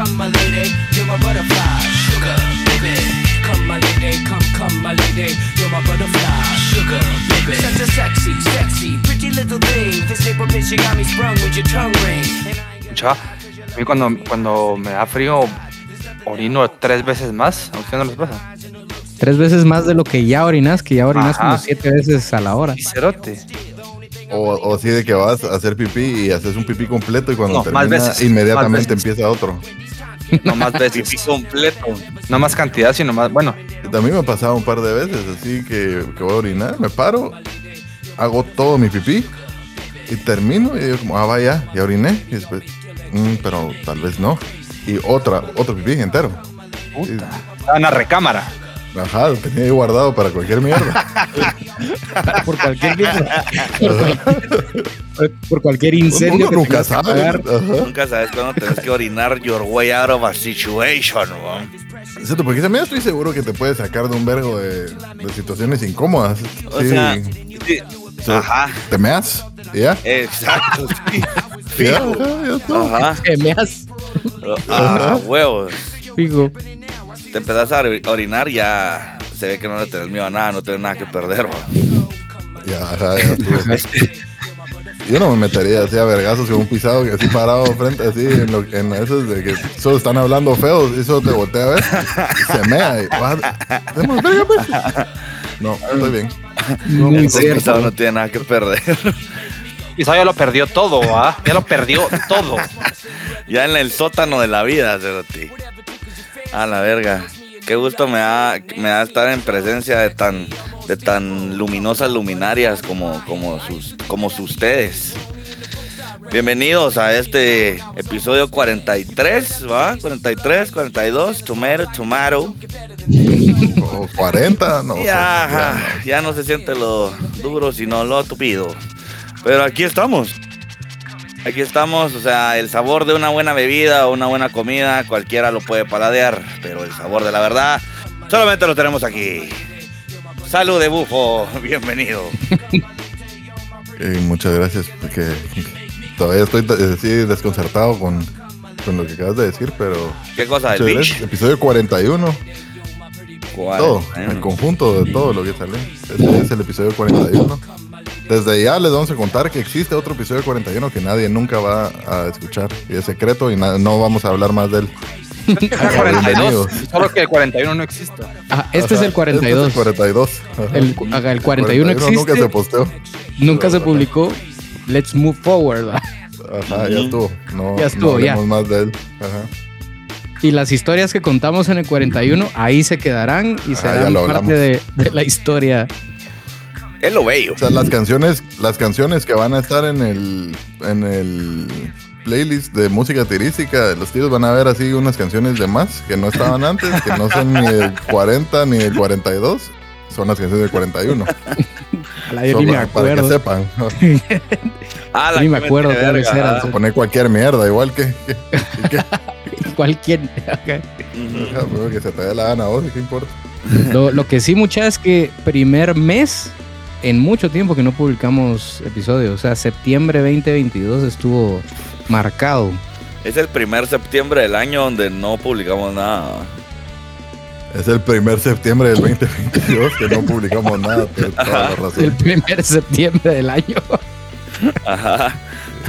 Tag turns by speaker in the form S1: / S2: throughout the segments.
S1: come my lady, you're my butterfly, sugar, baby. Come my lady, come, come my lady, you're my butterfly, sugar, baby. Such a sexy, sexy, pretty little thing. This April bitch, you got me sprung with your tongue ring.
S2: A mí cuando, cuando me da frío, orino tres veces más. ¿A usted no les pasa?
S3: Tres veces más de lo que ya orinas, que ya orinas
S2: Ajá.
S3: como siete veces a la hora.
S2: Y cerote.
S4: O, o sí de que vas a hacer pipí y haces un pipí completo y cuando
S2: No, más
S4: termina
S2: veces,
S4: inmediatamente
S2: más veces.
S4: empieza otro.
S2: No más veces.
S5: Pipí completo.
S2: no más cantidad, sino más. Bueno,
S4: A mí me ha pasado un par de veces, así que, que voy a orinar, me paro, hago todo mi pipí y termino y digo como, ah, vaya, ya oriné. Y después, "Mm, pero tal vez no. Y otra, otro pipí entero.
S2: puta. Estaba en la recámara.
S4: Ajá, lo tenía ahí guardado para cualquier mierda.
S3: Por cualquier por, por cualquier incendio.
S4: Uno nunca
S3: tengas que
S4: sabe.
S3: apagar.
S4: Ajá.
S5: Nunca sabes cuándo tenés que orinar your way out of a situation, weón.
S4: Exacto, porque también estoy seguro que te puede sacar de un vergo de, de situaciones incómodas.
S5: O
S4: Sí.
S5: sea, sí. Ajá,
S4: ¿Te meas? ¿Y ¿Ya?
S5: exacto, sí.
S4: ¿Y ¿Ya?
S5: Fijo.
S4: Ajá, ya está.
S5: Ajá,
S3: Que me has
S5: ah, huevos.
S3: fijo.
S5: Te empezás a ori- orinar ya se ve que no le tenés miedo a nada, no tenés nada que perder, weón.
S4: Ya, ajá, ya. Yo no me metería así a vergazos con un pisado que así parado frente, así en, lo, en esos de que solo están hablando feos y solo te voltea a ver y se mea y "What? Demos verga, pues". No, estoy bien.
S3: Muy
S5: El pisado
S3: cierto.
S5: no tiene nada que perder.
S2: Y ya lo perdió todo, ¿ah? Ya lo perdió todo.
S5: ya en el sótano de la vida, Cerote. A la verga. Qué gusto me da, me da estar en presencia de tan, de tan luminosas luminarias como, como, sus, como sus ustedes. Bienvenidos a este episodio 43, ¿va? 43, 42, tomato, tomato.
S4: O 40, no.
S5: Ya,
S4: pues,
S5: ajá, ya no se siente lo duro, sino lo tupido. Pero aquí estamos. Aquí estamos, o sea, el sabor de una buena bebida o una buena comida, cualquiera lo puede paladear, pero el sabor de la verdad solamente lo tenemos aquí. Salud de bufo, bienvenido.
S4: Y muchas gracias, porque todavía estoy eh, así desconcertado con, con lo que acabas de decir, pero...
S5: ¿Qué cosa
S4: gracias. Episodio 41, todo, el conjunto de todo lo que sale. Este es el episodio 41. Desde ya les vamos a contar que existe otro episodio 41 que nadie nunca va a escuchar. Y es secreto y no vamos a hablar más de él.
S2: Era 42.
S4: Bienvenidos.
S2: Solo que el 41 no existe.
S3: Ah, este es el 42.
S4: Este es el 42. Ajá.
S3: El, el 41 existe.
S4: Nunca se posteó.
S3: Nunca se publicó. Let's move forward. ¿va?
S4: Ajá, ya estuvo. No,
S3: Ya estuvo,
S4: no
S3: ya.
S4: más de él. Ajá.
S3: Y las historias que contamos en el 41 ahí se quedarán y
S4: Ah,
S3: serán
S4: lo
S3: parte de, de la historia.
S5: Es lo bello.
S4: O sea, las canciones, las canciones que van a estar en el, en el playlist de música tirística de los tíos van a ver así unas canciones de más que no estaban antes, que no son ni el 40 ni el 42, son las canciones del 41.
S3: A la yo
S4: Solo
S3: ni me
S4: para que
S3: acuerdo.
S4: sepan.
S5: Ah,
S3: Ni me
S5: que
S3: acuerdo cuáles eran.
S5: ah.
S4: Poner cualquier mierda, igual que, que, que-
S3: Cualquier. ajá,
S4: pero que se te dé la gana a vos, ¿qué importa?
S3: Lo, lo que sí, mucha es que primer mes en mucho tiempo que no publicamos episodios. O sea, septiembre 2022 estuvo marcado.
S5: Es el primer septiembre del año donde no publicamos nada.
S4: Es el primer septiembre del 2022 que no publicamos nada, por toda la
S3: El primer septiembre del año.
S5: Ajá.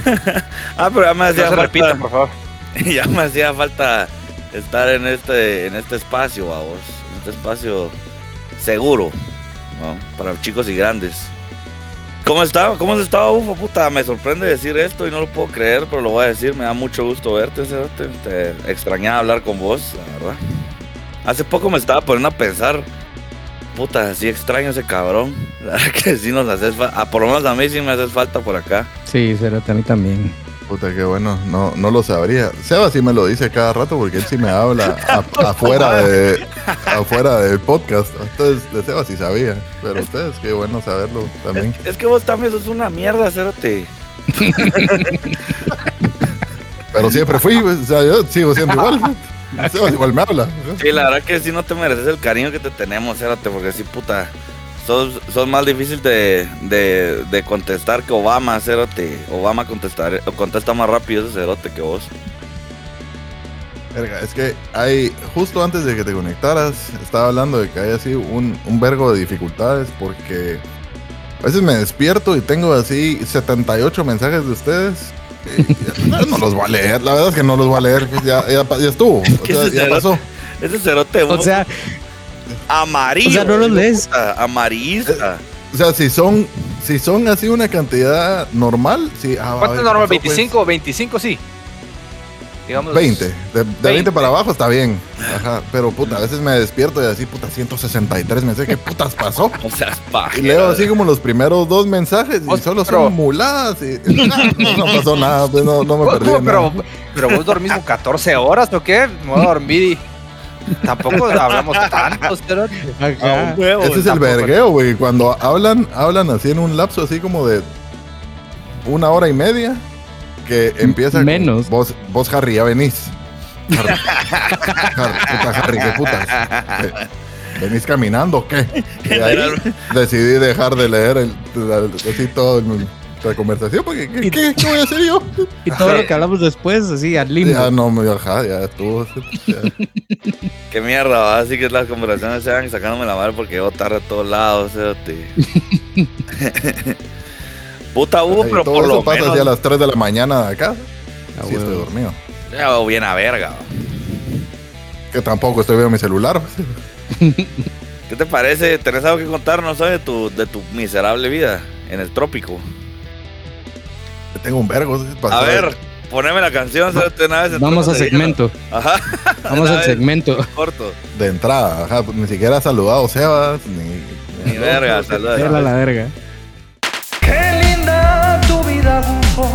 S5: ah, pero ya
S2: No
S5: hacía
S2: se repita, por favor.
S5: ya me hacía falta estar en este, en este espacio, vamos. En este espacio seguro, ¿no? Para chicos y grandes. ¿Cómo está? ¿Cómo has estado, ufo, puta? Me sorprende decir esto y no lo puedo creer, pero lo voy a decir. Me da mucho gusto verte, Cerote. Te extrañaba hablar con vos, la verdad. Hace poco me estaba poniendo a pensar, puta, sí extraño ese cabrón. La verdad que sí nos haces falta. Por lo menos a mí sí me haces falta por acá.
S3: Sí, será a mí también.
S4: Puta, qué bueno, no, no lo sabría. Seba sí me lo dice cada rato porque él sí me habla a- afuera, de, afuera del podcast. Entonces, de Seba sí sabía, pero ustedes, qué bueno saberlo también.
S5: Es que vos también sos una mierda, Cerote.
S4: Pero siempre fui, pues, o sea, yo sigo siendo igual. Seba igual me habla.
S5: Sí, la verdad que sí no te mereces el cariño que te tenemos, Cerote, porque sí, puta. Sos, sos más difícil de, de, de contestar que Obama, Cerote. Obama contestar, contesta más rápido ese Cerote que vos.
S4: Verga, es que hay, justo antes de que te conectaras, estaba hablando de que hay así un, un vergo de dificultades porque a veces me despierto y tengo así 78 mensajes de ustedes. y no los voy a leer, la verdad es que no los voy a leer, ya, ya, ya estuvo, o
S5: ¿Qué
S4: sea, ya
S5: eso?
S4: pasó.
S5: Ese cerote,
S3: O sea,
S5: amarillo.
S3: o sea, no los lees.
S5: puta, Amarillista.
S4: O sea, si son, si son así una cantidad normal, sí. ah,
S2: ¿Cuánto es normal?
S4: pasó, pues,
S2: 25, 25 sí. Digamos
S4: 20. De, de 20.
S2: 20.
S4: para abajo está bien. Ajá. Pero puta, a veces me despierto y así, puta, 163 mensajes. ¿Qué putas pasó?
S5: O sea, es
S4: Y
S5: paja.
S4: leo así como los primeros dos mensajes y solo
S2: pero-
S4: son muladas. Y, no, no pasó nada, pues no, no me
S2: ¿Cómo,
S4: perdí.
S2: pero,
S4: nada.
S2: pero vos dormís como 14 horas o qué? Me voy a dormir y tampoco hablamos tanto. pero-
S3: Ajá.
S5: huevo.
S4: Ese es el vergueo, güey. Cuando hablan, hablan así en un lapso así como de una hora y media que empieza con,
S3: Menos.
S4: vos, vos Harry, ya venís. Harry, Harry, puta Harry, qué putas. Eh, ¿Venís caminando o qué? Y ahí
S5: General-
S4: decidí dejar de leer el, la- así todo el- la conversación porque ¿qué, qué, qué voy a hacer yo?
S3: Y todo lo que hablamos después, así, al limbo.
S4: Ya no me ajá, ya estuvo.
S5: Qué mierda, va. Así que las conversaciones se van sacándome la madre porque yo tarde a todos lados, cerote. Puta Hugo,
S4: Y
S5: pero
S4: todo
S5: por
S4: eso
S5: lo
S4: pasa
S5: menos.
S4: así a las 3 de la mañana de acá.
S3: Ah,
S4: Sí, estoy dormido.
S5: Ya bien a verga. va.
S4: Que tampoco estoy viendo mi celular.
S5: ¿Qué te parece? ¿Tenés algo que contarnos hoy de tu, de tu miserable vida en el trópico?
S4: Tengo un vergo.
S5: A ver, poneme la canción, cerote, una vez
S3: Vamos a segmento.
S5: Ajá,
S3: Vamos al segmento.
S5: corto.
S4: De entrada, ajá, pues, ni siquiera ha saludado Sebas, ni.
S5: Ni verga, saludos.
S3: Era la verga.
S1: Qué linda tu vida, bufón.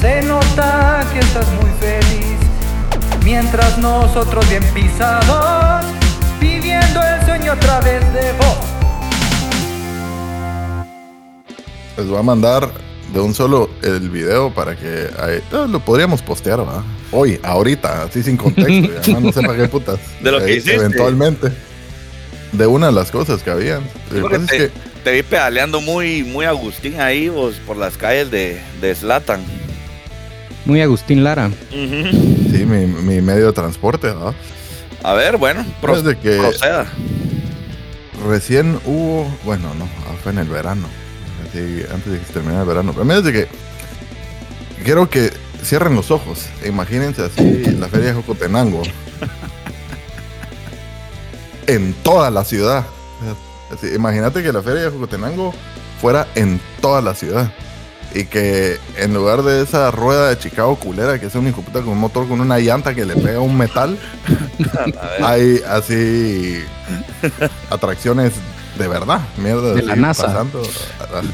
S1: Se nota que estás muy feliz. Mientras nosotros bien pisados, viviendo el sueño a través de vos.
S4: Les voy a mandar de un solo el video para que ahí- eh, lo podríamos postear, ¿va? Hoy, ahorita, así sin contexto. y además no sé para qué putas.
S5: De lo que
S4: Ahí,
S5: hiciste.
S4: Eventualmente. De una de las cosas que habían. Es
S5: te,
S4: que
S5: te vi pedaleando muy, muy Agustín ahí vos por las calles de, de Slatan.
S3: Muy Agustín Lara.
S4: sí, mi, mi medio de transporte, ¿va?
S5: A ver, bueno, pro-
S4: Desde que
S5: proceda.
S4: recién hubo, bueno, no, fue en el verano, así, antes de que se terminara el verano, pero desde que quiero que cierren los ojos, e imagínense así la feria de Jocotenango, en toda la ciudad, imagínate que la feria de Jocotenango fuera en toda la ciudad. Y que en lugar de esa rueda de Chicago culera que es un hijo de puta con un motor con una llanta que le pega un metal,
S5: A
S4: hay así atracciones de verdad, mierda.
S3: De la NASA.
S4: pasando,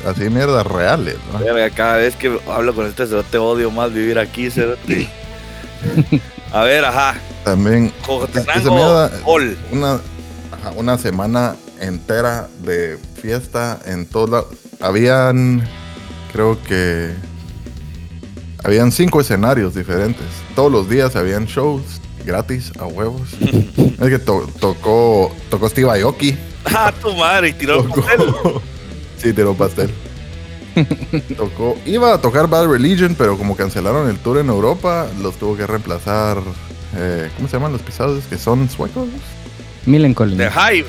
S4: así mierdas reales, ¿no?
S5: Verga, Cada vez que hablo con este cerote odio más vivir aquí, cerote. A ver, ajá.
S4: También mierda, una, ajá, una semana entera de fiesta en todos lados. Habían, creo que, habían cinco escenarios diferentes. Todos los días habían shows gratis a huevos. es que to- tocó, tocó Steve Aoki.
S5: Ah, tu madre, y tiró el pastel.
S4: Tocó. sí, tiró pastel. Tocó. Iba a tocar Bad Religion, pero como cancelaron el tour en Europa, los tuvo que reemplazar. eh, ¿Cómo se llaman los pisados? Que son suecos.
S3: Millencolin.
S5: De Hive.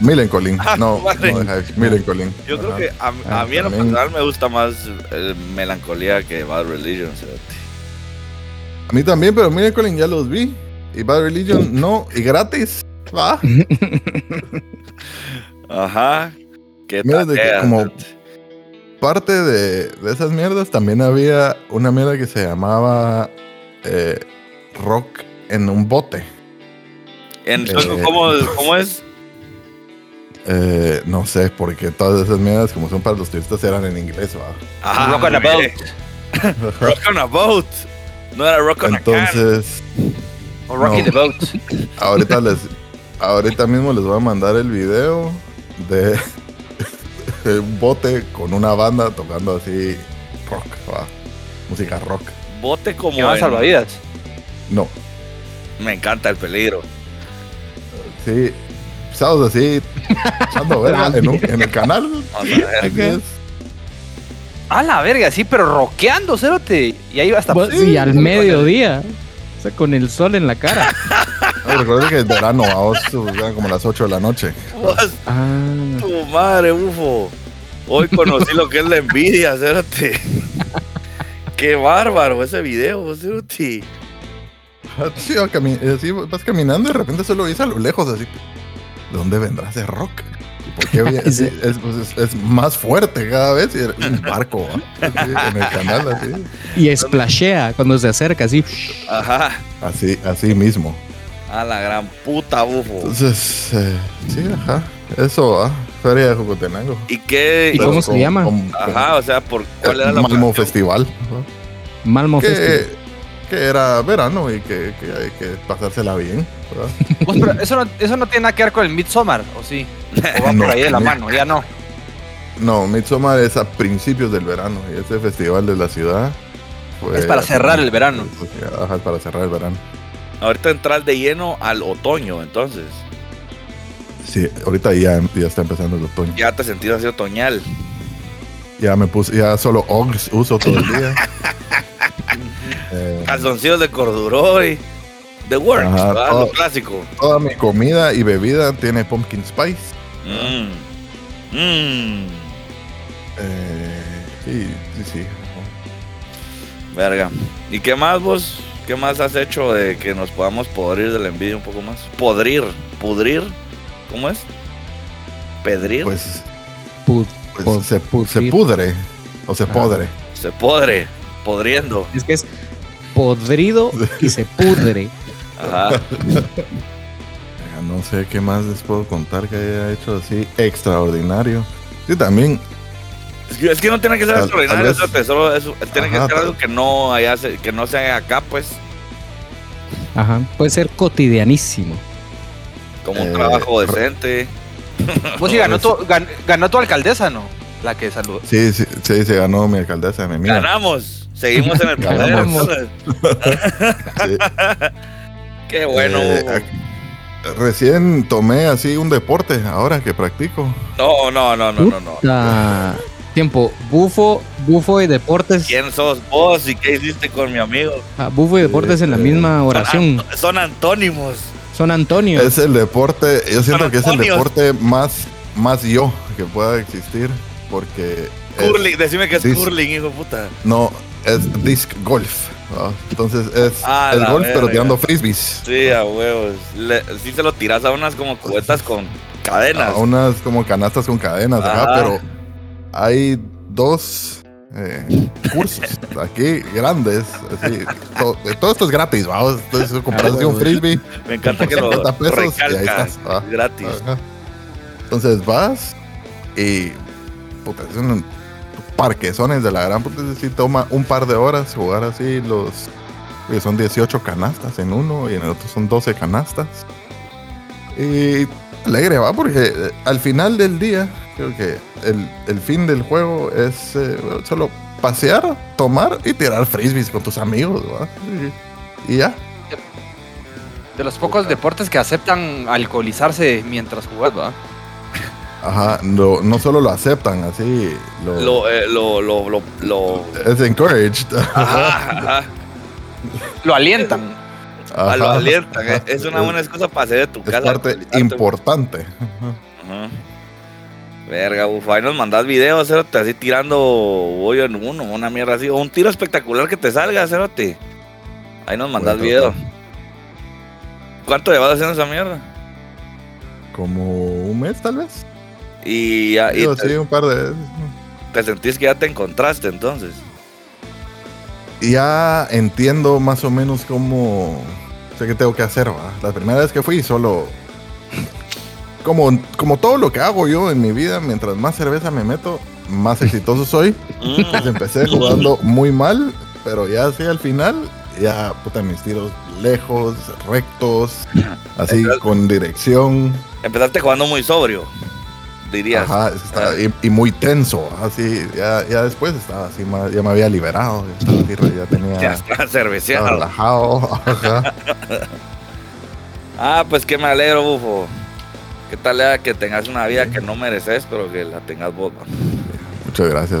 S4: Millencolin.
S5: Ah,
S4: no, no de Hive, Millencolin.
S5: Yo creo que a, a
S3: Ah,
S5: mí en lo
S4: también.
S5: personal me gusta más eh, Melancolía que Bad Religion. cerote.
S4: A mí también, pero Millencolin ya los vi. Y Bad Religion no, y gratis. Va.
S5: Ajá. Qué
S4: Mira, de que
S5: tarea,
S4: como-. Parte de, de esas mierdas también había una mierda que se llamaba eh, rock en un bote.
S5: En
S4: Eh,
S5: ¿cómo, ¿cómo es?
S4: Eh, no sé, porque todas esas mierdas, como son para los turistas, eran en inglés, ¿va?
S5: Ah,
S2: Rock on a boat.
S5: Rock on a boat. No era Rock on.
S4: Entonces,
S2: O Rocky
S4: No.
S2: the Boat.
S4: ahorita les, ahorita mismo les voy a mandar el video de, de un bote con una banda tocando así rock, ¿va? Música rock.
S5: Bote como en-
S2: salvavidas.
S4: No,
S5: Me encanta el peligro.
S4: sí, pisados así, echando verga en, un- en el canal.
S5: Vamos a ver.
S2: A la verga, sí, pero rockeando, cerote. Y ahí va hasta.
S3: Vos- Sí, al mediodía. sea, con el sol en la cara.
S4: No, recuerda que es verano, a vos eran como las 8 de la noche.
S3: Ah,
S5: tu madre, bufo. Hoy conocí lo que es la envidia, cérate. Qué bárbaro ese video, cérate.
S4: Sí, cami- así vas caminando y de repente solo ves a lo lejos así. ¿De dónde vendrá ese rock? ¿Y por qué viene-
S3: Sí.
S4: es, pues, es- es más fuerte cada vez y era un barco. Así, en el canal así.
S3: y splashea cuando se acerca, así.
S5: Ajá.
S4: Así, así mismo.
S5: A la gran puta, bufo.
S4: Entonces, eh, sí, ajá. Eso, va. Feria de Jocotenango.
S5: ¿Y qué?
S3: ¿Y cómo se llama?
S5: Ajá, o sea, ¿por cuál era la
S4: Malmo? Festival. ¿va?
S3: Malmo Festival.
S4: Que, era verano y que, que hay que pasársela bien. ¿verdad?
S2: Pues, pero eso, no, eso no tiene nada que ver con el Midsommar, ¿o sí? O va
S4: No.
S2: por ahí de la mano, ya no.
S4: No, Midsommar es a principios del verano y ese festival de la ciudad fue
S2: Es para cerrar el verano.
S4: Ajá, es para cerrar el verano.
S5: Ahorita entrar de lleno al otoño, entonces.
S4: Sí, ahorita ya, ya está empezando el otoño.
S5: Ya te sentís así otoñal.
S4: Ya me puse, ya solo Uggs uso todo el día. Eh,
S5: Calzoncillos de corduroy. The Works,
S4: Ajá,
S5: ¿verdad?
S4: todo.
S5: Lo clásico.
S4: toda mi comida y bebida tiene pumpkin spice.
S5: Mmm. Mmm.
S4: Eh, sí, sí, sí.
S5: Verga. ¿Y qué más vos? ¿Qué más has hecho de que nos podamos podrir de la envidia un poco más? Podrir. Pudrir. ¿Cómo es? Pedrir.
S4: Pues,
S3: Pu-
S4: pues se, pudre o se
S3: Ajá.
S4: podre.
S5: Se podre. Podriendo.
S3: Es que es podrido y se pudre.
S5: Ajá.
S4: No sé qué más les puedo contar que haya hecho así extraordinario. Sí, también
S5: Es que, es que no tiene que ser
S4: Tal-
S5: extraordinario,
S4: tal vez-
S5: solo eso, tiene que ser algo que no haya, se- que no se haga acá, pues,
S3: Ajá. Puede ser cotidianísimo.
S5: como un
S4: Eh,
S5: trabajo decente.
S2: Pues sí, ganó tu, gan- ganó tu alcaldesa, ¿no? La que saludó.
S4: Sí, sí, sí, se ganó mi alcaldesa, mi amiga.
S5: Ganamos, seguimos en el poder.
S4: Sí.
S5: Qué bueno.
S4: Eh, recién tomé así un deporte ahora que practico.
S5: no, no, no, no, no, no.
S3: Tiempo. Bufo, Bufo y Deportes.
S5: ¿Quién sos vos y qué hiciste con mi amigo?
S3: Ah, Bufo y Deportes en la
S4: Eh,
S3: misma oración.
S5: Son, an- son antónimos.
S3: Son Antonio.
S4: Es el deporte, yo siento que es el deporte más, más yo que pueda existir porque es-
S5: Curling, decime que es curling, hijo de puta.
S4: no es disc golf. ¿no? Entonces es
S5: Ah,
S4: el golf pero tirando frisbees.
S5: Sí, a huevos. Sí se lo tiras a unas como cubetas con cadenas.
S4: A unas como canastas con cadenas, ajá, pero hay dos eh, cursos aquí grandes. Así, todo esto es gratis, vamos. Entonces compras
S3: Ah,
S4: un frisbee,
S5: Me encanta que lo
S4: 50 pesos y ahí estás.
S5: Gratis.
S4: Ajá. Entonces vas y puta, es un parquezones de la gran puta. es decir, toma un par de horas jugar así los. son 18 canastas en uno y en el otro son 12 canastas. Y alegre va, porque eh, al final del día, creo que el, el fin del juego es eh, solo pasear, tomar y tirar frisbees con tus amigos, ¿va? Y, y ya.
S2: De los pocos deportes que aceptan alcoholizarse mientras jugas, ¿va?
S4: Ajá, no, no solo lo aceptan, así lo,
S5: Lo, eh, lo, lo, lo, lo-
S4: es encouraged.
S5: Ajá, ajá.
S2: Lo alientan.
S5: A lo alientan. eh.
S4: Ajá.
S5: Es una buena excusa para hacer de tu
S4: Es
S5: casa.
S4: parte importante.
S5: Ajá. Verga, uf, ahí nos mandas videos, Cerote, así tirando bollo en uno, una mierda así. O un tiro espectacular que te salga, Cerote. Ahí nos mandas videos. ¿Cuánto llevas haciendo esa mierda?
S4: Como un mes tal vez.
S5: Y, y
S4: sí, un par de veces.
S5: te sentís que ya te encontraste entonces.
S4: Ya entiendo más o menos cómo sé qué tengo que hacer. ¿va? La primera vez que fui solo como, como todo lo que hago yo en mi vida, mientras más cerveza me meto, más exitoso soy. Pues empecé jugando muy mal, pero ya así al final, ya puta mis tiros lejos, rectos, así
S5: Entonces-
S4: con dirección.
S5: Empezaste jugando muy sobrio, dirías.
S4: Ajá, es que estaba- y, y muy tenso, así, ya, ya después estaba así, ya me había liberado, ya, estaba así, ya tenía,
S5: Ya está
S4: estaba
S5: cerveceado.
S4: relajado, ajá.
S5: Ah, pues que me alegro, bufo. ¿Qué tal era que tengas una vida que no mereces, pero que la tengas vos?
S4: Muchas gracias.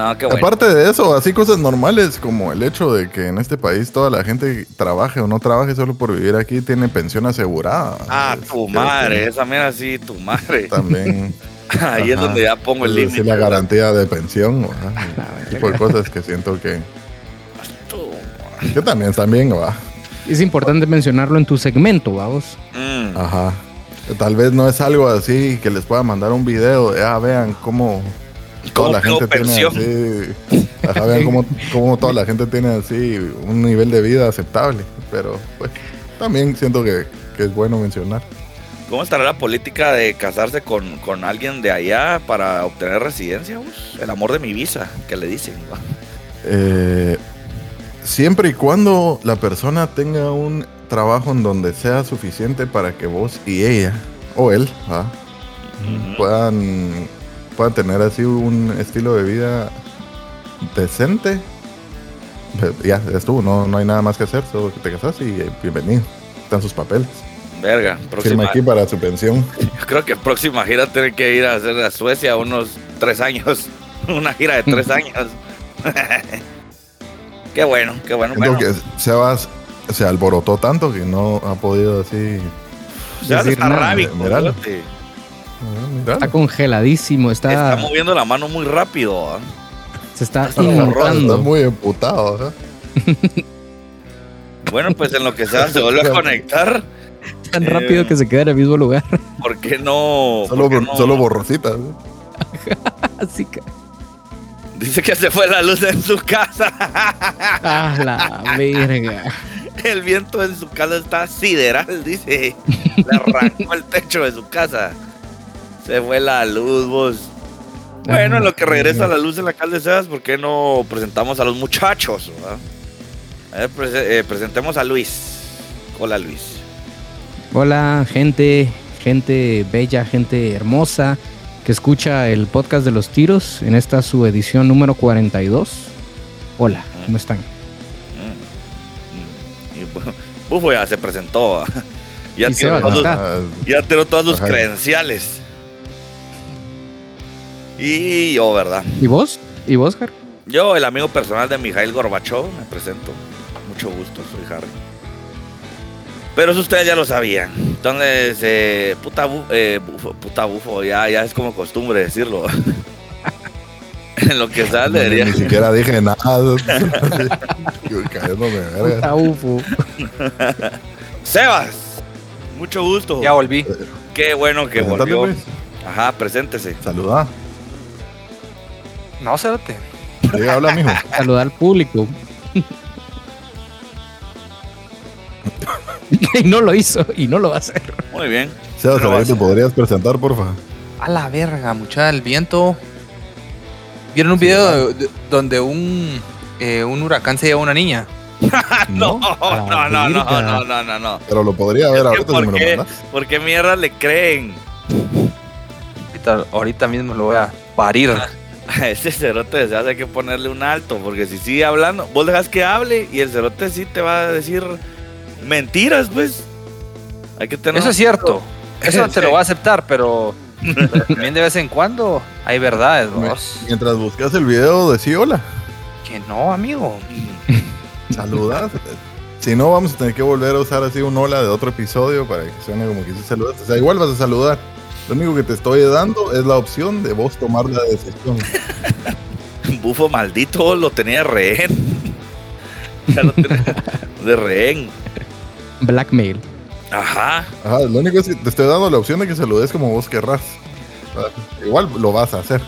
S5: No, qué bueno.
S4: Aparte de eso, así cosas normales como el hecho de que en este país toda la gente trabaje o no trabaje solo por vivir aquí tiene pensión asegurada.
S5: Ah, tu madre, esa mera sí, tu madre.
S4: También.
S5: Ahí es donde ya pongo el límite.
S4: decir, la
S5: ¿verdad?
S4: garantía de pensión, ¿verdad? Ese tipo de cosas que siento que, que también están bien, va.
S3: Es importante mencionarlo en tu segmento, vamos.
S5: Mm,
S4: Ajá. Tal vez no es algo así que les pueda mandar un video de, ah, vean ¿Cómo toda la gente tiene así. Vean cómo, cómo toda la gente tiene así un nivel de vida aceptable. Pero, pues, también siento que, que es bueno mencionar.
S5: ¿Cómo estará la política de casarse con, con alguien de allá para obtener residencia? El amor de mi visa, que le dicen.
S4: Eh, siempre y cuando la persona tenga un trabajo en donde sea suficiente para que vos y ella, o él.
S5: Ujú.
S4: puedan, puedan tener así un estilo de vida decente. Pues, Ya, ya estuvo, no, no hay nada más que hacer, solo que te casas y eh, bienvenido. Están sus papeles.
S5: Verga,
S4: Firma aquí para su pensión.
S5: yo creo que próxima gira tiene que ir a hacer a Suecia unos tres años. Una gira de tres años. qué bueno, qué bueno. Bueno
S4: que Sebas se alborotó tanto que no ha podido así.
S5: ya
S3: decir
S5: está
S3: nada,
S5: rábico,
S3: Está congeladísimo, está,
S5: Está moviendo la mano muy rápido. ¿ah?
S3: se está
S5: está
S4: Está muy emputado. ¿verdad?
S5: Bueno, pues en lo que sea se vuelve a conectar.
S3: Tan
S5: Eh,
S3: rápido que se queda en el mismo lugar.
S5: ¿Por qué no?
S4: Solo,
S5: por qué
S4: bor-
S5: no?
S4: solo borrositas. ¿eh?
S3: Así que.
S5: Dice que se fue la luz en su casa.
S3: Ah, la verga.
S5: El viento en su casa está sideral, dice. Le arrancó el techo de su casa. Se fue la luz, vos. Bueno, en lo que regresa la luz en la calle de Sebas, ¿por qué no presentamos a los muchachos? A ver, eh, presentemos a Luis. Hola, Luis.
S3: Hola, gente, gente bella, gente hermosa que escucha el podcast de los tiros en esta su edición número 42. Hola, ¿cómo están?
S5: Bu- Bufo ya se presentó. Ya todos.
S4: Ah,
S5: tiene todas sus credenciales. Y yo, ¿verdad?
S3: ¿Y vos? ¿Y vos, Jar?
S5: Yo, el amigo personal de Mijail Gorbachov, me presento. Mucho gusto, soy Harry. Pero eso ustedes ya lo sabían. Entonces, eh, puta, bu- eh, bufo, puta bufo, ya, ya es como costumbre decirlo. en lo que sale,
S4: ni,
S5: debería.
S4: ni siquiera dije nada. Yo Cayéndome de verga.
S3: Puta ufo.
S5: Sebas, mucho gusto.
S2: Ya volví.
S5: Qué bueno que
S4: Preséntate,
S5: volvió.
S4: pues.
S5: Ajá, preséntese.
S4: Saluda.
S2: No, cérate.
S4: Diga, habla, mijo.
S3: Saludar al público. y no lo hizo y no lo va a hacer.
S5: Muy bien.
S4: Sebas,
S5: Pero
S4: ¿será que
S5: vas-
S4: te podrías presentar, porfa?
S2: A la verga, mucha el viento. ¿Vieron un video de- de- donde un, eh, un huracán se lleva a una niña?
S5: No, no, no, no, no, no, no, no.
S4: Pero lo podría ver
S5: Es que
S4: ahorita si
S5: ¿por
S4: me lo.
S5: ¿Por qué mierda le creen?
S2: Ahorita, ahorita mismo lo voy a parir.
S5: A ese cerote se hace que ponerle un alto, porque si sigue hablando, vos dejas que hable y el cerote sí te va a decir mentiras, pues. Hay que tener.
S2: Eso es cierto. Eso te lo voy a aceptar, pero también de vez en cuando hay verdades, vos.
S4: Mientras buscas el video, decí hola.
S2: Que no, amigo.
S4: Saludas. si no, vamos a tener que volver a usar así un hola de otro episodio para que suene como que sí saludaste. O sea, igual vas a saludar. Lo único que te estoy dando es la opción de vos tomar la decisión.
S5: Bufo maldito lo tenía de rehén. Ya lo tenía de rehén.
S3: Blackmail.
S5: Ajá.
S4: Ajá, lo único es que te estoy dando la opción de que saludes como vos querrás. Sea, Igual lo vas a hacer.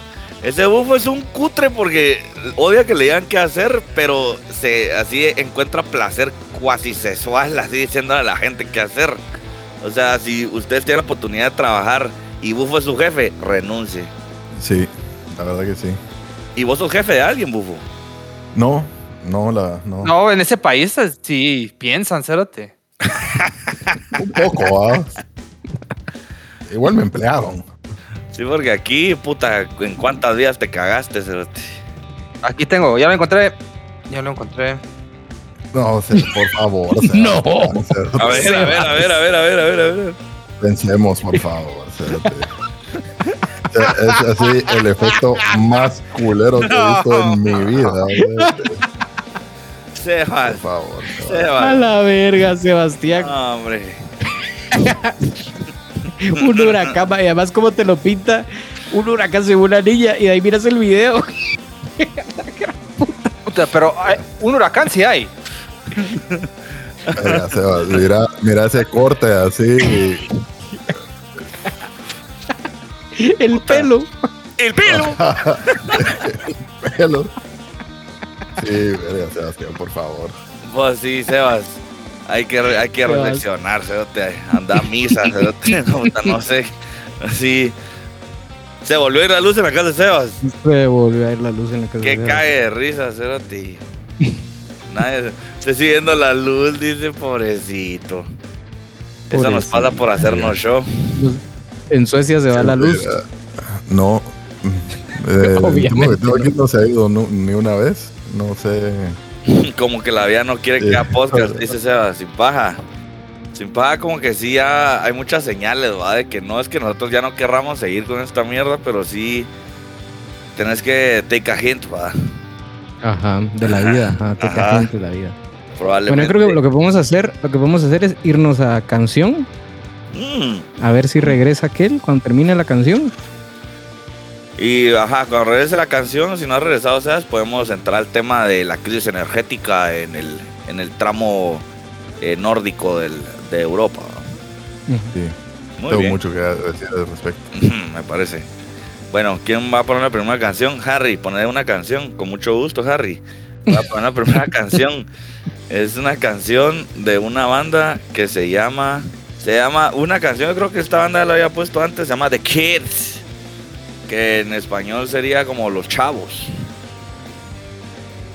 S5: Ese bufo es un cutre porque odia que le digan qué hacer, pero se así encuentra placer cuasi sexual, así diciendo a la gente qué hacer. O sea, si ustedes tienen la oportunidad de trabajar y Bufo es su jefe, renuncie.
S4: Sí, la verdad que sí.
S5: Y vos sos jefe de alguien, Bufo.
S4: No, no, la, no.
S2: No, en ese país eh, sí piensan, cérate.
S4: Un poco, ¿ah? Igual me emplearon.
S5: Sí, porque aquí, puta, ¿en cuántas días te cagaste, cerote?
S2: Aquí tengo, ya lo encontré. Ya lo encontré.
S4: No, por favor.
S3: No.
S4: o sea,
S5: A ver, a ver, a ver, a ver, a ver, a ver, a ver.
S4: Pensemos, por favor. es así el efecto más culero que he visto en mi vida.
S5: Sebas,
S4: Por favor.
S3: A
S5: Sebas.
S3: la verga, Sebastián.
S5: No, hombre.
S3: Un huracán, y además como te lo pinta, un huracán se ve una niña y de ahí miras el video.
S2: Puta, pero hay- un huracán sí hay.
S4: Sebas, mira, mira ese corte así.
S3: El pelo.
S5: ¡El pelo!
S4: Pelo. Sí, verga, Sebastián, por favor.
S5: Pues sí, Sebas. Hay que, hay que
S3: Sebas.
S5: reflexionar, cerote. Anda a misa, cerote. No, no sé. Así. Se volvió a ir la luz en la casa de Sebas.
S3: Se volvió a ir la luz en la casa.
S5: Que
S3: de
S5: cae de risa, cerote. Nadie se sigue viendo la luz, dice pobrecito. Eso nos pasa por hacernos show.
S3: En Suecia se va la luz.
S4: Mira, No. Eh,
S3: Obviamente.
S4: que no se ha ido ni una vez. No sé.
S5: Como que la vida no quiere que haga podcast, dice Sebas, sin paja. Sin paja, como que sí ya hay muchas señales, ¿va? De que no es que nosotros ya no querramos seguir con esta mierda, pero sí tenés que take a hint, ¿va?
S3: Ajá, de la vida. Ajá, te
S5: Ajá.
S3: cagas de la vida.
S5: Probablemente.
S3: Bueno, yo creo que lo que podemos hacer, lo que podemos hacer es irnos a canción,
S5: Mm.
S3: a ver si regresa aquel cuando termine la canción.
S5: Y ajá, cuando regrese la canción, si no ha regresado, Sebas, podemos entrar al tema de la crisis energética en el, en el tramo eh, nórdico del, de Europa. ¿va?
S4: Sí,
S5: Muy
S4: tengo
S5: bien.
S4: mucho que decir al respecto.
S5: Me parece. Bueno, ¿quién va a poner la primera canción? Harry, poner una canción. Con mucho gusto, Harry. Va a poner la primera canción. Es una canción de una banda que se llama. Se llama. Una canción, yo creo que esta banda la había puesto antes. Se llama The Kids. Que en español sería como Los Chavos.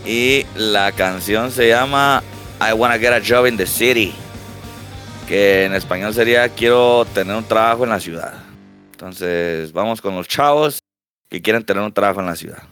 S5: Y la canción se llama I Wanna Get a Job in the City. Que en español sería Quiero tener un trabajo en la ciudad. Entonces, vamos con los chavos que quieren tener un trabajo en la ciudad.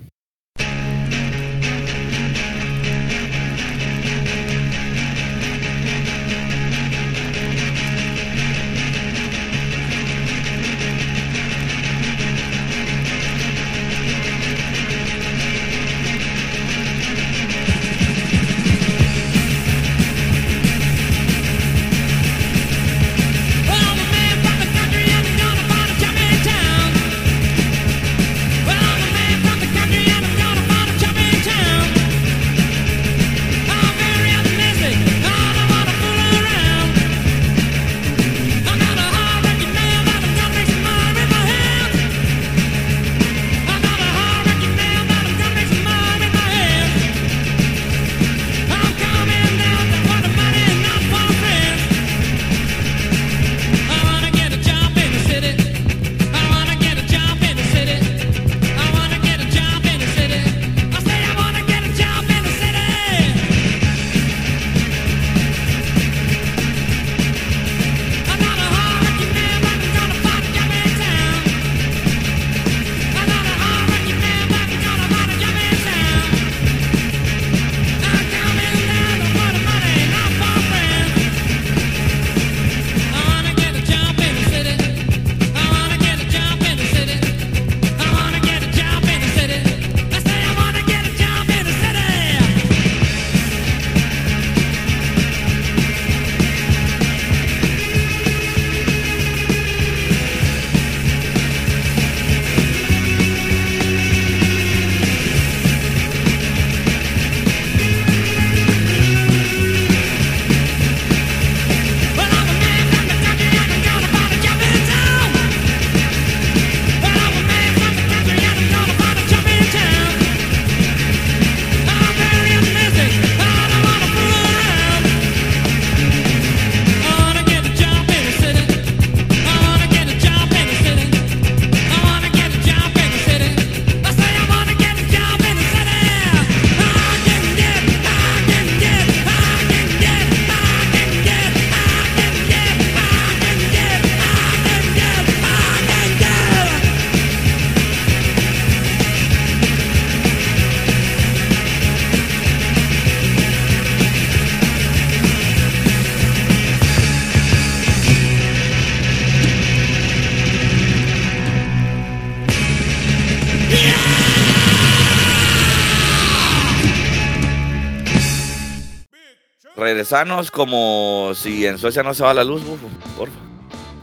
S5: Como si en Suecia no se va la luz, bufo, porfa.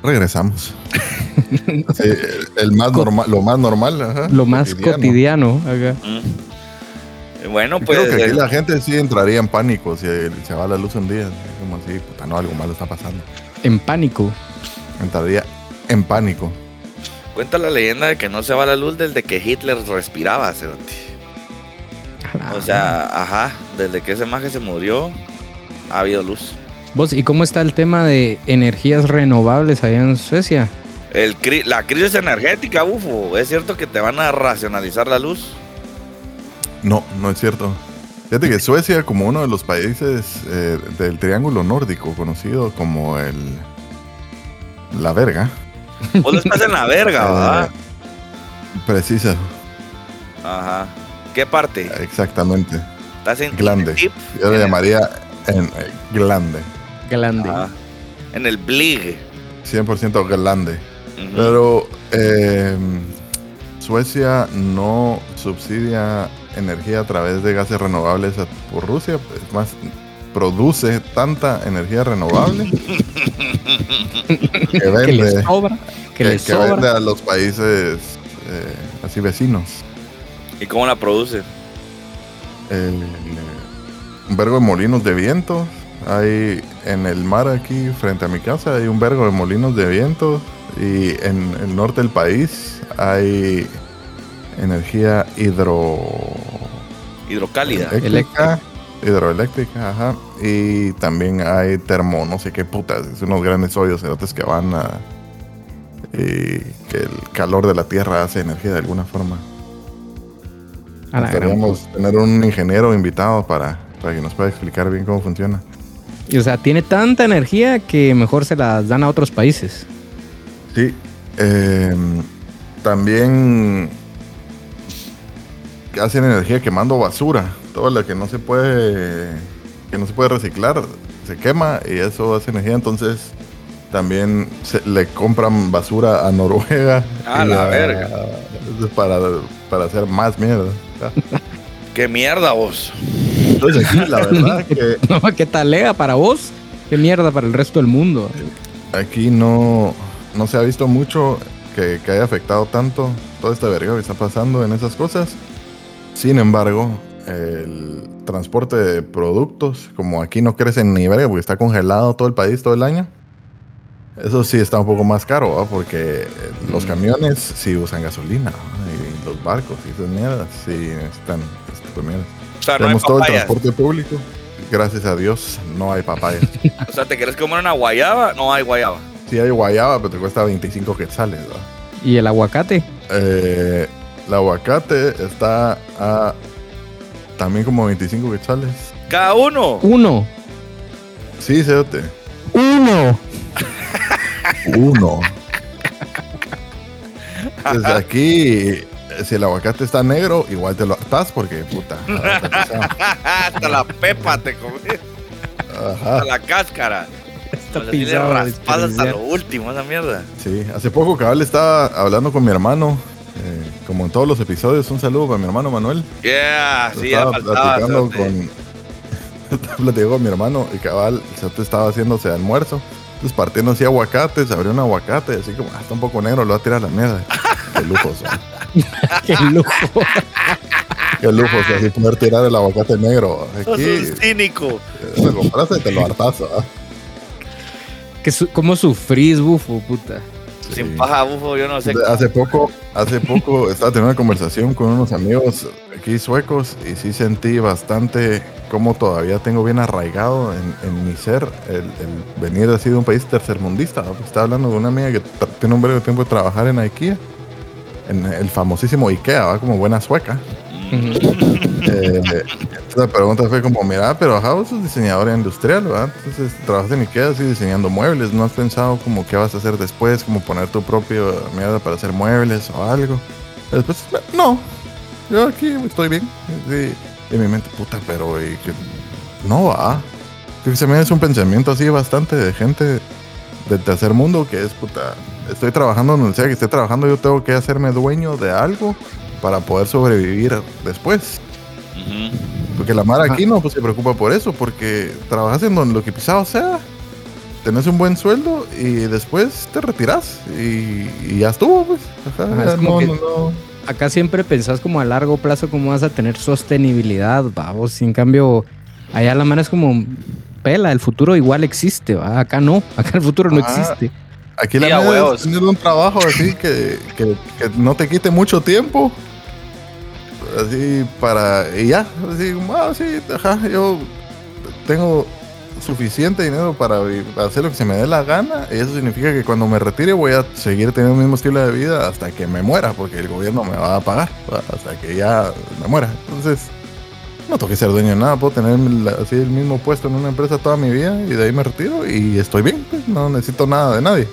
S4: Regresamos. Sí, el más normal, lo más normal, ajá,
S3: Lo más cotidiano. acá.
S5: Mm. Bueno, pues.
S4: Creo que aquí
S5: eh,
S4: la gente sí entraría en pánico si se va la luz un día. Como así, puta, no, algo malo está pasando.
S3: En pánico.
S4: Entraría en pánico.
S5: Cuenta la leyenda de que no se va la luz desde que Hitler respiraba, cerote. O sea, ajá, desde que ese maje se murió, ha habido luz.
S3: Vos, ¿y cómo está el tema de energías renovables allá en Suecia?
S5: El, cri- la crisis energética, bufo, ¿es cierto que te van a racionalizar la luz?
S4: No, no es cierto. Fíjate que Suecia, como uno de los países eh, del Triángulo Nórdico, conocido como el. La verga.
S5: Vos no estás en la verga, ¿verdad?
S4: eh, precisa,
S5: Ajá. ¿Qué parte?
S4: exactamente.
S5: ¿Estás en
S4: glande. Yo le llamaría en, eh, glande.
S3: Grande.
S5: Ajá. En el Blig.
S4: 100% glande.
S5: Ujú.
S4: Pero eh, Suecia no subsidia energía a través de gases renovables por Rusia. Es más, produce tanta energía renovable que
S3: que
S4: vende,
S3: les sobra. Que,
S4: que-
S3: les
S4: que
S3: sobra.
S4: vende a los países eh, así vecinos.
S5: ¿Y cómo la produce?
S4: Eh, un vergo de molinos de viento. Hay en el mar aquí frente a mi casa hay un vergo de molinos de viento y en el norte del país hay energía hidro
S5: Hidrocálida.
S4: eléctrica, hidroeléctrica, ajá, y también hay termo, no sé qué putas, es unos grandes hoyos cerotes que van a y que el calor de la tierra hace energía de alguna forma. Podríamos tener un ingeniero invitado para, para que nos pueda explicar bien cómo funciona.
S3: Y, o sea, tiene tanta energía que mejor se las dan a otros países.
S4: Sí. eh, también hacen energía quemando basura. Toda la que no se puede que no se puede reciclar se quema y eso hace energía. Entonces también se, le compran basura a Noruega.
S5: A la verga.
S4: Para, para hacer más mierda.
S5: ¿Qué mierda vos?
S4: Entonces aquí la verdad que
S3: No, ¿Qué tal lega para vos? ¿Qué mierda para el resto del mundo?
S4: aquí no, no se ha visto mucho que, que haya afectado tanto toda esta verga que está pasando en esas cosas. Sin embargo, el transporte de productos, como aquí no crece ni verga porque está congelado todo el país todo el año, eso sí está un poco más caro, ¿va? porque los camiones sí usan gasolina ¿va? y los barcos y esas mierdas sí este de mierdas.
S5: O sea, no hay
S4: Tenemos todo el transporte público. Gracias a Dios no hay papayas.
S5: O sea, ¿te querés comer una guayaba? No hay guayaba.
S4: Sí hay guayaba, pero te cuesta 25 quetzales. ¿va?
S3: ¿Y el aguacate?
S4: Eh, el aguacate está a también como 25 quetzales.
S5: Cada uno.
S3: Uno.
S4: Sí, cerote.
S3: Uno.
S4: Uno. Desde aquí, si el aguacate está negro, igual te lo hartás porque, puta.
S5: Hasta la pepa te comés.
S4: Ajá.
S5: Hasta la cáscara.
S3: Está
S5: O sea,
S3: pisado,
S5: raspas hasta lo último, esa mierda.
S4: Sí, hace poco cabal estaba hablando con mi hermano. eh, como en todos los episodios, un saludo para mi hermano Manuel.
S5: Yeah, sí, ya
S4: estaba
S5: faltaba.
S4: platicando con estaba platicando con mi hermano y cabal el cerote estaba haciéndose almuerzo entonces partiendo así aguacates abrió un aguacate así como ah, está un poco negro lo va a tirar a la mierda qué lujo o sea,
S3: Qué lujo.
S4: qué lujo o sea, así poder tirar el aguacate negro aquí
S5: un cínico.
S4: eh, lo compraste y te lo hartazo ¿ah?
S3: Que su- ¿Cómo sufrís, bufo, puta?
S5: Sin
S4: Sí.
S5: paja, bufo, yo no sé.
S4: Hace poco hace poco estaba teniendo una conversación con unos amigos aquí suecos y sí sentí bastante cómo todavía tengo bien arraigado en, en mi ser el, el venir así de un país tercermundista. ¿no? Estaba hablando de una amiga que tiene un breve tiempo de trabajar en IKEA, en el famosísimo IKEA, ¿va? como buena sueca. Eh, entonces la pregunta fue como, mira, pero ajá, vos sos diseñadora industrial, ¿verdad? Entonces trabajas en Ikea así diseñando muebles, ¿no has pensado como qué vas a hacer después, como poner tu propio mierda para hacer muebles o algo? Y después, no, yo aquí estoy bien. Sí. Y en mi mente, puta, pero y que no va. Creo que se me hace un pensamiento así bastante de gente del tercer mundo que es, puta, estoy trabajando donde sea que esté trabajando, yo tengo que hacerme dueño de algo para poder sobrevivir después.
S5: Ujú.
S4: Porque la Mara aquí no pues, se preocupa por eso, porque trabajas en donde lo que pisado sea, tenés un buen sueldo y después te retiras y, y ya estuvo, pues. Ajá,
S3: es
S4: no,
S3: que-
S4: no, no.
S3: Acá siempre pensás como a largo plazo cómo vas a tener sostenibilidad, vamos. En cambio, allá la mano es como pela, el futuro igual existe, ¿va? Acá no, acá el futuro no
S4: Ah,
S3: existe.
S4: Aquí la
S2: Sí, a
S4: mera
S2: huevos.
S4: es tener un trabajo así que, que, que no te quite mucho tiempo. Así para. Y ya. Así ah, sí, ajá, yo tengo suficiente dinero para hacer lo que se me dé la gana. Y eso significa que cuando me retire voy a seguir teniendo el mismo estilo de vida hasta que me muera, porque el gobierno me va a pagar. Hasta que ya me muera. Entonces. No tengo que ser dueño de nada, puedo tener así el mismo puesto en una empresa toda mi vida y de ahí me retiro y estoy bien, pues, no necesito nada de nadie.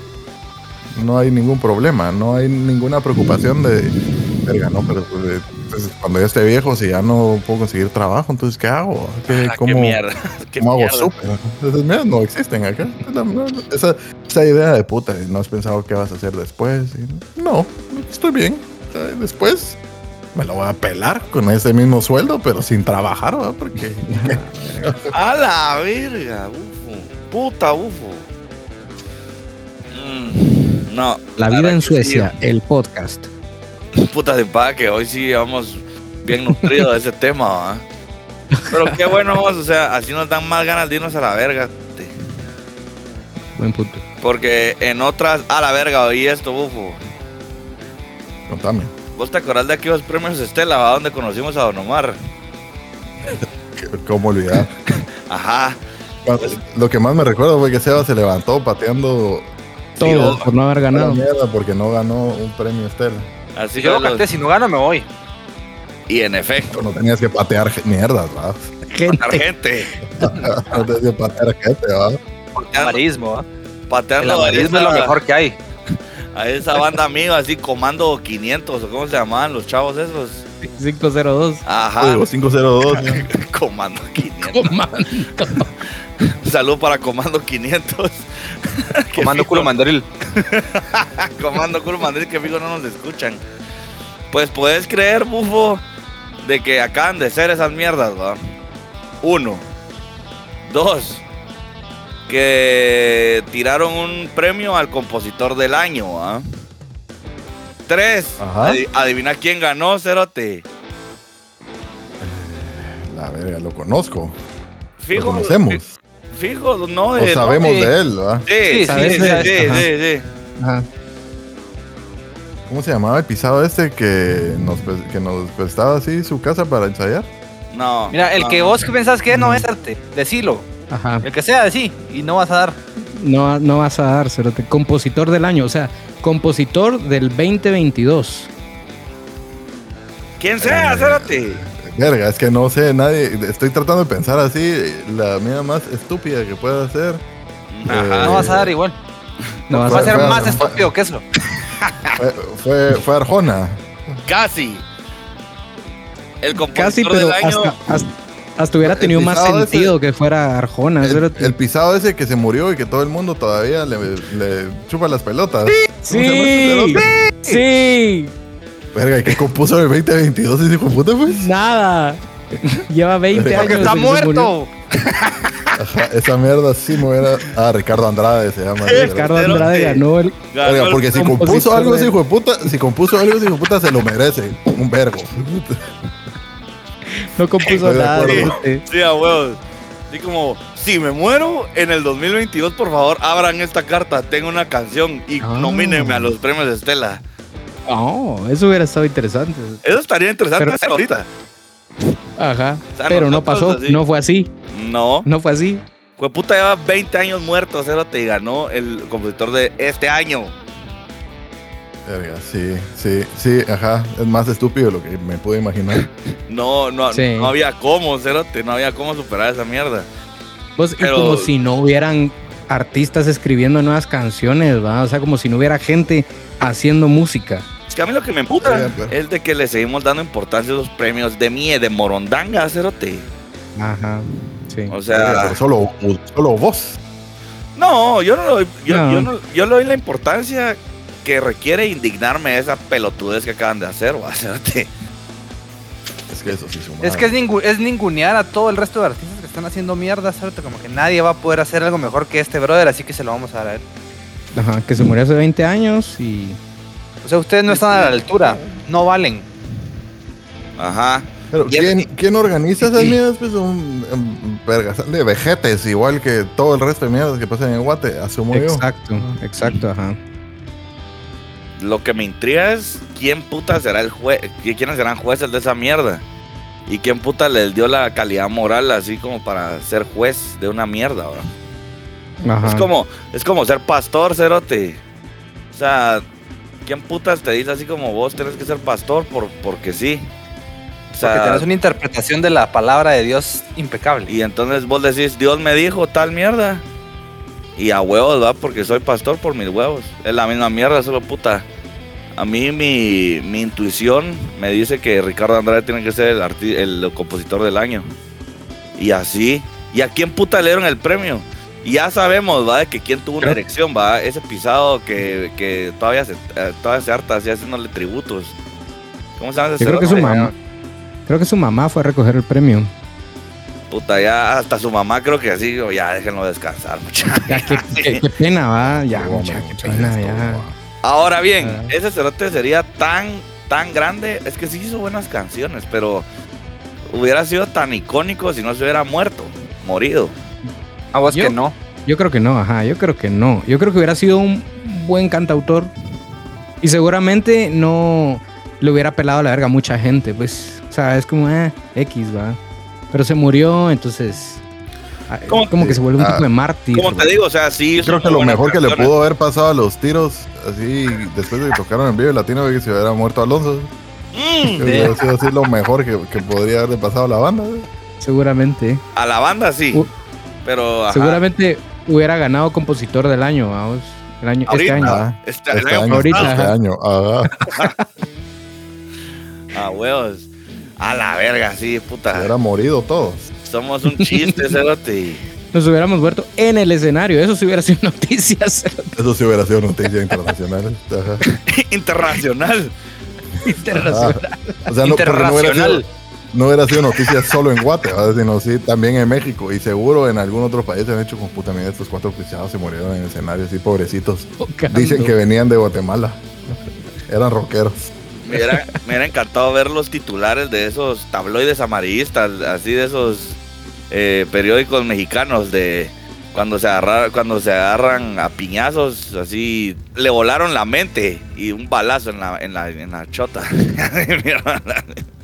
S4: No hay ningún problema, no hay ninguna preocupación de, verga, no, pero pues, de- entonces, cuando ya esté viejo, si ya no puedo conseguir trabajo, entonces ¿qué hago? ¿Qué,
S5: Ah, qué
S4: ¿Cómo,
S5: mierda. qué
S4: cómo hago súper? Esas mierdas no existen acá. Esa, esa idea de puta, no has pensado qué vas a hacer después. Y No, estoy bien. Eh, Después me lo voy a pelar con ese mismo sueldo, pero sin trabajar, ¿verdad? Porque
S5: A la verga, ufo. Puta ufo. Mm, no.
S3: La vida en
S5: sí.
S3: Suecia, el podcast.
S5: Puta de empaque, hoy sí vamos bien nutridos de ese tema, ¿va? Pero qué bueno, vamos, o sea, así nos dan más ganas de irnos a la verga. te-
S3: Buen punto.
S5: Porque en otras, a la verga, oí esto, bufo.
S4: contame.
S5: ¿Vos te acordás de aquellos premios Estela, va? Donde conocimos a Don Omar?
S4: ¿Cómo olvidar?
S5: Ajá.
S4: Lo que más me recuerdo fue que Seba se levantó pateando
S3: Todo
S5: Sí,
S3: por no haber ganado.
S4: mierda porque no ganó un premio Estela.
S5: Así
S2: Yo lo canté, si no gano me voy.
S5: Y en efecto,
S4: No tenías que patear mierdas, ¿va?
S5: patear
S3: Gente,
S5: gente.
S4: No tenías que patear gente, ¿va?
S5: Pateando,
S2: Amarismo, ¿ah? El
S5: pateando a,
S2: amarismo es lo mejor que hay.
S5: a esa banda amiga, así comando 500, o cómo se llamaban los chavos esos.
S3: 502.
S5: Ajá.
S4: Código 502. ¿no?
S5: Comando 500. Salud para Comando 500. Que
S2: Comando culo mandril.
S5: Comando Culo Madrid, que fijo no nos escuchan. Pues puedes creer, bufo, de que acaban de ser esas mierdas, ¿va? Uno. Dos. Que tiraron un premio al compositor del año, ¿va? Tres. Adi- adivina quién ganó, Cerote.
S4: La verga, lo conozco.
S5: Fijo.
S4: Lo conocemos.
S5: Fijo, no.
S4: O
S5: de-
S4: sabemos
S5: no,
S4: de él, ¿va?
S5: Sí,
S2: Sí,
S5: sí, sí, sí,
S3: ajá.
S5: sí, sí.
S3: Ajá.
S4: ¿Cómo se llamaba el pisado este que nos, que nos prestaba así su casa para ensayar?
S5: No.
S2: Mira, el
S5: no.
S2: que vos que pensás que es, no es arte. Decilo.
S3: Ajá.
S2: El que sea, decí. Y no vas a dar.
S3: No, no vas a dar, cerote. Compositor del año, o sea, compositor del 2022.
S5: ¿Quién sea,
S4: Eh,
S5: Cerote?
S4: Verga, es que no sé, nadie. Estoy tratando de pensar así, la mía más estúpida que pueda ser.
S5: Ajá.
S2: No vas a dar igual.
S3: No vas
S2: Va
S3: a
S2: ser
S4: fue-
S2: más
S4: fue-
S2: estúpido que eso.
S4: Fue, fue, fue Arjona.
S5: Casi. El compositor
S3: Casi, pero
S5: del año.
S3: hasta, hasta, hasta hubiera tenido más
S4: ese-
S3: sentido que fuera Arjona.
S4: El, pisado ese que se murió y que todo el mundo todavía le, le chupa las pelotas.
S3: Sí,
S4: ¿Cómo se llama ese cerote?
S3: sí,
S4: Verga, ¿y qué compuso en el 2022 ese hijo de puta, pues?
S3: nada. Lleva 20 años.
S2: Porque está muerto.
S4: Ajá, esa mierda sí me hubiera. Ah, Ricardo Andrade se llama.
S3: Ricardo. Andrade ganó el.
S5: ganó el-
S4: porque si
S3: compositor
S4: compuso algo ese
S3: de-
S4: hijo de puta, si compuso algo ese hijo de puta se lo merece. Un vergo.
S3: No compuso
S4: Estoy de
S3: nada.
S4: acuerdo.
S3: cerote.
S5: Sí, a huevos. Así como, si me muero en el 2022, por favor, abran esta carta. Tengo una canción y
S3: Ah.
S5: nomínenme a los premios de Estela.
S3: Oh, eso hubiera estado interesante.
S5: Eso estaría interesante
S3: Pero-
S5: hacer ahorita.
S3: Ajá.
S5: O sea,
S3: Pero no pasó,
S5: así.
S3: no fue así.
S5: No.
S3: No fue así.
S5: Fue puta, lleva 20 años muerto, Cerote, y ganó el compositor de este año.
S4: Verga, sí, sí, sí, ajá. Es más estúpido de lo que me pude imaginar.
S5: No, no,
S3: Sí.
S5: no había cómo, Cerote, no había cómo superar esa mierda.
S3: Pues,
S5: Pero-
S3: Y como si no hubieran artistas escribiendo nuevas canciones, ¿va? O sea, como si no hubiera gente haciendo música.
S5: Es que a mí lo que me emputa
S4: Sí, pero-
S5: es de que le seguimos dando importancia a esos premios de mie, de morondanga, Cerote.
S3: Ajá. Sí.
S5: O sea,
S4: pero solo, solo vos.
S5: no, yo no, le doy, yo,
S3: No.
S5: yo no- yo le doy la importancia que requiere indignarme de esa pelotudez que acaban de hacer, va, Cerote.
S4: Es que eso sí suma.
S2: Es que es, ningu- es ningunear a todo el resto de artistas que están haciendo mierda, ¿cierto? Como que nadie va a poder hacer algo mejor que este brother, así que se lo vamos a dar a él.
S3: Ajá, que se murió hace 20 años y.
S2: O sea, ustedes no están a la altura, no valen.
S5: Ajá.
S4: Pero ¿quién, quién organiza esas mierdas? Pues un, un vergasal de vejetes, igual que todo el resto de mierdas que pasan en Guate, asumo yo.
S3: Exacto, exacto, ajá.
S5: Lo que me intriga es quién puta será el juez, quiénes serán jueces de esa mierda. Y quién puta les dio la calidad moral así como para ser juez de una mierda.
S3: Ajá.
S5: Es como, es como ser pastor, cerote. O sea, ¿quién putas te dice así como vos tenés que ser pastor por, porque sí? O
S2: Porque
S5: sea,
S2: tenés una interpretación de la palabra de Dios impecable.
S5: y entonces vos decís, Dios me dijo tal mierda. Y a huevos, va, porque soy pastor por mis huevos. Es la misma mierda, solo puta. A mí mi, mi intuición me dice que Ricardo Andrade tiene que ser el, el compositor del año. Y así. ¿Y a quién puta le dieron el premio? Y ya sabemos, va, de que quién tuvo una erección, va. Ese pisado que, que todavía, se, eh, todavía se harta así haciéndole tributos. ¿Cómo se llama ese
S3: Yo creo que su mamá. Creo que su mamá fue a recoger el premio.
S5: Puta, ya hasta su mamá creo que así, ya déjenlo descansar, muchachos.
S3: Ya, qué, qué- qué pena, va. Ya, mucha, qué pena,
S4: esto,
S3: ya.
S5: Ahora bien,
S3: Ah.
S5: ese cerote sería tan, tan grande. Es que sí hizo buenas canciones, pero hubiera sido tan icónico si no se hubiera muerto, morido.
S2: A vos
S3: Yo-
S2: que no.
S3: Yo creo que no, ajá, yo creo que no. Yo creo que hubiera sido un buen cantautor y seguramente no le hubiera pelado la verga a mucha gente, pues. O sea, es como, eh, X, va. Pero se murió, entonces. ah,
S5: ¿Cómo-
S3: Como que se vuelve un
S4: Ah,
S3: tipo de mártir.
S5: Como te digo, o sea, sí.
S4: Creo que lo mejor que le pudo haber pasado a los tiros, así, después de que tocaron en vivo latino, que se hubiera muerto Alonso.
S5: Mm,
S4: hubiera sido así lo mejor que, que podría haberle pasado a la banda. güey.
S3: Seguramente.
S5: a la banda sí.
S3: Uh,
S5: pero ajá,
S3: Seguramente hubiera ganado compositor del año, vamos. El año, este
S5: ahorita,
S3: año.
S4: ah,
S5: este-
S4: Este
S5: año
S4: año,
S3: ahorita,
S4: este
S3: ajá.
S4: año. Ajá.
S5: A huevos. A la verga, sí,
S4: Se
S5: puta.
S4: hubiera morido todos.
S5: Somos un chiste, cerote.
S3: Nos hubiéramos muerto en el escenario. Eso sí hubiera sido noticias
S4: Eso sí hubiera sido noticia internacional.
S5: Internacional.
S3: internacionales.
S4: O sea, no, no
S2: Internacional.
S4: sido, no hubiera sido noticia solo en Guate, ¿verdad? sino sí también en México. Y seguro en algún otro país se han hecho con puta. Estos cuatro pichados se murieron en el escenario, así pobrecitos. Dicen que venían de Guatemala. Eran rockeros.
S5: Me hubiera, me hubiera encantado ver los titulares de esos tabloides amarillistas, así de esos eh, periódicos mexicanos de cuando se agarra, cuando se agarran a piñazos, así le volaron la mente y un balazo en la, en la, en la chota.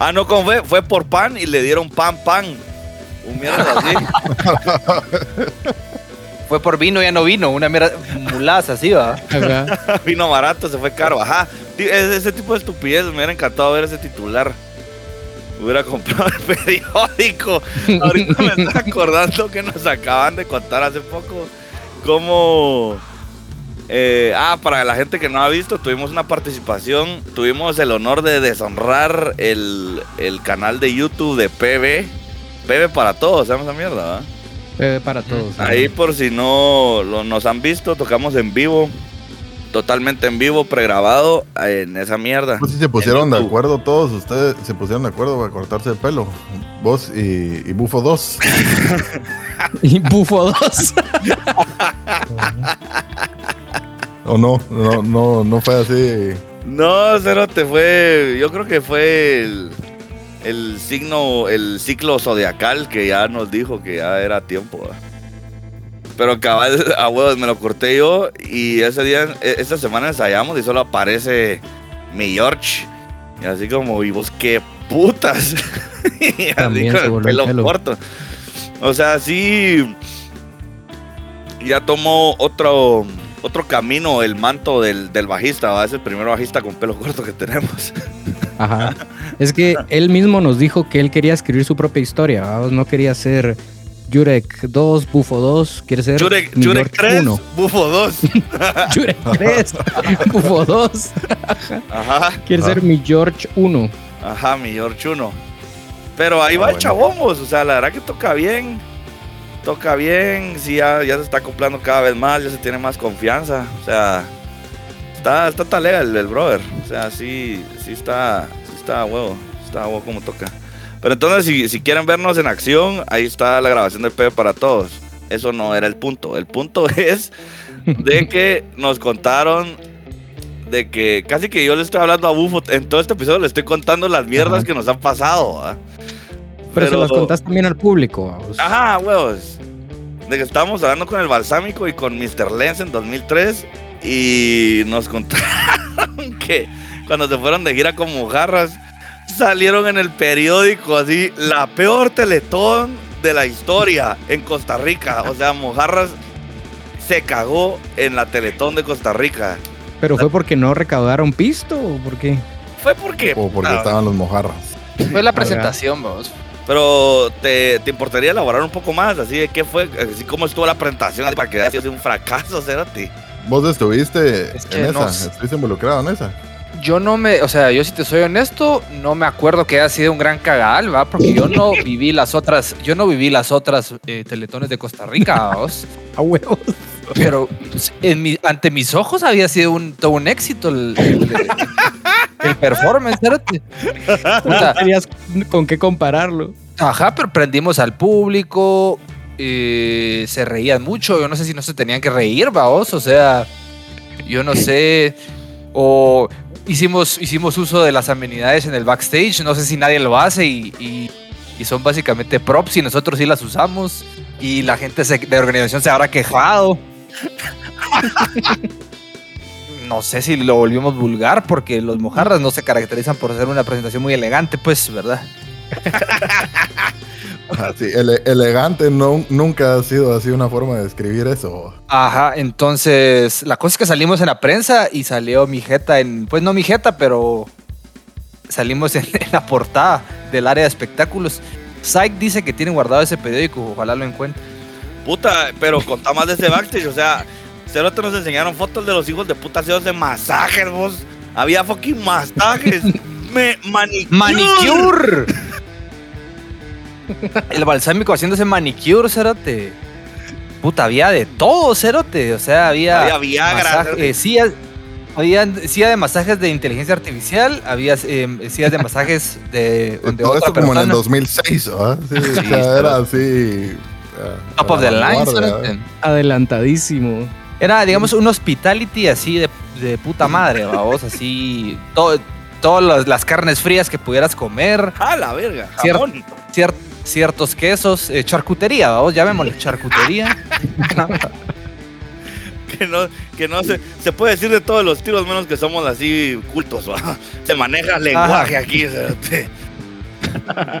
S5: ah, no, ¿cómo fue? Fue por pan y le dieron pan, pan. Un mierda así.
S2: Fue por vino, ya no vino. Una mera mulaza así, va.
S5: Vino barato, se fue caro. Ajá. Ese, ese tipo de estupidez me hubiera encantado ver ese titular. Hubiera comprado el periódico. Ahorita me estoy acordando que nos acaban de contar hace poco cómo. Eh, ah, para la gente que no ha visto, tuvimos una participación. Tuvimos el honor de deshonrar el, el canal de YouTube de PB. PB para todos, ¿sabes esa mierda? ¿verdad?
S3: Eh, para todos.
S5: Ahí por si no lo- nos han visto, tocamos en vivo, totalmente en vivo, pregrabado en esa mierda.
S4: No sé si se pusieron de acuerdo todos ustedes, se pusieron de acuerdo para cortarse el pelo. Vos y, y Bufo 2.
S3: Y Bufo 2.
S4: ¿O no? No, no, no fue así.
S5: No, Cero, te fue, yo creo que fue el, el signo, el ciclo zodiacal que ya nos dijo que ya era tiempo. Pero cabal, a huevos me lo corté yo y ese día, e- esta semana ensayamos y solo aparece mi George. Y así como, ¿y vos qué putas? y así
S3: También
S5: con el pelo,
S3: pelo.
S5: corto. O sea, sí, ya tomó otro, otro camino el manto del, del bajista, ¿va? es el primer bajista con pelo corto que tenemos.
S3: Ajá. Es que él mismo nos dijo que él quería escribir su propia historia. vamos, No quería ser Jurek 2, Bufo 2. Quiere ser
S5: Jurek, Jurek
S3: York
S5: 3,
S3: 1.
S5: Bufo 2.
S3: Jurek 3, Bufo 2.
S5: Ajá,
S3: Quiere ser mi George 1.
S5: ajá, mi George 1. Pero ahí
S4: Ah,
S5: va el
S4: bueno.
S5: chabomos, o sea, la verdad que toca bien. Toca bien, sí, ya, ya se está acoplando cada vez más, ya se tiene más confianza. O sea, está, está talega el, el brother. O sea, sí, sí está, sí está huevo. Está bueno como toca. Pero entonces, si, si quieren vernos en acción, ahí está la grabación del Pepe para todos. Eso no era el punto. El punto es de que nos contaron de que casi que yo le estoy hablando a Bufo en todo este episodio, le estoy contando las mierdas
S3: Ajá.
S5: que nos han pasado.
S3: Pero, se las contás también al público. vamos.
S5: Ajá, huevos. De que estábamos hablando con el Balsámico y con Mr. Lenz en 2003 y nos contaron que cuando se fueron de gira con mojarras salieron en el periódico así la peor teletón de la historia en Costa Rica. O sea, mojarras se cagó en la teletón de Costa Rica.
S3: Pero fue porque no recaudaron pisto o por qué?
S5: Fue porque...
S4: O porque
S5: Ah,
S4: estaban los mojarras.
S2: Fue la presentación, vamos.
S5: Pero ¿te, te importaría elaborar un poco más, así de qué fue, así cómo estuvo la presentación para que haya sido un fracaso, Cerati.
S4: Vos estuviste
S2: Es que
S4: en
S2: no
S4: esa, estuviste involucrado en esa.
S2: Yo no me, o sea, yo si te soy honesto, no me acuerdo que haya sido un gran cagadal, ¿va? Porque yo no viví las otras, yo no viví las otras eh, teletones de Costa Rica, ¿vos?
S3: A huevos.
S2: Pero pues, en mi- ante mis ojos había sido un, todo un éxito el, el, el performance, espérate. Puta,
S3: Tenías con qué compararlo.
S2: Ajá, pero prendimos al público, eh, se reían mucho, yo no sé si no se tenían que reír, vaos, o sea, yo no sé, o hicimos, hicimos uso de las amenidades en el backstage, no sé si nadie lo hace y, y- y son básicamente props y nosotros sí las usamos y la gente se- de organización se habrá quejado. No sé si lo volvimos vulgar porque los mojarras no se caracterizan por ser una presentación muy elegante, pues, ¿verdad?
S4: Así, ele- elegante no, nunca ha sido así una forma de describir eso.
S2: Ajá, entonces la cosa es que salimos en la prensa y salió mi jeta en, pues no mi jeta, pero salimos en, en la portada del área de espectáculos. Psych dice que tiene guardado ese periódico, ojalá lo encuentre.
S5: Puta, pero contá más de ese backstage, o sea, Cerote nos enseñaron fotos de los hijos de puta hacidos de masajes, vos. Había fucking masajes. Me, manicure.
S2: ¡Manicure! El balsámico haciéndose manicure, cerote. Puta, había de todo, cerote. O sea, había.
S5: Había Viagra,
S2: sillas- había sillas de masajes de inteligencia artificial, había eh, sillas de masajes de. donde
S4: Todo
S2: otra
S4: esto como en el
S2: persona-
S4: 2006, ¿verdad? Sí, o
S2: Sí,
S4: sea,
S2: pero-
S4: era así. ah,
S2: Top of the line, cerote.
S3: Adelantadísimo.
S2: Era, digamos, un hospitality así de, de puta madre, vamos, así. todo- todas las, las carnes frías que pudieras comer,
S5: A la verga, jamón.
S2: cier- ciertos quesos, eh, charcutería, vamos, llamémosle charcutería.
S5: Que no, que no se, se puede decir de todos los tiros, menos que somos así cultos, ¿va? Se maneja lenguaje aquí, Cerote.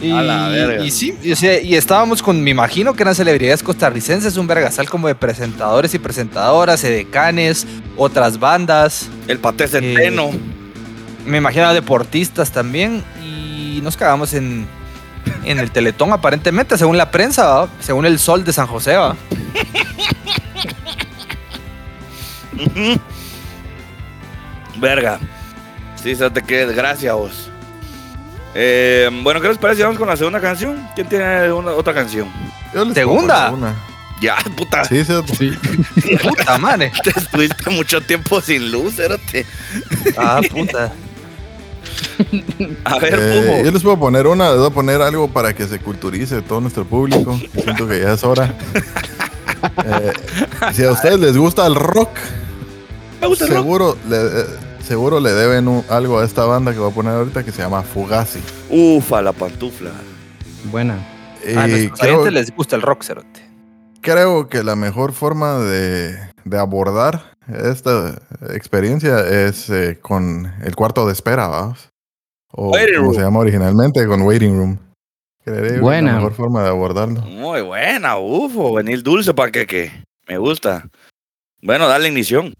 S2: Y,
S5: A la verga.
S2: y sí, y, o sea, y estábamos con, me imagino que eran celebridades costarricenses, un vergasal como de presentadores y presentadoras, edecanes, otras bandas.
S5: El paté centeno.
S2: Me imagino deportistas también. Y nos cagamos en, en el Teletón, aparentemente, según la prensa, ¿va? según el Sol de San José. ¿va?
S5: Verga. Sí, te quede desgracia vos. Eh, bueno, ¿qué les parece? Vamos con la segunda canción. ¿Quién tiene una, otra canción?
S2: ¿Segunda?
S5: Ya, puta.
S4: Sí, sí.
S2: Puta madre.
S5: Te estuviste mucho tiempo sin luz, Cerote.
S2: Ah, puta.
S5: A ver,
S4: Eh, yo les puedo poner una, les voy a poner algo para que se culturice todo nuestro público. que Siento que ya es hora. Eh, si a ustedes les gusta el rock,
S5: Me gusta el rock.
S4: seguro le, eh, seguro le deben un- algo a esta banda que voy a poner ahorita que se llama Fugazi.
S5: Ufa, la pantufla.
S3: Buena.
S4: Y
S2: A nuestros
S4: creo,
S2: oyentes les gusta el rock, cerote.
S4: creo que la mejor forma de, de abordar esta experiencia es eh, con el cuarto de espera, vamos. O
S5: Waiting
S4: como
S5: room.
S4: se llama originalmente, con Waiting Room.
S3: Buena.
S4: la mejor forma de abordarlo.
S5: Muy buena, ufo. Venir dulce para que, que. Me gusta. Bueno, dale ignición.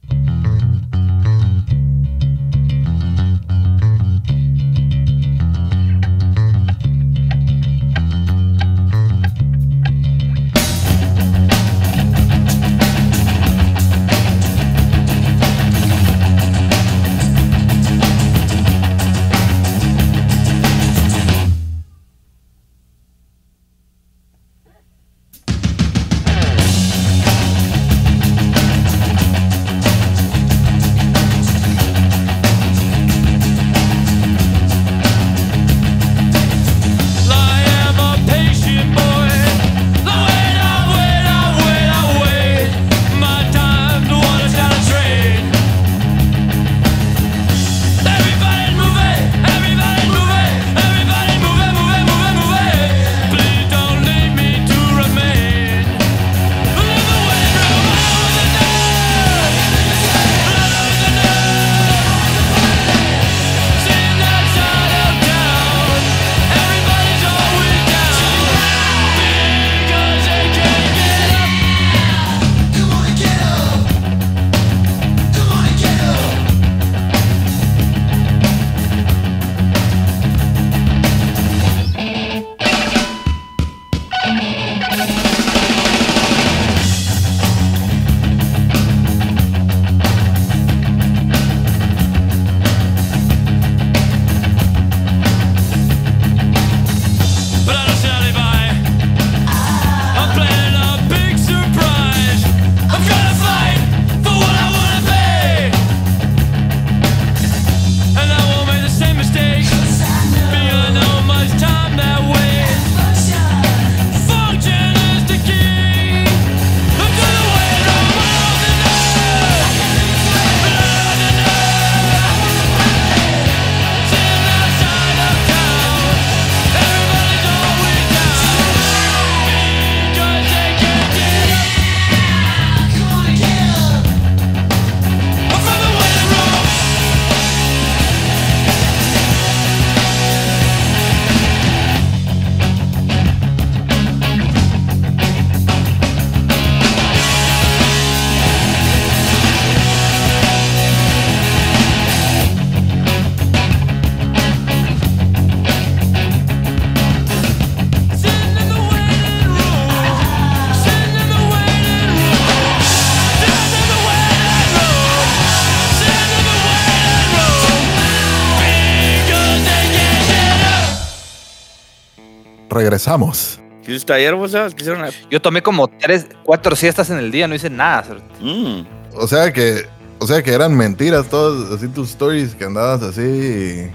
S4: Regresamos.
S5: ¿Qué hiciste ayer, vos sabes? ¿Qué hicieron?
S2: Yo tomé como tres, cuatro siestas en el día, no hice nada.
S5: Mm.
S4: O sea que, o sea que eran mentiras todas, así tus stories que andabas así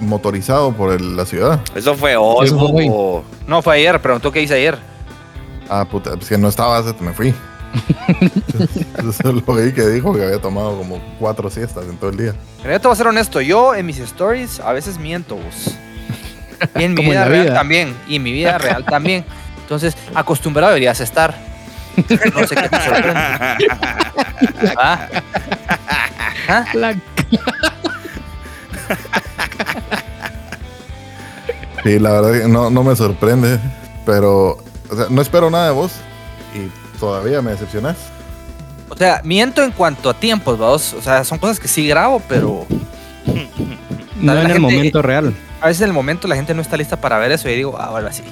S4: motorizado por el- la ciudad.
S5: Eso fue hoy,
S3: Eso fue hoy.
S5: bobo.
S2: No, fue ayer, preguntó qué hice ayer.
S4: Ah, puta, pues que no estabas, me fui. Eso lo vi que dijo que había tomado como cuatro siestas en todo el día.
S2: Pero yo te voy a ser honesto, yo en mis stories a veces miento, vos. Y en mi
S3: en
S2: vida real
S3: vida.
S2: también. Y en mi vida real también. Entonces, acostumbrado deberías estar. No sé qué te sorprende. ¿Ah? ¿Ah?
S3: La-
S4: Sí, la verdad que no, no me sorprende, pero o sea, no espero nada de vos y todavía me decepcionás.
S2: O sea, miento en cuanto a tiempos, vamos. O sea, son cosas que sí grabo, pero
S3: No en el
S2: gente-
S3: momento real.
S2: A veces en el momento la gente no está lista para ver eso y digo, ah, ahora sí.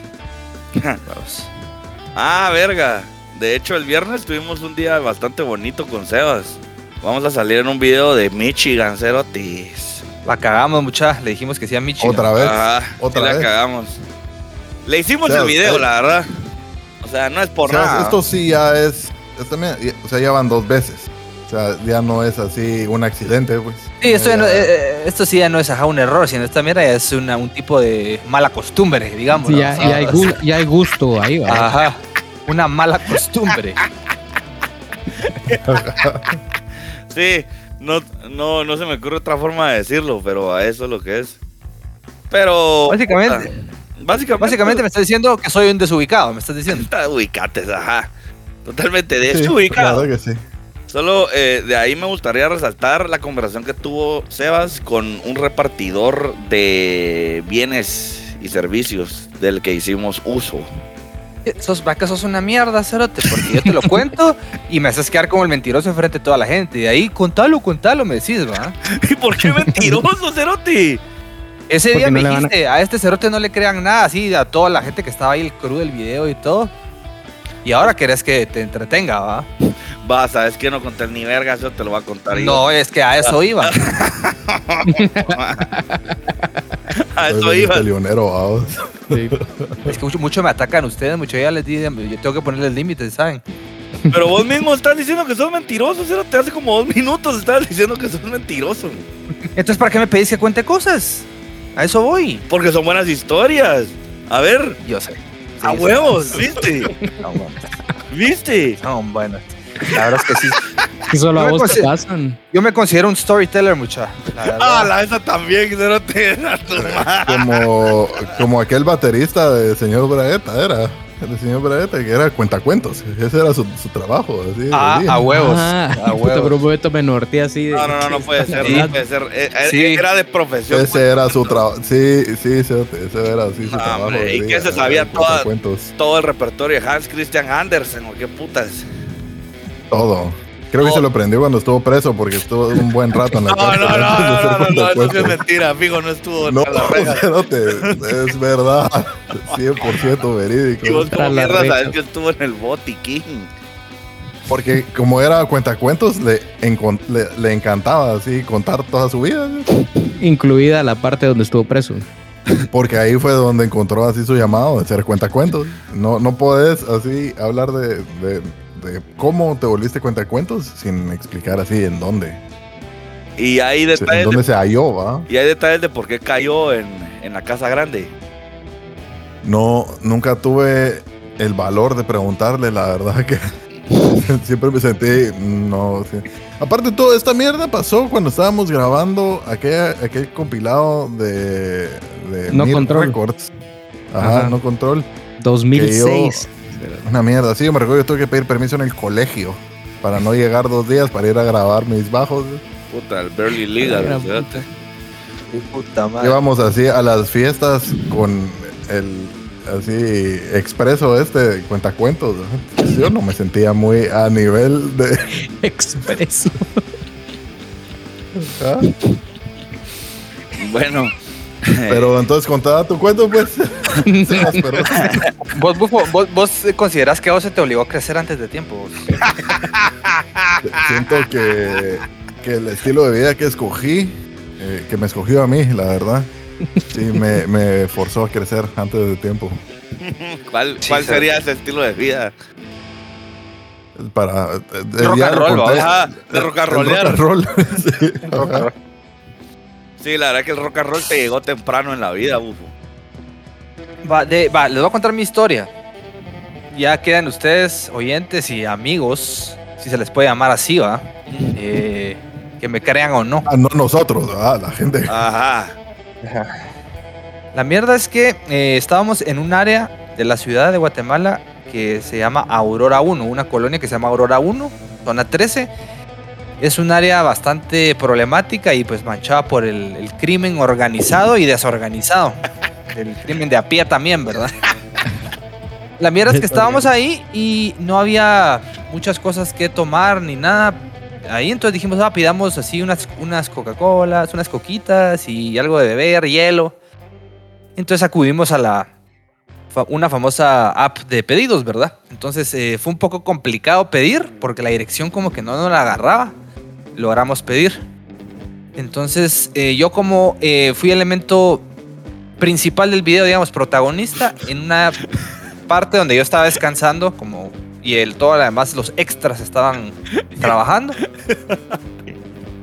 S2: Vamos.
S5: Ah, verga. De hecho, el viernes tuvimos un día bastante bonito con Sebas. Vamos a salir en un video de Michigan, Cerotis.
S2: La cagamos mucha, le dijimos que sí a Michi.
S4: Otra vez,
S5: Ah,
S4: otra
S5: sí la
S4: vez.
S5: cagamos. Le hicimos
S4: Sebas,
S5: el video,
S4: eh.
S5: la verdad. O sea, no es por
S4: O sea,
S5: nada.
S4: esto sí ya es, o sea, ya van dos veces. O sea, ya no es así un accidente, pues.
S2: Sí, esto, ya no- eh, eh, esto sí ya no es ajá, un error, sino esta mierda ya es una- un tipo de mala costumbre, digamos.
S3: Sí,
S2: ¿no?
S3: ya, ya hay gu- ya hay gusto ahí, ¿va?
S2: Ajá, una mala costumbre.
S5: Sí, no, no, no se me ocurre otra forma de decirlo, pero a eso es lo que es. Pero.
S2: Básicamente,
S5: Básicamente.
S2: básicamente me estás diciendo que soy un desubicado, me estás diciendo.
S5: Está ubicates, ajá. Totalmente
S4: Sí,
S5: desubicado.
S4: verdad que sí.
S5: Solo eh, de ahí me gustaría resaltar la conversación que tuvo Sebas con un repartidor de bienes y servicios del que hicimos uso.
S2: Sos vacas, sos una mierda, cerote, porque yo te lo cuento y me haces quedar como el mentiroso enfrente de toda la gente. Y de ahí, contalo, contalo, me decís, ¿va?
S5: ¿Y por qué mentiroso, Cerote?
S2: Ese
S3: Porque
S2: día me
S3: no van a-
S2: dijiste, a... este cerote no le crean nada, así, a toda la gente que estaba ahí, el crew del video y todo. Y ahora querés que te entretenga, ¿va?
S5: Va, sabes que no conté ni verga, eso te lo voy a contar yo.
S2: No, es que a eso iba.
S5: a eso iba.
S3: Sí.
S2: Es que mucho, mucho me atacan ustedes, mucho ya les di, yo tengo que ponerles límites, ¿saben?
S5: Pero vos mismo estás diciendo que sos mentiroso, Cerote. Hace como dos minutos estás diciendo que sos mentiroso.
S2: Entonces, ¿para qué me pedís que cuente cosas? A eso voy.
S5: Porque son buenas historias. A ver,
S2: Yo sé.
S5: a
S2: Sí,
S5: huevos,
S2: sí.
S5: ¿viste?
S2: No, bueno.
S5: ¿Viste?
S2: No, bueno. La verdad es que sí.
S3: Solo a
S2: Yo me
S3: vos te pasan.
S2: Yo me considero un storyteller, mucha. La.
S5: Ah, la esa también, a tu madre.
S4: Como, como aquel baterista de señor Bragueta, era. El señor Bragueta, que era cuentacuentos. Ese era su, su trabajo. Así,
S2: Ah, a huevos.
S3: Ah,
S2: a
S3: puta, pero un
S2: huevos.
S3: momento me norteé así. de-
S5: No, no, no, no puede ser,
S2: Sí.
S5: no puede ser. Eh, eh,
S2: Sí.
S5: Era de profesión.
S4: Ese era su trabajo. Sí, sí, ese, ese era así su
S5: Ah,
S4: trabajo.
S5: hombre, ¿y qué se sabía
S4: cuentacuentos,
S5: Todo el repertorio de Hans Christian Andersen, o qué putas.
S4: Todo. Creo que
S5: No.
S4: se lo prendió cuando estuvo preso porque estuvo un buen rato en la
S5: No,
S4: cárcel.
S5: no, no,
S4: antes de
S5: no, no, no, eso es mentira, fijo, no estuvo
S4: No,
S5: a la reja.
S4: cerote, es verdad. 100% verídico.
S5: Y vos como mierda sabes que estuvo en el botiquín.
S4: Porque como era cuentacuentos, le, le, le encantaba así contar toda su vida.
S3: Incluida la parte donde estuvo preso.
S4: Porque ahí fue donde encontró así su llamado de ser cuentacuentos. No, no podés así hablar de, de, de cómo te volviste cuentacuentos sin explicar así en dónde.
S5: Y hay
S4: En
S5: detalles,
S4: dónde
S5: de,
S4: se halló, ¿va?
S5: y hay detalles de por qué cayó en, en la casa grande.
S4: No, nunca tuve el valor de preguntarle, la verdad que siempre me sentí, no sé. Aparte toda esta mierda pasó cuando estábamos grabando aquel, aquel compilado de, de
S3: No
S4: Mir
S3: Control.
S4: Records. Ajá,
S3: Ajá.
S4: no control.
S3: 2006.
S4: Una mierda, sí, yo me recuerdo, yo tuve que pedir permiso en el colegio para no llegar dos días para ir a grabar mis bajos.
S5: Puta, el Burley Legal.
S3: Era
S5: fíjate.
S2: Puta madre.
S4: Íbamos así a las fiestas con el así expreso este cuentacuentos. Yo no me sentía muy a nivel de.
S3: Expreso.
S4: ¿ah?
S5: Bueno,
S4: Pero entonces contaba tu cuento, pues. Sí, pero-
S2: ¿Vos, Bufo, vos, vos considerás que a vos se te obligó a crecer antes de tiempo?
S4: siento que, que el estilo de vida que escogí, eh, que me escogió a mí, la verdad, Sí, me, me forzó a crecer antes de tiempo.
S5: ¿Cuál,
S2: Sí,
S5: cuál
S2: sí.
S5: sería ese estilo de vida?
S4: Para. eh,
S2: Rock
S4: ya
S2: and roll,
S5: de rock
S4: rock and roll.
S5: Sí, la verdad que el rock and roll te llegó temprano en la vida, bufo.
S2: Va, de- va, les voy a contar mi historia. Ya quedan ustedes oyentes y amigos, si se les puede llamar así, va. Eh, que me crean o no.
S4: Ah, no nosotros, ah, la gente.
S5: Ajá.
S2: La mierda es que eh, estábamos en un área de la ciudad de Guatemala que se llama Aurora 1, una colonia que se llama Aurora 1, zona 13. Es un área bastante problemática y pues manchada por el, el crimen organizado y desorganizado. El crimen de a pie también, ¿verdad? La mierda es que estábamos ahí y no había muchas cosas que tomar ni nada. Ahí entonces dijimos, ah, pidamos así unas, unas Coca-Colas, unas coquitas y algo de beber, hielo. Entonces acudimos a la una famosa app de pedidos, ¿verdad? Entonces eh, fue un poco complicado pedir porque la dirección como que no nos la agarraba. Logramos pedir. Entonces eh, yo como eh, fui elemento principal del video, digamos, protagonista, en una parte donde yo estaba descansando, como y el todo además los extras estaban trabajando.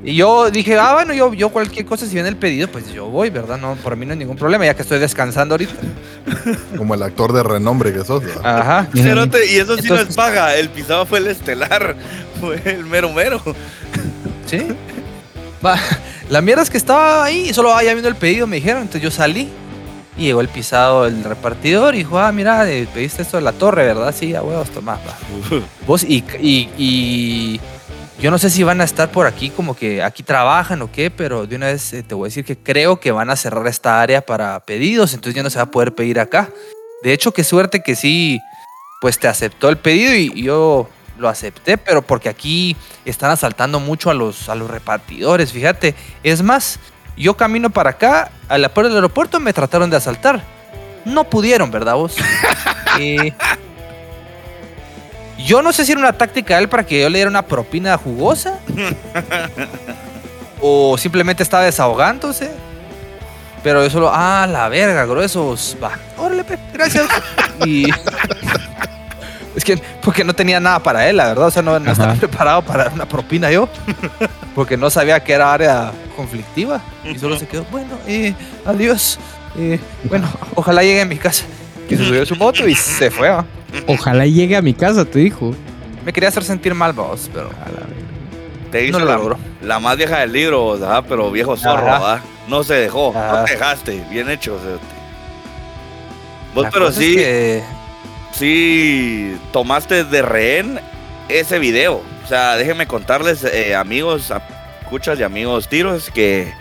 S2: Y yo dije, ah, bueno, yo, yo cualquier cosa, si viene el pedido, pues yo voy, ¿verdad? No, por mí no hay ningún problema, ya que estoy descansando ahorita.
S4: Como el actor de renombre que sos. ¿verdad?
S2: Ajá.
S5: Cerote, y eso sí no es
S2: Entonces-
S5: paga. El pisado fue el estelar. Fue el mero mero.
S2: Sí. Va, La mierda es que estaba ahí, solo ah, ya viendo el pedido, me dijeron, entonces yo salí. Y llegó el pisado, el repartidor, y dijo, ah, mira, eh, pediste esto de la torre, ¿verdad? Sí, a huevos, toma, va. Vos, y, y, y yo no sé si van a estar por aquí, como que aquí trabajan o qué, pero de una vez eh, te voy a decir que creo que van a cerrar esta área para pedidos, entonces ya no se va a poder pedir acá. De hecho, qué suerte que sí, pues te aceptó el pedido y, y yo lo acepté, pero porque aquí están asaltando mucho a los, a los repartidores, fíjate. Es más, yo camino para acá, a la puerta del aeropuerto me trataron de asaltar. No pudieron, ¿verdad vos? Eh, yo no sé si era una táctica de él para que yo le diera una propina jugosa. o simplemente estaba desahogándose. Pero yo solo, ah, la verga, gruesos. Va, órale, pe, gracias. y. Es que, porque no tenía nada para él, la verdad. O sea, no, no estaba preparado para dar una propina yo. Porque no sabía que era área conflictiva. Y solo se quedó, bueno, eh, adiós. eh, bueno, ojalá llegue a mi casa. Y se subió a su moto y se fue, ¿va?
S3: Ojalá llegue a mi casa, tu hijo.
S2: Me quería hacer sentir mal, vos, pero.
S5: Te hizo
S2: No
S5: la,
S2: logró.
S5: la más vieja del libro, ajá, pero viejo zorro. ¿verdad? No se dejó, no te dejaste. Bien hecho. Vos,
S2: la
S5: pero
S2: es
S5: sí,
S2: que-
S5: sí tomaste de rehén ese video. O sea, déjenme contarles, eh, amigos, escuchas y amigos tiros, que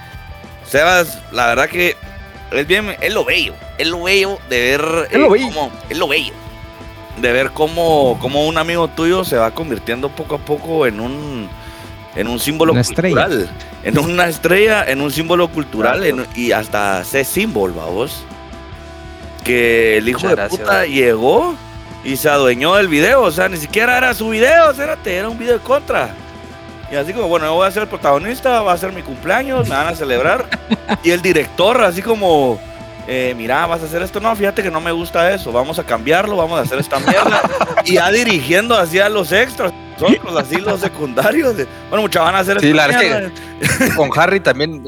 S5: Sebas, la verdad que es bien, es lo bello, es lo bello de ver,
S2: Es lo bello.
S5: cómo- es lo bello, de ver cómo, cómo un amigo tuyo se va convirtiendo poco a poco en un, en un símbolo
S3: Una estrella.
S5: cultural, en una estrella, en un símbolo cultural en- y hasta ser símbolo, vos. Que el hijo
S2: Muchas
S5: de
S2: gracias,
S5: puta
S2: bro.
S5: llegó y se adueñó del video, o sea, ni siquiera era su video, era un video de contra. Y así como, bueno, yo voy a ser el protagonista, va a ser mi cumpleaños, me van a celebrar. y el director, así como, eh, mira, vas a hacer esto, no, fíjate que no me gusta eso, vamos a cambiarlo, vamos a hacer esta mierda. y ya dirigiendo hacia los extras, nosotros, así los secundarios. de, bueno, muchachos, van a hacer
S2: Sí,
S5: esta
S2: la verdad es
S5: mierda.
S2: con Harry también.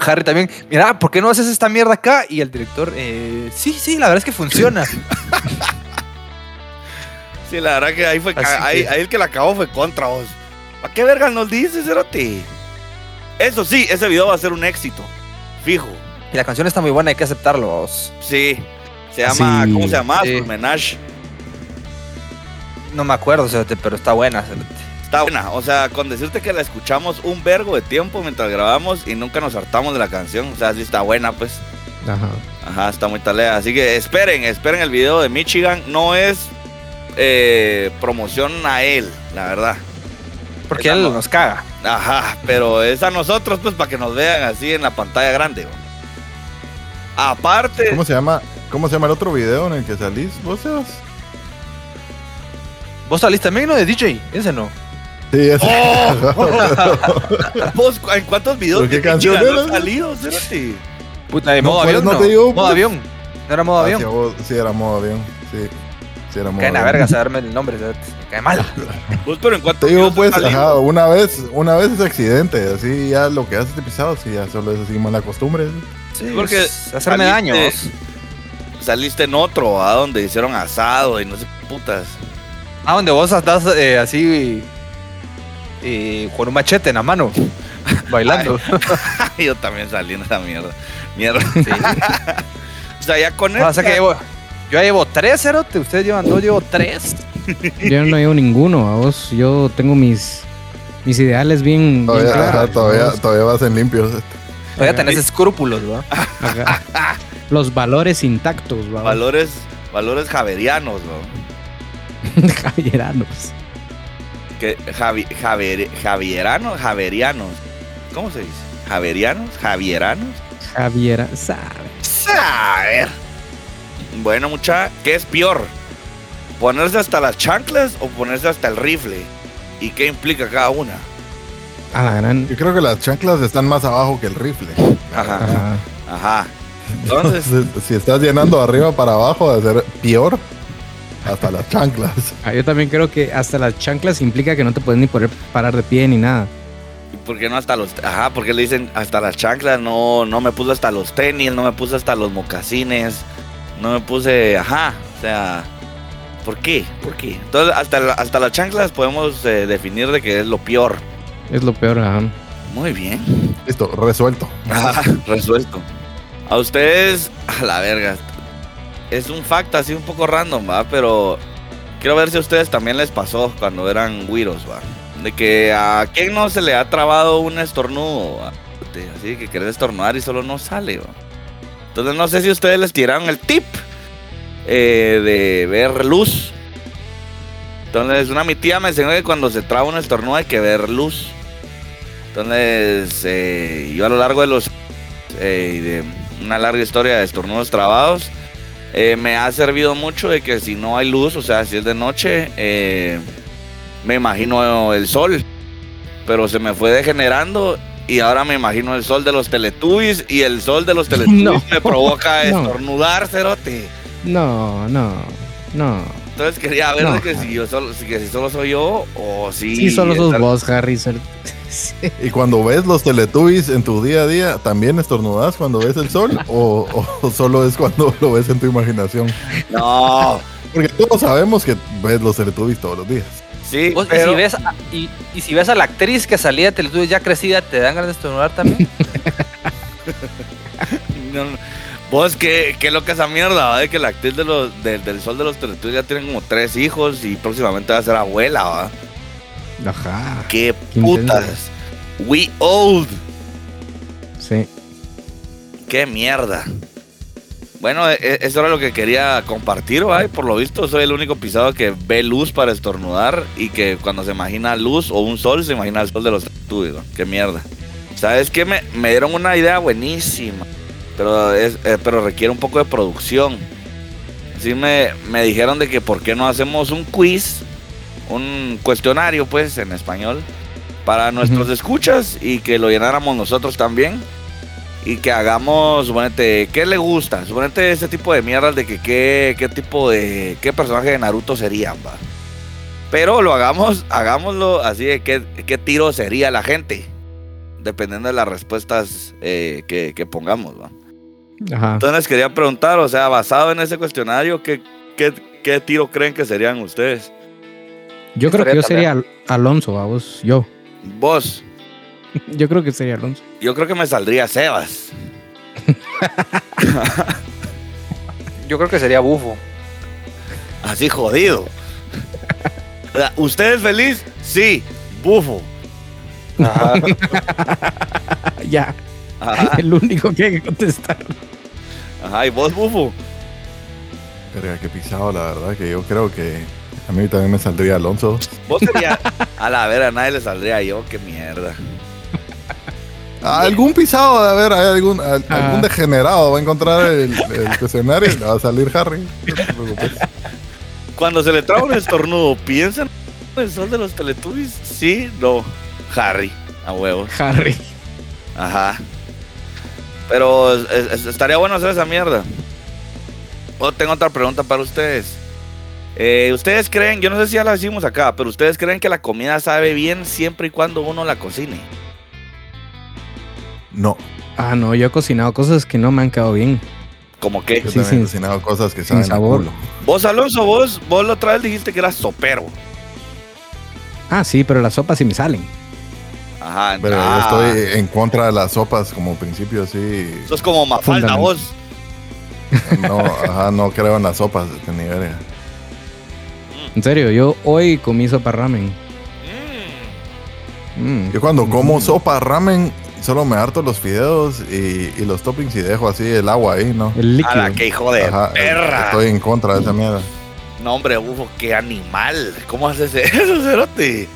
S2: Harry también, mira, ¿por qué no haces esta mierda acá? Y el director, eh, sí, sí, la verdad es que funciona.
S5: Sí, la verdad que ahí fue, ahí,
S2: que-
S5: ahí el que la acabó fue contra vos. ¿Para qué verga nos dices, Cerote? Eso sí, ese video va a ser un éxito, fijo.
S2: Y la canción está muy buena, hay que aceptarlo. vos.
S5: Sí, se llama,
S3: Sí.
S5: ¿cómo se llama? Soul Menage.
S2: No me acuerdo, cerote, pero está buena. cerote.
S5: Está buena, o sea, con decirte que la escuchamos un vergo de tiempo mientras grabamos y nunca nos hartamos de la canción, o sea, sí está buena, pues.
S3: Ajá.
S5: Ajá, está muy talea. Así que esperen, esperen el video de Michigan. No es eh, promoción a él, la verdad.
S2: Porque
S5: Esa
S2: él
S5: no.
S2: nos caga.
S5: Ajá, pero es a nosotros, pues, para que nos vean así en la pantalla grande. Aparte,
S4: ¿Cómo se llama? ¿Cómo se llama el otro video en el que salís? ¿Vos Sebas?
S2: ¿Vos saliste también, no? De DJ, ese no.
S4: Sí, es.
S5: ¿Vos en cuántos videos
S4: ¿Pero qué
S5: de
S4: canción era?
S5: salido? Cerote?
S2: Puta, de modo avión.
S4: no te digo,
S2: modo
S4: pues.
S2: avión. No era modo
S4: Ah,
S2: avión.
S4: vos- sí, era modo avión. Sí. Sí, era modo
S2: Cae en la verga saberme el nombre. cae mal.
S5: ¿Vos pero en
S4: Te
S5: cuántos
S4: digo,
S5: videos
S4: pues, ajá, una vez, una vez ese accidente, así ya lo que hace este pisado, sí, ya solo es así mala costumbre.
S2: Sí,
S5: porque
S2: es hacerme daño.
S5: Saliste en otro, a donde hicieron asado y no sé qué putas.
S2: Ah, donde vos estás eh, así eh, con un machete en la mano, bailando.
S5: Yo también salí en esa mierda. Mierda. o sea, ya con
S2: o sea
S5: esta-
S2: que llevo, yo ya llevo tres, cerote. Ustedes llevan dos, llevo tres.
S3: Yo no llevo ninguno, a vos. Yo tengo mis, mis ideales bien, bien
S4: Todavía, ajá,
S3: claros.
S4: todavía,
S3: vos.
S4: todavía vas en limpios.
S2: Todavía tenés escrúpulos, ¿va?
S3: Ajá. Los valores intactos, ¿va?
S5: valores, valores javerianos, ¿no?
S3: Javieranos.
S5: Que Javi, Javier, Javieranos, Javerianos. ¿Cómo se dice? ¿Javerianos? ¿Javieranos?
S3: Javiera, sabe.
S5: A ver. Bueno, mucha, ¿qué es peor? ¿Ponerse hasta las chanclas o ponerse hasta el rifle? ¿Y qué implica cada una?
S3: A la gran.
S4: Yo creo que las chanclas están más abajo que el rifle.
S5: Ajá,
S3: Ajá.
S5: ajá. Entonces,
S4: Entonces, si estás llenando de arriba para abajo, de ser peor, hasta las chanclas.
S3: Ah, yo también creo que hasta las chanclas implica que no te puedes ni poder parar de pie ni nada.
S5: ¿por qué no hasta los... Ajá, porque le dicen hasta las chanclas? No, no me puse hasta los tenis, no me puse hasta los mocasines, no me puse... Ajá, o sea... ¿Por qué? ¿Por qué? Entonces, hasta, la- hasta las chanclas podemos eh, definir de que es lo peor.
S3: Es lo peor, ajá.
S5: Muy bien.
S4: Listo, resuelto.
S5: Ah, resuelto. A ustedes, a la verga. Es un fact así un poco random, va, pero quiero ver si a ustedes también les pasó cuando eran güiros, va. De que a quién no se le ha trabado un estornudo, Así que querés estornudar y solo no sale, va. Entonces no sé si ustedes les tiraron el tip eh, de ver luz. Entonces, una mi tía me enseñó que cuando se traba un estornudo hay que ver luz. Entonces, eh, yo a lo largo de los eh, de una larga historia de estornudos trabados, eh, me ha servido mucho de que si no hay luz, o sea, si es de noche, eh, me imagino el sol, pero se me fue degenerando y ahora me imagino el sol de los Teletubbies y el sol de los Teletubbies
S3: No.
S5: me provoca estornudar, cerote.
S3: No, no, no.
S5: Entonces quería ver
S3: No.
S5: que si yo solo, si, que si solo soy yo o si
S3: Sí, solo sos vos, Harry. ser- Sí.
S4: Y cuando ves los Teletubbies en tu día a día, ¿también estornudas cuando ves el sol? ¿O, o solo es cuando lo ves en tu imaginación?
S5: No,
S4: Porque todos sabemos que ves los Teletubbies todos los días.
S5: sí,
S2: Vos,
S5: pero...
S2: y, si ves a, y, y si ves a la actriz que salía de Teletubbies ya crecida, ¿te dan ganas de estornudar también?
S5: No, no. Vos, ¿qué, qué loca esa mierda, ¿va? De que la actriz de los, del- del Sol de los Teletubbies ya tiene como tres hijos y próximamente va a ser abuela, ¿va?
S3: Ajá.
S5: ¡Qué
S3: Qué
S5: putas! We old.
S3: Sí.
S5: ¡Qué mierda! Bueno, e- e- eso era lo que quería compartir, ¿va? Y por lo visto soy el único pisado que ve luz para estornudar y que cuando se imagina luz o un sol, se imagina el sol de los ¿va? ¡Qué mierda! ¿Sabes qué? Me, me dieron una idea buenísima, pero, es, eh, pero requiere un poco de producción. Sí me, me dijeron de que por qué no hacemos un quiz, un cuestionario, pues, en español, para nuestros escuchas y que lo llenáramos nosotros también. Y que hagamos, suponete, ¿qué le gusta? Suponete ese tipo de mierdas de que qué, qué tipo de, qué personaje de Naruto serían, va. Pero lo hagamos, hagámoslo así de qué, qué tiro sería la gente. Dependiendo de las respuestas eh, que, que pongamos, va.
S3: Ajá.
S5: Entonces les quería preguntar, o sea, basado en ese cuestionario, ¿qué, qué, qué tiro creen que serían ustedes?
S3: Yo creo que yo sería Al- Alonso, a vos. Yo.
S5: Vos,
S3: Yo creo que sería Alonso.
S5: yo creo que me saldría Sebas.
S2: Yo creo que sería bufo.
S5: Así jodido. ¿Usted es feliz? Sí, bufo.
S2: Ajá.
S3: ya.
S5: Ajá,
S3: El único que hay que contestar.
S5: Ajá, y vos, bufo.
S4: Verga, qué pisado, la verdad, que yo creo que a mí también me saldría Alonso.
S5: Vos sería. A la vera, a nadie le saldría yo, qué mierda.
S4: Ah, Algún pisado, a ver, hay algún,
S3: Ah.
S4: algún degenerado va a encontrar el, el cuestionario y le va a salir Harry. No te preocupes.
S5: Cuando se le traba un estornudo, piensen ¿El sol de los Teletubbies? Sí, no. Harry, a huevos.
S3: Harry.
S5: Ajá. Pero es- es- estaría bueno hacer esa mierda. Oh, tengo otra pregunta para ustedes. Eh, ¿Ustedes creen, yo no sé si ya la decimos acá, pero ustedes creen que la comida sabe bien siempre y cuando uno la cocine?
S4: No,
S3: Ah, no, yo he cocinado cosas que no me han quedado bien.
S5: Como que.
S4: yo
S3: Sí, sin-
S4: he cocinado cosas que
S3: sin
S4: saben a
S3: sabor.
S4: culo.
S5: Vos, Alonso, vos, vos la otra vez dijiste que eras sopero.
S3: Ah, sí, pero las sopas sí me salen.
S5: Ajá.
S4: Pero
S5: ah,
S4: yo estoy en contra de las sopas como principio así.
S5: Sos como Mafalda, vos.
S4: No, ajá, no creo en las sopas de ni verga.
S3: En serio, yo hoy comí sopa ramen.
S5: Mm.
S3: Mm.
S4: Yo cuando como sopa ramen, solo me harto los fideos y, y los toppings y dejo así el agua ahí, ¿no?
S3: El líquido.
S5: A la que hijo de
S4: Ajá,
S5: perra.
S4: Estoy en contra de esa mierda.
S5: No, hombre, bufo, qué animal. ¿Cómo haces eso, Cerote?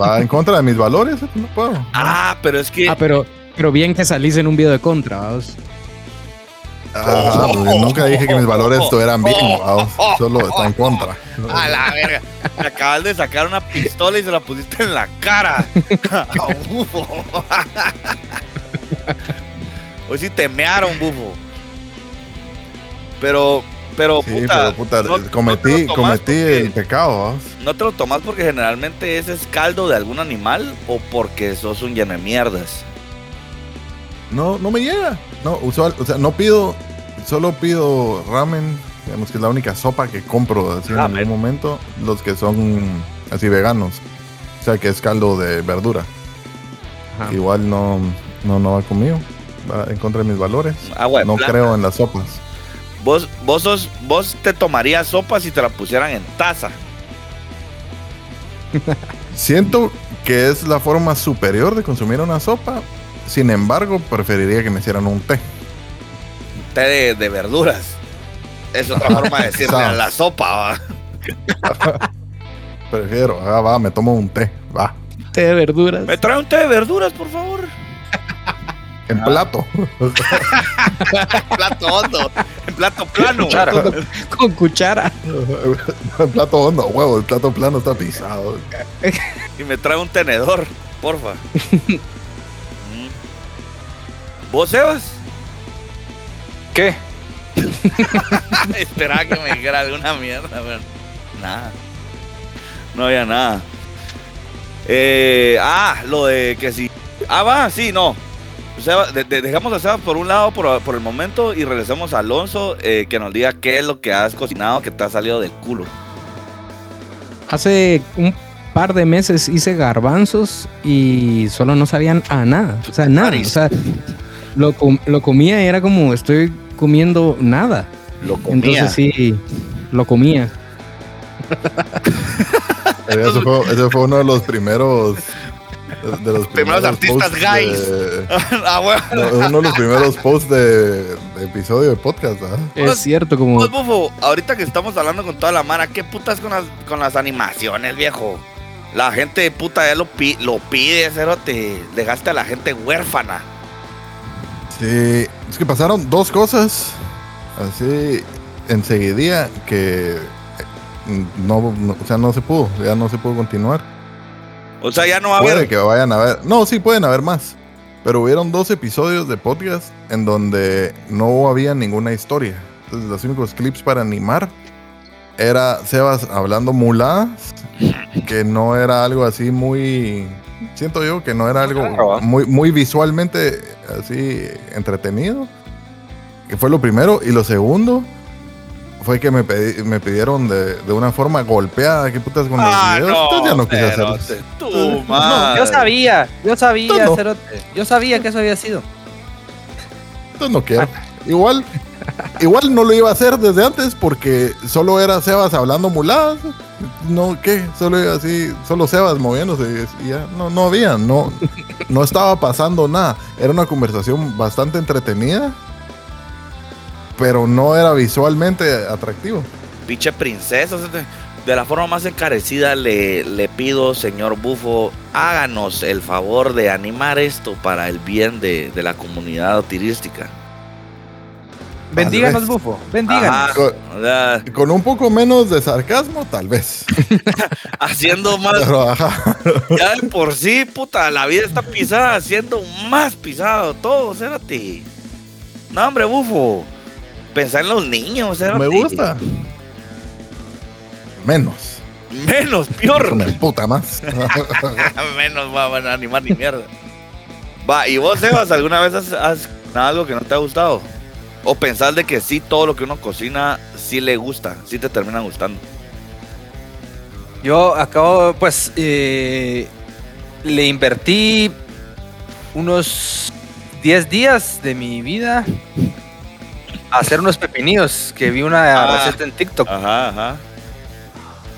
S4: Va en contra de mis valores, no puedo.
S5: Ah, pero es que.
S3: Ah, pero, pero bien que salís en un video de contra, vamos.
S4: Ajá, porque nunca dije que mis valores estuvieran bien, vamos. solo está en contra.
S5: A la verga. Me acabas de sacar una pistola y se la pusiste en la cara. bufo. Hoy sí te mearon, bufo. Pero, pero,
S4: Sí,
S5: puta,
S4: pero puta,
S5: no- no te
S4: cometí, cometí
S5: porque-
S4: el pecado, vamos.
S5: ¿No te lo tomas porque generalmente ese es caldo de algún animal o porque sos un lleno de mierdas?
S4: No, no me llega. No, usual, o sea, no pido, solo pido ramen, digamos que es la única sopa que compro así en algún momento, los que son así veganos. O sea, que es caldo de verdura.
S3: Ajá.
S4: Igual no, no, no va conmigo. Va en contra de mis valores.
S5: Agua de
S4: No
S5: planta.
S4: creo en las sopas.
S5: Vos, vos, sos, vos te tomarías sopa si te la pusieran en taza.
S4: Siento que es la forma superior de consumir una sopa. Sin embargo, preferiría que me hicieran un té.
S5: Té de, de verduras. Es otra forma de decirle a la sopa. ¿va?
S4: Prefiero, ah, va, me tomo un té, va.
S3: Té de verduras.
S5: ¿Me trae un té de verduras, por favor?
S4: En plato.
S5: En plato hondo. En plato plano.
S3: Con cuchara.
S4: en plato hondo, huevo, el plato plano está pisado.
S5: Y me trae un tenedor, porfa. ¿Vos, Sebas?
S2: ¿Qué?
S5: Esperaba que me dijera alguna mierda, pero nada. No había nada. Eh, ah, lo de que si. Ah, va, sí, no. Seba- de- de- dejamos a Sebas por un lado por, por el momento y regresemos a Alonso eh, que nos diga qué es lo que has cocinado que te ha salido del culo.
S3: Hace un par de meses hice garbanzos y solo no sabían a nada. O sea, nada. O sea, lo, com- lo comía y era como estoy comiendo nada.
S5: Lo comía.
S3: Entonces sí, lo comía.
S4: Ese fue, ese fue uno de los primeros. De los
S5: Primeros artistas gays.
S4: de-
S5: ah, bueno.
S4: no, uno de los primeros posts de, de episodio de podcast, ¿ah?
S3: Es cierto, como
S5: Pues, bufo, ahorita que estamos hablando con toda la mara, ¿qué putas con las, con las animaciones, viejo? La gente puta ya lo, pi- lo pide, cero te dejaste a la gente huérfana.
S4: Sí, es que pasaron dos cosas así enseguidía que eh, no, no- o sea, no se pudo, ya no se pudo continuar.
S5: O sea, ya no va a
S4: Puede que vayan a ver. No, sí, pueden haber más. Pero hubieron dos episodios de podcast en donde no había ninguna historia. Entonces, los únicos clips para animar era Sebas hablando muladas, que no era algo así muy. Siento yo que no era algo
S2: Claro, ¿va?
S4: muy, muy visualmente así entretenido. Que fue lo primero. Y lo segundo fue que me, pedí- me pidieron de, de una forma golpeada. ¿Qué putas con los
S5: Ah,
S4: videos?
S5: no,
S4: Entonces ya no quise
S5: tú,
S4: No.
S2: Yo sabía, yo sabía,
S4: No.
S2: Cerote. Yo sabía que eso había sido.
S4: Entonces no quiero. Igual, igual no lo iba a hacer desde antes porque solo era Sebas hablando muladas. No, ¿qué? Solo iba así, solo Sebas moviéndose y ya no, no había, no, no estaba pasando nada. Era una conversación bastante entretenida, pero no era visualmente atractivo.
S5: Pinche princesa. De la forma más encarecida le, le pido, señor Bufo, háganos el favor de animar esto para el bien de, de la comunidad turística.
S2: Bendíganos, bufo. Bendíganos.
S5: Ajá,
S4: Con un poco menos de sarcasmo, tal vez.
S5: haciendo más.
S4: Pero.
S5: Ya de por sí, puta, la vida está pisada, haciendo más pisado todo, cérate. No, hombre, bufo. Pensá en los niños.
S4: Me gusta. Menos.
S5: Menos, peor.
S4: El puta más.
S5: Menos va a animar ni mierda. Va, ¿y vos, Sebas, alguna vez has, has algo que no te ha gustado? ¿O pensás de que sí, todo lo que uno cocina sí le gusta, sí te termina gustando?
S2: Yo acabo, pues, eh, le invertí unos 10 días de mi vida hacer unos pepinillos que vi una
S5: Ah.
S2: receta en TikTok
S5: Ajá, ajá.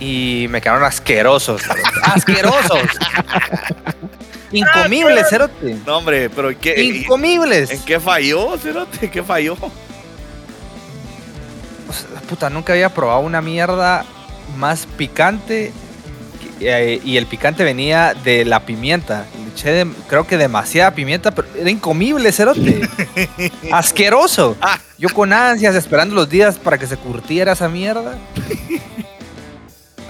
S2: y me quedaron asquerosos. ¡Asquerosos! Incomibles, cerote.
S5: No, hombre, pero ¿en qué,
S2: Incomibles.
S5: ¿en qué falló, Cerote? ¿En qué falló?
S2: O sea, puta, nunca había probado una mierda más picante. Eh, y el picante venía de la pimienta. Le eché de- creo que demasiada pimienta, pero era incomible, cerote. Asqueroso.
S5: Ah.
S2: Yo con ansias esperando los días para que se curtiera esa mierda.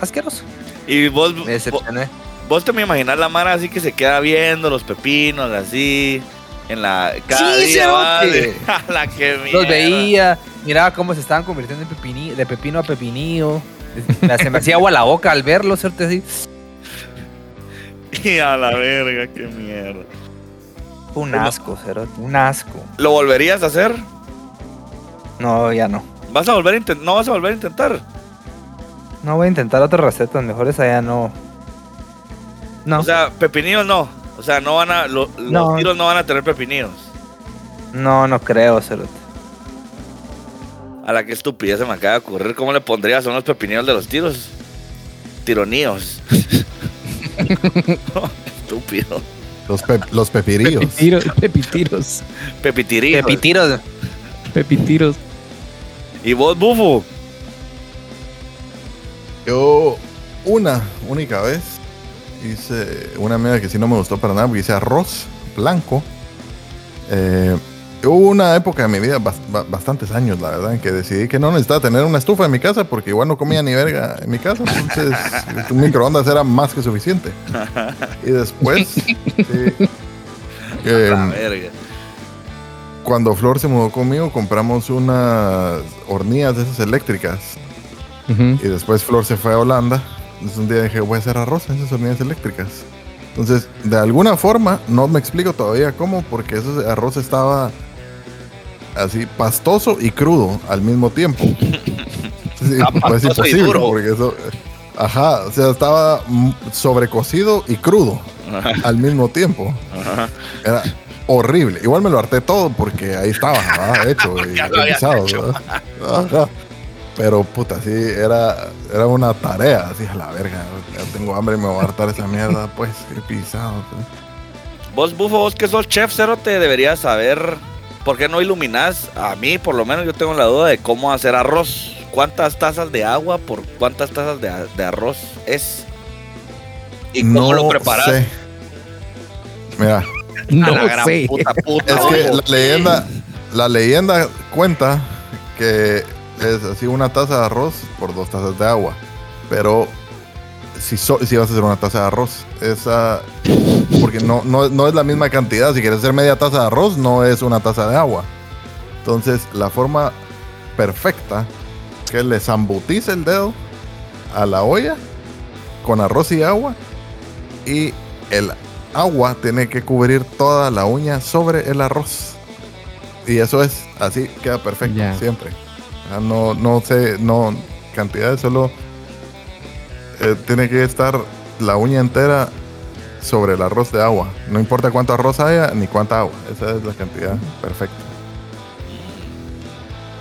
S2: Asqueroso.
S5: Y vos,
S2: Me
S5: vos,
S2: decepcioné.
S5: vos te me imaginas la mara así que se queda viendo los pepinos, así, en la... Cada
S2: Sí,
S5: día, va,
S2: cerote.
S5: de- a la que
S2: Los veía, miraba cómo se estaban convirtiendo en pepini, de pepino a pepinillo. Me- Se me hacía agua la boca al verlo, así.
S5: Y a la verga, qué mierda.
S2: Un asco, cerote. Un asco.
S5: ¿Lo volverías a hacer?
S2: No, ya no.
S5: ¿Vas a volver a? ¿No vas a volver a intentar?
S2: No voy a intentar otras recetas mejores allá, no. No,
S5: O sea, pepinillos no. O sea, no van a... lo- los tiros no van a tener pepinillos.
S2: no, no creo, cerote.
S5: A la que estupidez se me acaba de ocurrir. ¿Cómo le pondrías a unos pepinillos de los tiros? Tironíos. Estúpido.
S4: Los, pe- los pepirillos.
S3: Pepitiros, pepitiros,
S5: Pepitirillos.
S2: Pepitiros.
S3: pepitiros.
S5: ¿Y vos, bufo?
S4: Yo, una única vez, hice una media que sí no me gustó para nada, porque hice arroz blanco. Eh, hubo una época de mi vida, bas- ba- bastantes años, la verdad, en que decidí que no necesitaba tener una estufa en mi casa, porque igual no comía ni verga en mi casa, entonces un microondas era más que suficiente. Y después, sí, eh,
S5: La verga.
S4: cuando Flor se mudó conmigo, compramos unas hornillas de esas eléctricas. Y después Flor se fue a Holanda. Entonces un día dije, voy a hacer arroz en esas hornillas eléctricas. Entonces, de alguna forma, no me explico todavía cómo, porque ese arroz estaba así pastoso y crudo al mismo tiempo. Sí, pues
S5: pastoso y
S4: imposible,
S5: duro.
S4: porque eso... Ajá, o sea, estaba sobrecocido y crudo al mismo tiempo.
S5: Ajá.
S4: Era horrible. Igual me lo harté todo porque ahí estaba, ¿verdad? hecho y revisado,
S5: hecho.
S4: ¿verdad? Ajá. Pero puta, sí, era, era una tarea, así a la verga. Ya tengo hambre y me voy a hartar esa mierda, pues, qué pisado. pues.
S5: Vos, bufo, vos que sos chef, cero te deberías saber por qué no iluminás. A mí, por lo menos, yo tengo la duda de cómo hacer arroz. ¿Cuántas tazas de agua por cuántas tazas de, arroz es? ¿Y cómo lo preparas?
S4: sé. Mira,
S3: No
S5: la gran
S3: sé.
S5: puta puta.
S4: es que la leyenda, la leyenda cuenta que es así una taza de arroz por dos tazas de agua. Pero si, so- si vas a hacer una taza de arroz, esa porque no, no, no es la misma cantidad. Si quieres hacer media taza de arroz, no es una taza de agua. Entonces, la forma perfecta que le zambutice el dedo a la olla con arroz y agua y el agua tiene que cubrir toda la uña sobre el arroz. Y eso es, así queda perfecto
S3: Ya.
S4: siempre. Ah, No, no sé, no, cantidades, solo eh, tiene que estar la uña entera sobre el arroz de agua. No importa cuánto arroz haya ni cuánta agua. Esa es la cantidad perfecta.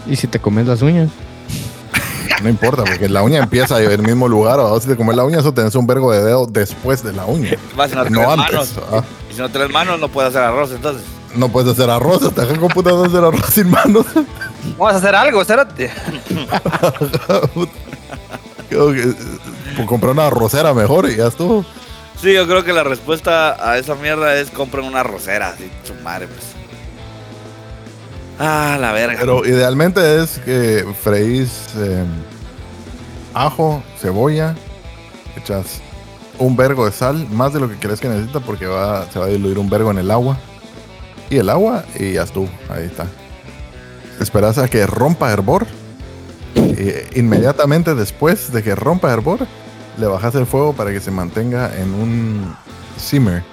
S3: ¿Y si te comes las uñas?
S4: No importa, porque la uña empieza en el mismo lugar. O si te comes la uña, eso tenés un vergo de dedo después de la uña.
S5: Vas a no
S4: antes.
S5: manos.
S4: ah.
S5: Y si no tienes manos, no puedes hacer arroz, entonces.
S4: No puedes hacer arroz, hasta qué computador hacer arroz sin manos.
S2: Vamos a hacer algo, espérate.
S4: Eh, por comprar una arrocera mejor y ya estuvo.
S5: Sí, yo creo que la respuesta a esa mierda es compren una arrocera, así, su madre, pues. Ah, la verga.
S4: Pero idealmente es que freís eh, ajo, cebolla, echas un vergo de sal, más de lo que crees que necesita porque va, se va a diluir un vergo en el agua. Y el agua y ya estuvo, ahí está. Esperas a que rompa hervor. Y inmediatamente después de que rompa hervor, le bajas el fuego para que se mantenga en un simmer.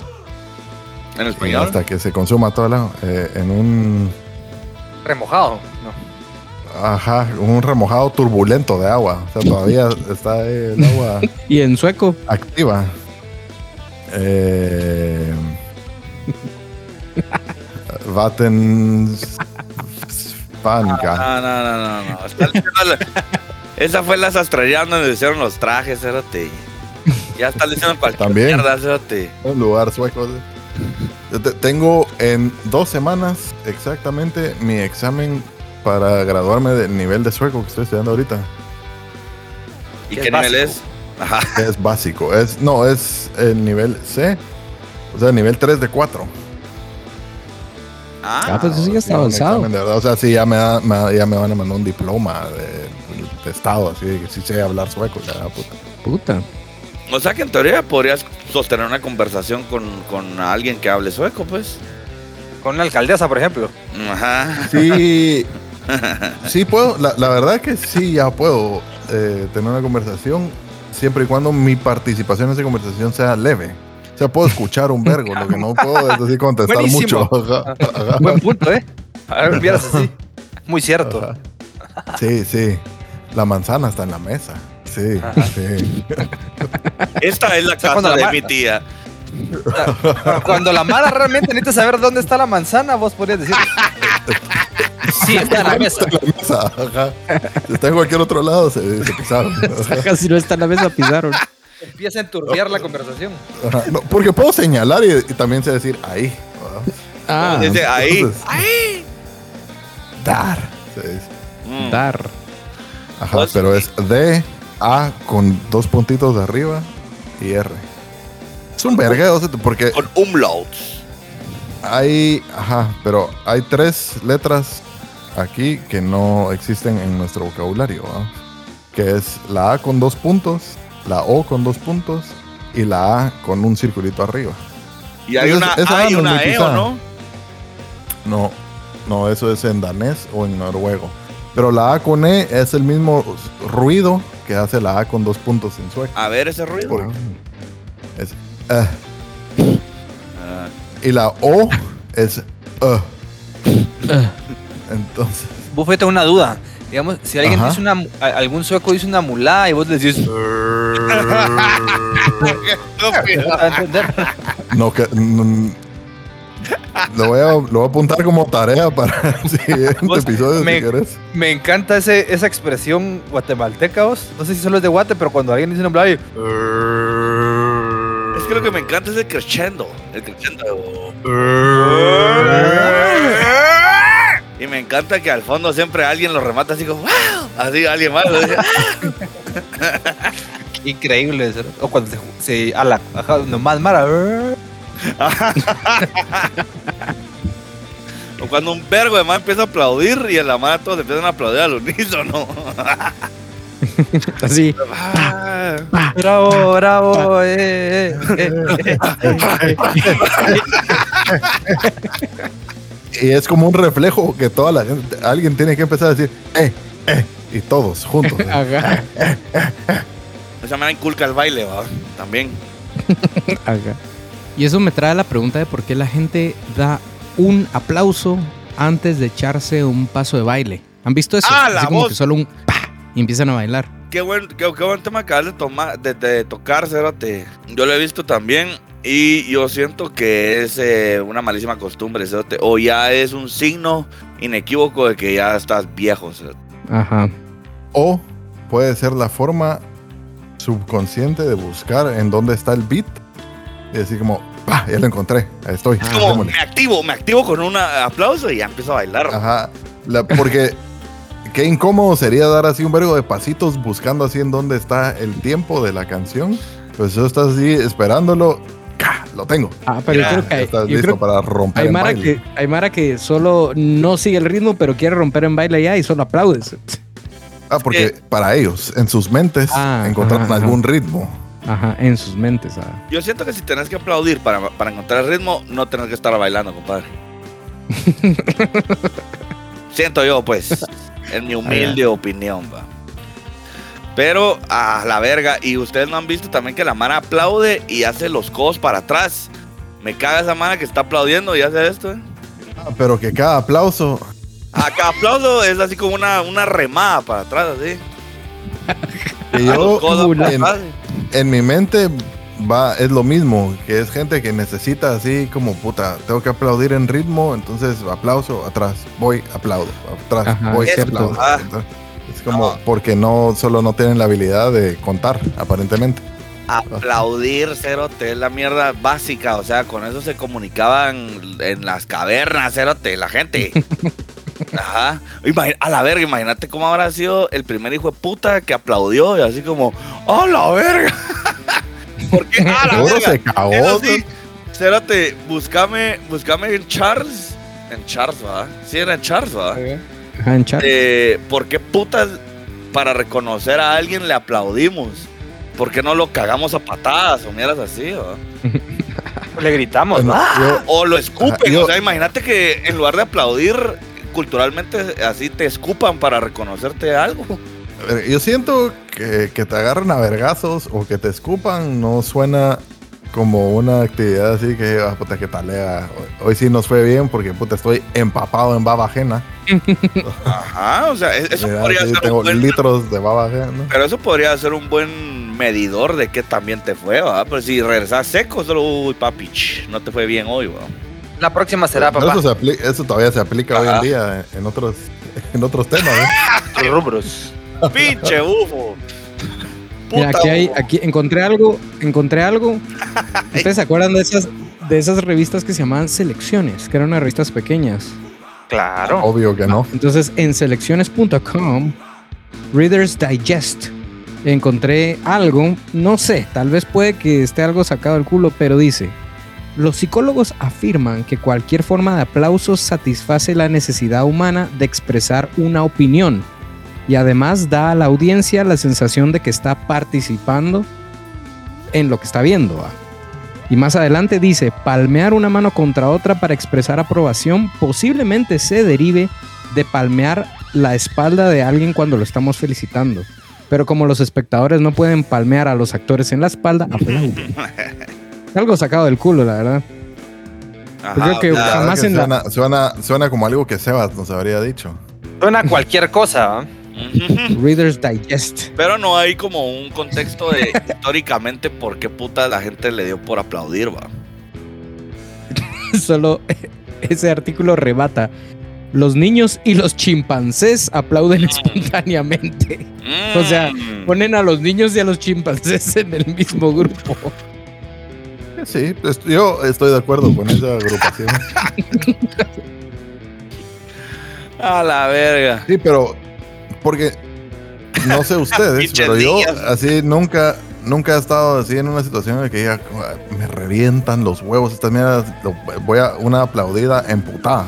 S5: en
S4: y
S5: español.
S4: hasta que se consuma todo el agua. eh, en un
S2: Remojado. No.
S4: Ajá, un remojado turbulento de agua. O sea, todavía está el agua
S3: Y en sueco.
S4: activa. Eh, Vatten Spanka.
S5: No, no, no, no, no. Está la- Esa fue la sastrería donde hicieron los trajes, cérate. Ya está diciendo cualquier
S4: También.
S5: mierda, cérate.
S4: Un lugar sueco. Yo te- Tengo en dos semanas exactamente mi examen para graduarme del nivel de sueco que estoy estudiando ahorita.
S5: ¿Y
S2: ¿Qué
S5: nivel es? Ajá.
S4: Es básico. Es, no, es el nivel C. O sea, nivel 3 de 4.
S3: Ah,
S5: Ah,
S3: pues eso sí ya está avanzado.
S4: examen de verdad. O sea, sí, ya me, da- me da- ya me van a mandar un diploma de, de estado, así de que sí sé hablar sueco. Ya, puta.
S3: Puta.
S5: o sea que en teoría podrías sostener una conversación con, con alguien que hable sueco, pues.
S2: Con una alcaldesa, por ejemplo.
S5: Ajá.
S4: Sí, sí puedo. La, la verdad que sí, ya puedo eh, tener una conversación siempre y cuando mi participación en esa conversación sea leve. O sea, puedo escuchar un vergo, lo que no puedo es así contestar
S2: Buenísimo.
S4: mucho. Ajá, ajá.
S2: Buen punto, ¿eh? A ver, así. Muy cierto.
S4: Ajá. Sí, sí. La manzana está en la mesa. Sí, sí.
S5: Esta es la casa de mi tía.
S2: Cuando la mala realmente necesita saber dónde está la manzana, vos podrías decir. Sí, está en la mesa.
S4: Está en la mesa. Ajá. Si está en cualquier otro lado, se, se pisaron. Ajá.
S3: Casi no está en la mesa, pisaron.
S2: Empieza a enturbiar la conversación.
S4: Ajá. No, porque puedo señalar y, y también sé decir ahí.
S3: Ah,
S5: Dice ahí.
S4: Entonces, dar.
S5: Mm.
S3: dar.
S4: Ajá,
S5: Pues-
S4: pero es D, A con dos puntitos de arriba y R. Es un vergueo, porque
S5: Con umlauts.
S4: hay, ajá, pero hay tres letras aquí que no existen en nuestro vocabulario, que es la A con dos puntos, la O con dos puntos y la A con un circulito arriba.
S5: Y hay
S4: Entonces,
S5: una,
S4: esa
S5: hay
S4: no es
S5: una E, ¿o no?
S4: No, no, eso es en danés o en noruego. Pero la A con E es el mismo ruido que hace la A con dos puntos en sueco.
S5: A ver ese ruido.
S4: Por- es.
S5: Ah.
S4: Y la O es uh. Entonces,
S2: Vos una duda. Digamos, si alguien
S4: Ajá.
S2: dice una, algún sueco dice una mulá y vos le decís.
S4: no que lo voy, a, lo voy a apuntar como tarea para el siguiente
S2: Vos,
S4: episodio
S2: me-
S4: si quieres.
S2: Me encanta ese, esa expresión guatemalteca, vos. No sé si solo es de Guate, pero cuando alguien dice mulá y.
S5: Es que lo que me encanta es el crescendo. El crescendo. Y me encanta que al fondo siempre alguien lo remata así como ¡Wow! Así alguien más. "Ah".
S2: Increíble. eso. O cuando se, se a la ajá, nomás mara.
S5: O cuando un vergo de más empieza a aplaudir y en la mano todos empiezan a aplaudir al unísono.
S3: Así.
S5: Ah.
S2: Bravo, bravo. Eh, eh, eh, eh.
S4: Y es como un reflejo que toda la gente, alguien tiene que empezar a decir, eh, eh, y todos juntos.
S3: Ajá.
S5: Esa me inculca el baile, ¿va? También.
S3: Ajá. Y eso me trae a la pregunta de por qué la gente da un aplauso antes de echarse un paso de baile. ¿Han visto eso?
S5: Ah, la
S3: Así como
S5: voz.
S3: que solo un pa y empiezan a bailar.
S5: Qué buen, qué, qué buen tema acabas de, tomar, de, de tocar, Cérate. Yo lo he visto también y yo siento que es eh, una malísima costumbre, Cérate. O ya es un signo inequívoco de que ya estás viejo, Cérate.
S3: Ajá.
S4: O puede ser la forma subconsciente de buscar en dónde está el beat y decir como, "Pa, ya lo encontré, ahí estoy.
S5: Es como,
S4: démosle".
S5: me activo, me activo con un aplauso y ya empiezo a bailar.
S4: Ajá. La- porque qué incómodo sería dar así un vergo de pasitos buscando así en dónde está el tiempo de la canción. Pues tú estás así esperándolo, ¡ca! lo tengo.
S3: Ah, pero
S5: Mira,
S3: yo creo que hay,
S4: Estás
S3: yo
S4: listo
S3: creo
S4: para romper
S3: hay
S4: en
S3: Mara
S4: baile.
S3: que hay Mara que solo no sigue el ritmo, pero quiere romper en baile ya y solo aplaudes.
S4: Ah, porque para ellos, en sus mentes,
S3: Ah,
S4: encontraron
S3: ajá, ajá.
S4: algún ritmo.
S3: Ajá, en sus mentes. ah.
S5: Yo siento que si tenés que aplaudir para, para encontrar el ritmo, no tenés que estar bailando, compadre. siento yo, pues, en mi humilde opinión, va. Pero a la verga, y ustedes no han visto también que la mano aplaude y hace los codos para atrás. Me caga esa mano que está aplaudiendo y hace esto, ¿eh?
S4: Ah, pero que cada aplauso,
S5: Acá aplauso es así como una, una remada para atrás, así. A los
S4: yo
S5: codos para
S4: en,
S5: atrás.
S4: En mi mente va, es lo mismo, que es gente que necesita así como puta, tengo que aplaudir en ritmo, entonces aplauso, atrás, voy, aplaudo, atrás,
S3: Ajá,
S4: voy,
S3: es
S4: aplaudo.
S5: Ah.
S4: Es como
S5: No.
S4: porque no, solo no tienen la habilidad de contar, aparentemente.
S5: Aplaudir, cerote, es la mierda básica. O sea, con eso se comunicaban en las cavernas, cerote, la gente. Ajá. Imagina- a la verga, imagínate cómo habrá sido el primer hijo de puta que aplaudió y así como, ¡oh, la verga! ¿Por qué? ¡Ah, la verga!
S4: se cagó.
S5: Sí, búscame, búscame en Charles. En Charles, ¿va? Sí, era en Charles, ¿va?
S3: Ajá, en chat.
S5: Eh, ¿Por qué putas para reconocer a alguien le aplaudimos? ¿Por qué no lo cagamos a patadas o mierdas así? va?
S2: Le gritamos,
S4: Bueno,
S2: ¿no?
S4: yo-
S5: O lo escupen.
S4: Ajá, yo-
S5: O sea, imagínate que en lugar de aplaudir, culturalmente así te escupan para reconocerte algo.
S4: Yo siento que, que te agarren a vergazos o que te escupan no suena como una actividad así que, ah, puta, que talea. Hoy, hoy sí nos fue bien porque, puta, estoy empapado en baba ajena.
S5: Ajá, o sea, eso
S4: Mira,
S5: podría
S4: sí,
S5: ser
S4: tengo
S5: un buen,
S4: litros de baba ajena.
S5: pero eso podría ser un buen medidor de que también te fue, ¿va? Pero si regresas seco, solo, uy, papi, no te fue bien hoy, ¿va?
S2: La próxima será,
S4: Pero
S2: papá.
S4: eso, se apli- eso todavía se aplica hoy en día en otros, en otros temas. ¿eh?
S2: Rubros.
S5: Pinche bufo.
S3: Mira, aquí hay, aquí encontré algo, encontré algo. ¿Ustedes se acuerdan de esas, de esas revistas que se llamaban Selecciones? Que eran unas revistas pequeñas.
S2: Claro.
S4: Obvio que no.
S3: Entonces, en selecciones.com, Reader's Digest, encontré algo, no sé, tal vez puede que esté algo sacado del culo, pero dice, los psicólogos afirman que cualquier forma de aplauso satisface la necesidad humana de expresar una opinión y además da a la audiencia la sensación de que está participando en lo que está viendo. ¿va? Y más adelante dice, palmear una mano contra otra para expresar aprobación posiblemente se derive de palmear la espalda de alguien cuando lo estamos felicitando. Pero como los espectadores no pueden palmear a los actores en la espalda, aplauden. Algo sacado del culo, la verdad.
S5: Ajá,
S3: Yo creo que
S4: La
S3: jamás
S4: que
S3: en la-
S4: suena, suena, como algo que Sebas nos habría dicho.
S2: Suena cualquier cosa.
S3: Reader's Digest.
S5: Pero no hay como un contexto de históricamente por qué puta la gente le dio por aplaudir, va.
S3: Solo ese artículo rebata. Los niños y los chimpancés aplauden espontáneamente. O sea,
S5: Mm.
S3: Ponen a los niños y a los chimpancés en el mismo grupo.
S4: Sí, pues, yo estoy de acuerdo con esa agrupación.
S5: a la verga.
S4: Sí, pero porque no sé ustedes, pero yo así nunca nunca he estado así en una situación en la que diga "Ah, me revientan los huevos estas mierdas, voy a una aplaudida emputada.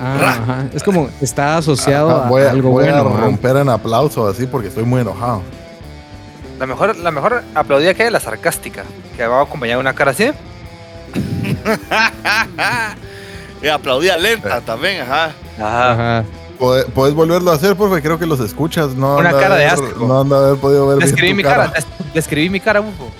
S3: Ah, ajá. Es como está asociado
S4: Ajá,
S3: a
S4: voy a,
S3: algo
S4: voy a
S3: bueno.
S4: romper en aplauso así porque estoy muy enojado.
S2: La mejor, la mejor aplaudida que hay es la sarcástica. Que va acompañada de una cara así.
S5: y aplaudía lenta también, ajá.
S2: Ajá.
S3: Ajá.
S4: ¿Puedes, volverlo a hacer, porque creo que los escuchas. No
S2: Una cara de asco.
S4: No han de haber podido ver
S2: Le
S4: bien
S2: escribí
S4: tu
S2: mi cara. Le, le escribí mi cara, bufo.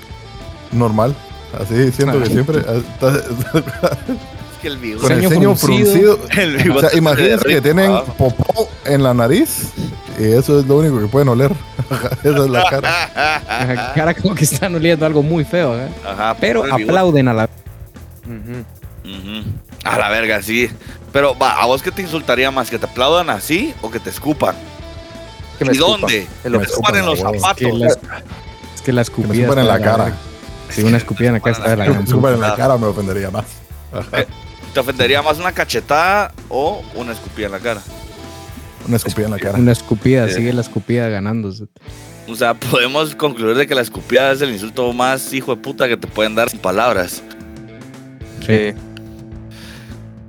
S4: Normal. Así siento que
S3: Ah.
S4: siempre estás-
S5: Es que el bigote.
S4: con el
S3: Ceño fruncido.
S4: fruncido.
S5: el
S4: O sea,
S5: se
S4: imagínense que tienen popó en la nariz y eso es lo único que pueden oler. Esa es la cara.
S3: Ajá, Cara como que están oliendo algo muy feo, ¿eh?
S5: Ajá,
S3: Pero
S5: el bigote.
S3: aplauden a la.
S2: Ujú.
S5: Ujú. A la verga, sí. Pero, va, ¿a vos qué te insultaría más? ¿Que te aplaudan así o que te escupan?
S2: Que me
S5: ¿Y
S2: escupan.
S5: dónde?
S2: Que
S5: Que te escupan en los
S4: huevos.
S5: zapatos.
S3: Que la, es que la
S4: Que me
S3: escupida.
S4: escupan en la
S3: de
S4: cara.
S3: Sí, una escupida en la cara está de la
S4: Que me
S3: gran
S4: escupan en la cara me ofendería más. Ajá.
S5: ¿Te ofendería más una cachetada o una escupida en la cara?
S4: Una escupida en la cara.
S3: Una escupida,
S5: Sí.
S3: sigue la escupida ganándose.
S5: O sea, podemos concluir de que la escupida es el insulto más hijo de puta que te pueden dar sin palabras.
S2: Sí.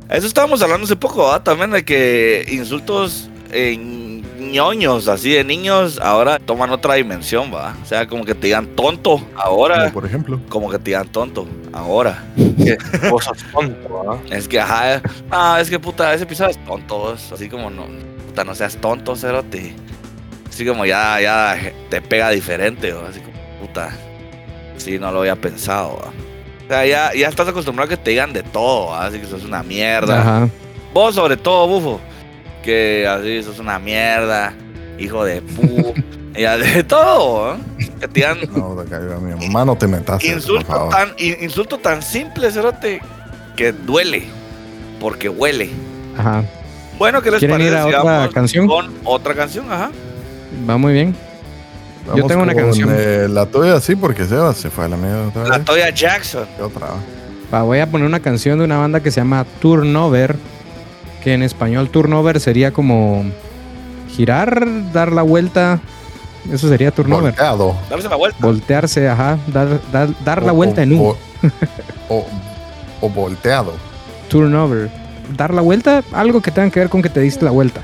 S5: Eso estábamos hablando hace poco, ¿verdad? También de que insultos en ñoños, así de niños, ahora toman otra dimensión, ¿va? O sea, como que te digan tonto ahora.
S4: Como por ejemplo.
S5: Como que te digan tonto ahora.
S2: Vos sos tonto, ¿ah?
S5: Es que, ajá, ah, es que puta, ese episodio es tonto, así como no, puta, no seas tonto, cerote. Así como ya, ya te pega diferente, ¿va? así como, puta, sí, no lo había pensado. O sea, ya, ya estás acostumbrado a que te digan de todo, así que sos una mierda.
S3: Ajá.
S5: Vos sobre todo, bufo, que así sos una mierda, hijo de pu, y de todo, que te digan
S4: No, de caiga, mi mamá, no te metas. por
S5: insulto tan, in- insulto tan simple, cerote, que duele, porque huele.
S3: Ajá.
S5: Bueno, ¿qué les
S3: ¿Quieren
S5: parece
S3: ir a otra
S5: vamos
S3: canción?
S5: Con otra canción, ajá.
S3: Va muy bien.
S4: Vamos
S3: tengo una canción.
S4: eh, la tuya sí, porque Sebas se fue a la mierda otra
S5: La. Toya Jackson.
S4: ¿Qué otra?
S3: Va, voy a poner una canción de una banda que se llama Turnover, que en español Turnover sería como girar, dar la vuelta. Eso sería Turnover.
S4: Volteado.
S5: Darse la vuelta.
S3: Voltearse, ajá, dar, dar, dar la vuelta
S4: o-
S3: en un
S4: o- o, o volteado.
S3: turnover. Dar la vuelta, algo que tenga que ver con que te diste la vuelta.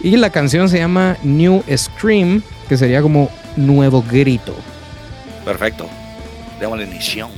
S3: Y la canción se llama New Scream, que sería como nuevo grito.
S5: Perfecto. Démosle inicio.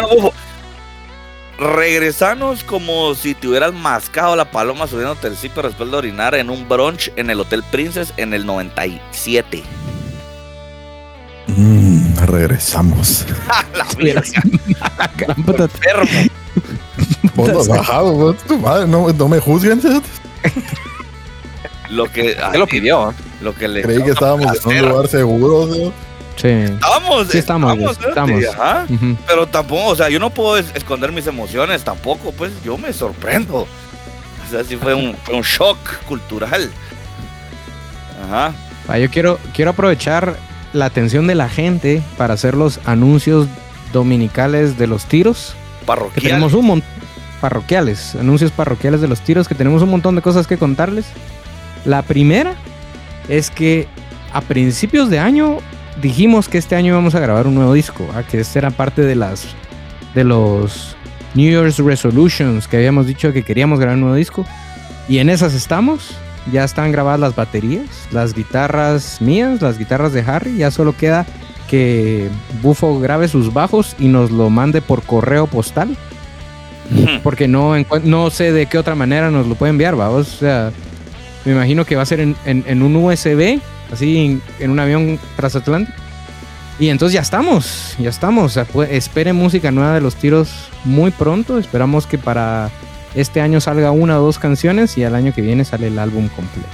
S5: Bueno, Bufo, regresanos como si te hubieras mascado la paloma subiéndote el zipper después de orinar en un brunch en el Hotel Princess en el 97.
S4: Mm, regresamos.
S5: la verga,
S3: Gran puta-
S5: enfermo.
S4: Fondo bajado, vos, tu madre, no, no me juzguen.
S5: Lo que,
S2: ¿Qué lo pidió?
S5: lo que le
S4: Creí que estábamos en un lugar seguro.
S3: Sí.
S5: Estamos,
S3: Sí, estamos, estamos.
S5: ajá.
S3: Ujú.
S5: Pero tampoco, o sea, yo no puedo es- esconder mis emociones tampoco, pues yo me sorprendo. O sea, sí fue un, fue un shock cultural. Ajá.
S3: Ah, yo quiero, quiero aprovechar la atención de la gente para hacer los anuncios dominicales de los tiros. Que
S5: Parroquial.
S3: tenemos un montón. Parroquiales, anuncios parroquiales de los tiros, que tenemos un montón de cosas que contarles. La primera es que a principios de año dijimos que este año íbamos a grabar un nuevo disco, que este era parte de las de los New Year's Resolutions que habíamos dicho que queríamos grabar un nuevo disco. Y en esas estamos. Ya están grabadas las baterías, las guitarras mías, las guitarras de Harry. Ya solo queda que Bufo grabe sus bajos y nos lo mande por correo postal. Porque no, no sé de qué otra manera nos lo puede enviar, vamos. O sea, me imagino que va a ser en, en- en un USB, así en, un avión transatlántico. Y entonces ya estamos, ya estamos. Pues, esperen música nueva de los tiros muy pronto. Esperamos que para este año salga una o dos canciones y al año que viene sale el álbum completo.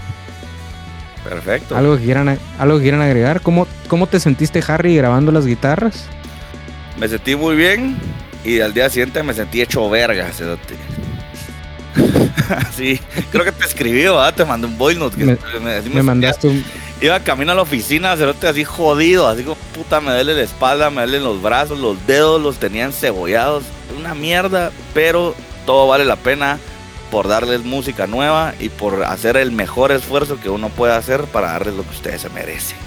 S5: Perfecto.
S3: ¿Algo que quieran, algo que quieran agregar? ¿Cómo, ¿Cómo te sentiste, Harry, grabando las guitarras?
S5: Me sentí muy bien y al día siguiente me sentí hecho verga, cerote. sí, creo que te escribí, ¿verdad? Te mandé un voice note. que
S3: Me- mandaste un...
S5: Iba camino a la oficina, cerote, así jodido, así como puta, me duele la espalda, me duelen los brazos, los dedos, los tenían cebollados. Una mierda, pero todo vale la pena por darles música nueva y por hacer el mejor esfuerzo que uno puede hacer para darles lo que ustedes se merecen.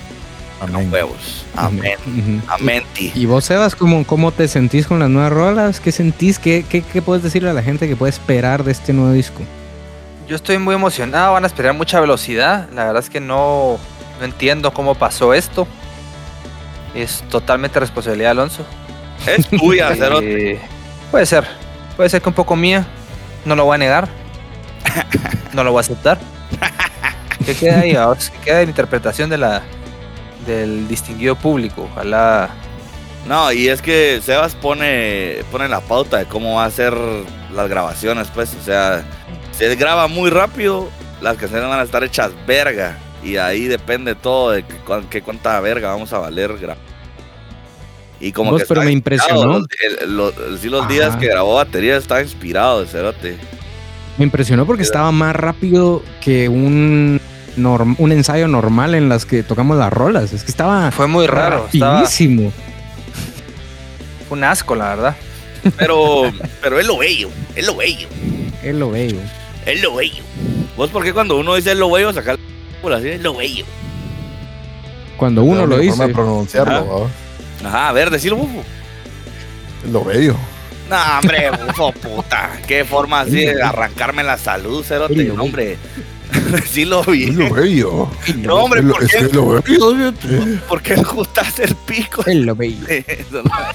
S4: Amén.
S5: Huevos. Amén. Amén. ti.
S3: ¿Y vos, Sebas, cómo, cómo te sentís con las nuevas rolas? ¿Qué sentís? ¿Qué, qué, qué puedes decirle a la gente que puede esperar de este nuevo disco?
S2: Yo estoy muy emocionado, van a esperar mucha velocidad. La verdad es que no, no entiendo cómo pasó esto. Es totalmente responsabilidad de Alonso.
S5: Es tuya, cerote.
S2: Eh, puede ser, puede ser que un poco mía. No lo voy a negar. No lo voy a aceptar. ¿Qué queda ahí? ¿Qué queda la interpretación de la, del distinguido público? Ojalá.
S5: No, y es que Sebas pone, pone la pauta de cómo va a ser las grabaciones, pues, o sea, se graba muy rápido, las canciones van a estar hechas verga, y ahí depende todo de que cuánta verga vamos a valer Y como
S3: Vos,
S5: que
S3: pero me impresionó.
S5: los- el- los- sí, los días que grabó batería estaba inspirado, cerote.
S3: Me impresionó porque estaba más rápido que un, norm- un ensayo normal en las que tocamos las rolas. Es que estaba
S2: Fue muy raro. Estaba,
S3: rapidísimo.
S2: fue un asco, la verdad.
S5: Pero, pero es lo bello, es lo bello,
S3: Es lo bello.
S5: es lo bello. ¿Vos por qué cuando uno dice es lo bello, así, es lo bello?
S3: Cuando uno lo
S4: única forma
S3: dice.
S4: pronunciarlo,
S5: Ajá. Ajá, a ver, decirlo, bufo.
S4: Lo bello.
S5: No, hombre, bufo, puta. Qué forma así de arrancarme la salud, cerote, no, hombre. Sí lo
S4: Es
S5: vi.
S4: lo bello.
S5: No, hombre,
S4: Es
S5: ¿por
S4: es
S5: qué,
S4: es lo bello.
S5: ¿por qué ajustas el pico?
S3: Es lo bello.
S5: Es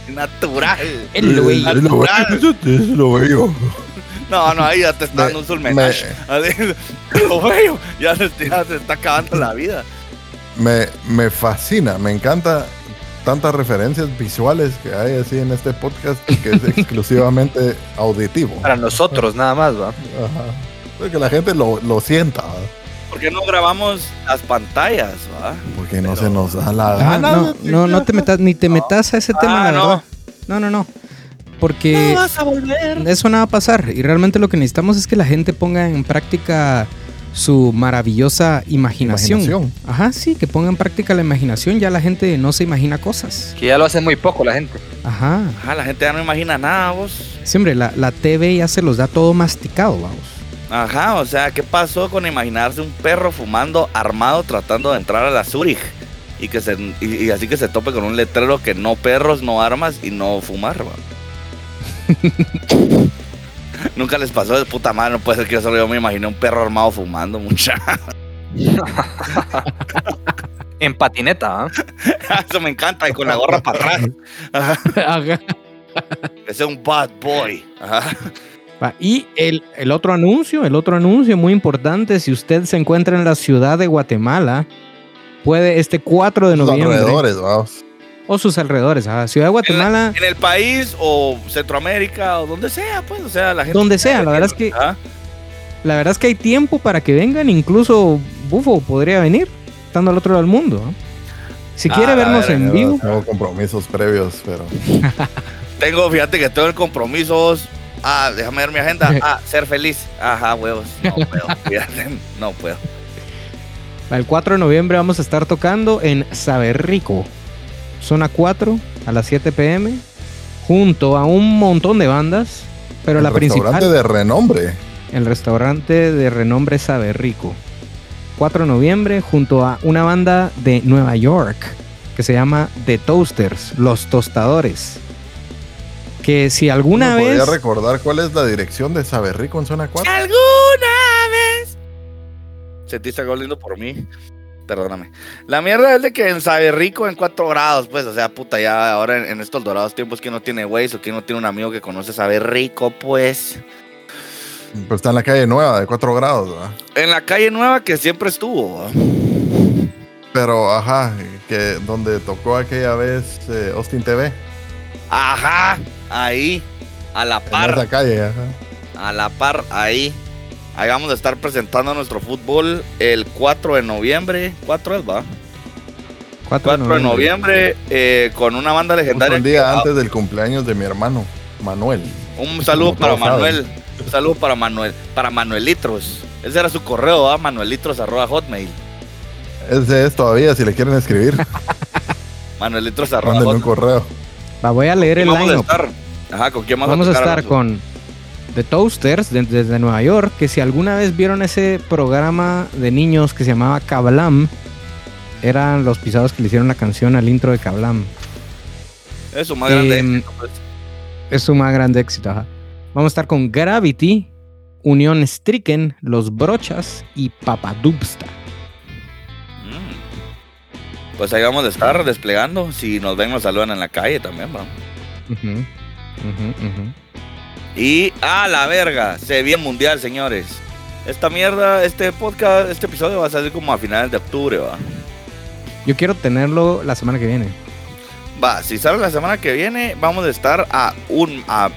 S5: natural.
S3: Es lo bello.
S4: Es lo bello.
S5: No, no, ahí ya te está dando un veo, ya se, ya se está acabando la vida.
S4: Me, me fascina, me encanta tantas referencias visuales que hay así en este podcast que es exclusivamente auditivo.
S2: Para nosotros, nada más, va.
S4: Ajá. Para que la gente lo, lo sienta, ¿va?
S5: ¿Por qué no grabamos las pantallas, va?
S4: porque no
S5: Pero-
S4: se nos da la
S3: Ah,
S4: gana.
S3: no, no, no te metas, ni te metas a ese tema,
S5: Ah,
S3: la
S5: no.
S3: verdad. No, no, no. Porque
S5: No vas a volver.
S3: eso no va a pasar. Y realmente lo que necesitamos es que la gente ponga en práctica su maravillosa imaginación.
S4: Imaginación.
S3: Ajá, sí, que ponga en práctica la imaginación. Ya la gente no se imagina cosas.
S2: Que ya lo hace muy poco la gente.
S3: Ajá.
S5: Ajá, la gente ya no imagina nada, vos.
S3: Siempre, la, la TV ya se los da todo masticado, vamos.
S5: Ajá, o sea, ¿qué pasó con imaginarse un perro fumando armado tratando de entrar a la Zurich? Y, que se, y, y así que se tope con un letrero que no perros, no armas y no fumar, va. Nunca les pasó de puta madre, no puede ser que yo solo yo me imaginé un perro armado fumando, mucha.
S2: En patineta, ¿ah?
S5: Eso me encanta, y con la gorra para atrás. Ajá. Que sea un bad boy. Ajá.
S3: Y el, el otro anuncio, el otro anuncio muy importante, si usted se encuentra en la ciudad de Guatemala, puede este 4 de
S4: Los
S3: noviembre
S4: alrededores, vamos.
S3: O sus alrededores, ajá, ciudad de Guatemala,
S5: En el país o Centroamérica o donde sea, pues, o sea, la gente.
S3: Donde sea, la verdad es que-
S5: Ajá.
S3: la verdad es que hay tiempo para que vengan, incluso Bufo podría venir, estando al otro lado del mundo. ¿no? Si
S5: Ah,
S3: quiere vernos en vivo,
S4: Tengo compromisos previos, pero
S5: Tengo, fíjate que tengo el compromiso. Ah, déjame ver mi agenda. Ah, ser feliz. Ajá, huevos. No puedo. fíjate, no puedo.
S3: el 4 de noviembre vamos a estar tocando en Saberrico, zona 4, a las 7 pm, junto a un montón de bandas, pero
S4: el
S3: la
S4: restaurante
S3: principal...
S4: de renombre.
S3: el restaurante de renombre Sabe Rico. 4 de noviembre junto a una banda de Nueva York que se llama The Toasters, Los Tostadores. Que si alguna
S4: ¿Me
S3: vez...
S4: podría recordar cuál es la dirección de Saberrico en zona 4?
S5: ¿Alguna vez? Sentiste algo lindo por mí. Perdóname. La mierda es de que en Sabe Rico en 4 grados, pues, o sea, puta, ya ahora en, en estos dorados tiempos que no tiene Waze o que no tiene un amigo que conoce Sabe Rico, pues.
S4: Pues está en la calle nueva de 4 grados, ¿verdad?
S5: En la calle nueva que siempre estuvo. ¿va?
S4: Pero, ajá, que donde tocó aquella vez eh, Austin TV.
S5: Ajá, ahí, a la
S4: En
S5: par.
S4: esa calle, ajá.
S5: a la par ahí. Ahí vamos a estar presentando nuestro fútbol el 4 de noviembre. 4 es, va.
S3: 4
S5: 4 de noviembre eh, con una banda legendaria.
S4: el día
S5: que-
S4: antes del cumpleaños de mi hermano, Manuel.
S5: Un saludo
S4: Como
S5: para. Manuel. Un saludo para Manuel. Para Manuelitros. Ese era su correo, ¿va? Manuelitros arroba hotmail.
S4: Ese es todavía, si le quieren escribir,
S5: Manuelitros arroba
S4: mándenme un correo.
S3: Va, voy a leer
S5: ¿Y
S3: el
S5: vamos a
S3: line
S5: estar? Ajá, ¿con quién vamos,
S3: Vamos a
S5: tocar,
S3: estar
S5: Alonso?
S3: con The Toasters de- desde Nueva York, que si alguna vez vieron ese programa de niños que se llamaba Kablam, eran los pisados que le hicieron la canción al intro de Kablam.
S5: Eso, más grande.
S3: Em,
S5: éxito, pues.
S3: Es su más grande éxito. ajá. Vamos a estar con Gravity, Unión Stricken, Los Brochas y Papadubsta.
S5: Mm. Pues ahí vamos a estar desplegando. Si nos ven, nos saludan en la calle también, va.
S3: Ujú, ujú, ujú.
S5: Y a la verga, se viene mundial, señores. Esta mierda, este podcast, este episodio va a salir como a finales de octubre, va.
S3: Yo quiero tenerlo la semana que viene.
S5: Va, si sale la semana que viene, vamos a estar a un, a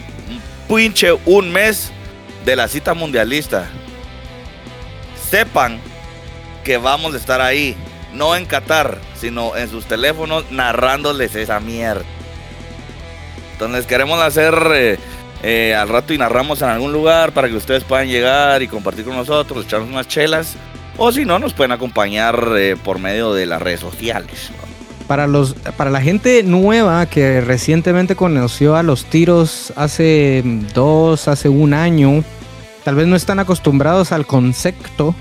S5: un pinche un mes de la cita mundialista. Sepan que vamos a estar ahí, no en Qatar, sino en sus teléfonos narrándoles esa mierda. Entonces queremos hacer eh, eh, al rato y narramos en algún lugar para que ustedes puedan llegar y compartir con nosotros, echarnos unas chelas. O si no, nos pueden acompañar eh, por medio de las redes sociales.
S3: Para, los, para la gente nueva que recientemente conoció a los tiros hace dos, hace un año, tal vez no están acostumbrados al concepto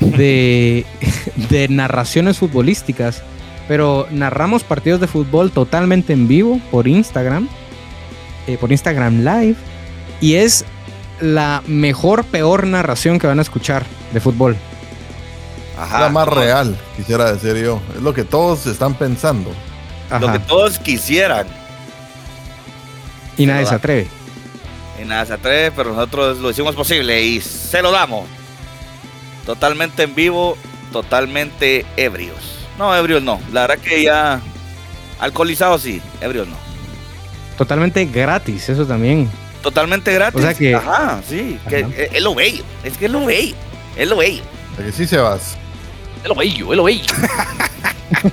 S3: de, de narraciones futbolísticas, pero narramos partidos de fútbol totalmente en vivo por Instagram, eh, por Instagram Live, y es la mejor, peor narración que van a escuchar de fútbol.
S5: Ajá,
S4: la más real, quisiera decir yo. Es lo que todos están pensando.
S5: Lo que
S3: Ajá.
S5: todos quisieran.
S3: Y nadie se atreve.
S5: Y nada se atreve, pero nosotros lo hicimos posible y se lo damos. Totalmente en vivo, totalmente ebrios. No, ebrios no. La verdad que ya. Alcoholizados sí, ebrios no.
S3: Totalmente gratis, eso también.
S5: Totalmente gratis.
S3: O sea que-
S5: Ajá, sí. Que
S3: Ajá.
S5: es, es lo bello. Es que es lo bello. Es lo bello.
S4: ¿A que sí, Sebas?
S2: Es lo bello, es lo bello.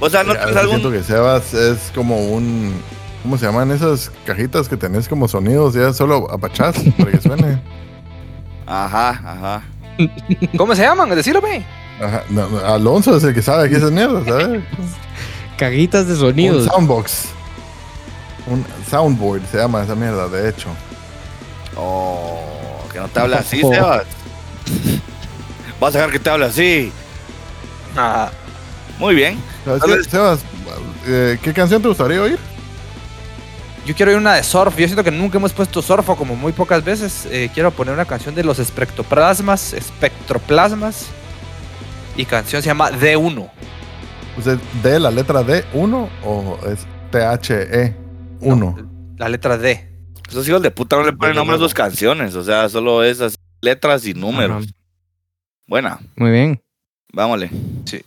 S5: O sea, no tienes
S4: veces siento
S5: algún.
S4: que Sebas es como un... ¿Cómo se llaman esas cajitas que tenés como sonidos? Ya solo apachás para que suene.
S5: Ajá, ajá.
S2: ¿Cómo se llaman? Decirlo, ve.
S4: Ajá. No, no, Alonso es el que sabe que esas mierdas, ¿sabes?
S3: Caguitas de
S4: Un
S3: sonidos.
S4: soundbox. Un soundboard se llama esa mierda, de hecho.
S5: Oh, que no te habla así,
S3: Oh.
S5: Sebas. Vas a dejar que te hable así. Muy bien.
S4: ¿Sabes
S5: Tal
S4: qué,
S5: vez-
S4: Sebas, eh, ¿qué canción te gustaría oír?
S2: Yo quiero ir una de surf. Yo siento que nunca hemos puesto surf o como muy pocas veces. Eh, quiero poner una canción de los espectroplasmas. Espectroplasmas. Y canción se llama D1.
S4: ¿Usted de la letra D1 o es T-H-E? Uno.
S2: La letra D.
S5: Esos hijos de puta no le ponen nombre a sus canciones. O sea, solo esas letras y números.
S3: Ajá.
S5: Buena.
S3: Muy bien.
S5: Vámonos.
S2: Sí.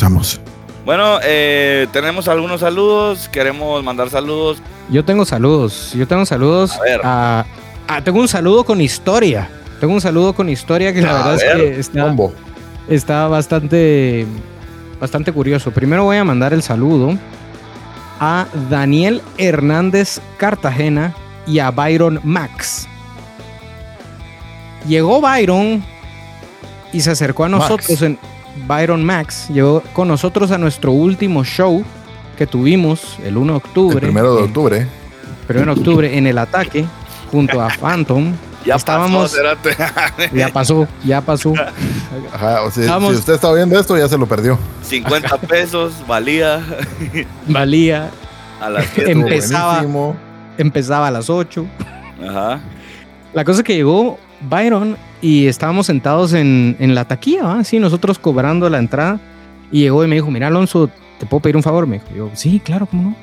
S4: Regresamos.
S5: Bueno, eh, tenemos algunos saludos. Queremos mandar saludos.
S3: Yo tengo saludos. Yo tengo saludos.
S5: A ver.
S3: a- a- tengo un saludo con historia. Tengo un saludo con historia que la
S5: A
S3: verdad es que está, bastante, bastante curioso. Primero voy a mandar el saludo a Daniel Hernández Cartagena y a Byron Max. Llegó Byron y se acercó a
S4: Max.
S3: nosotros en Byron Max. Llegó con nosotros a nuestro último show que tuvimos el 1 de octubre.
S4: El primero de
S3: en-
S4: octubre.
S3: primero de octubre en el ataque junto a Phantom.
S5: Ya
S3: Estábamos-
S5: pasó.
S3: Ya pasó, ya pasó.
S4: Ajá, si usted está viendo esto, ya se lo perdió.
S5: 50 pesos valía
S3: Valía,
S5: a las
S3: Em-. Empezaba.
S4: Buenísimo.
S3: empezaba a las 8.
S5: Ajá.
S3: La cosa es que llegó Byron y estábamos sentados en, en la taquilla, ¿va? Sí, nosotros cobrando la entrada. Y llegó y me dijo, mira Alonso, ¿te puedo pedir un favor? Me dijo, yo, sí, claro, ¿cómo no?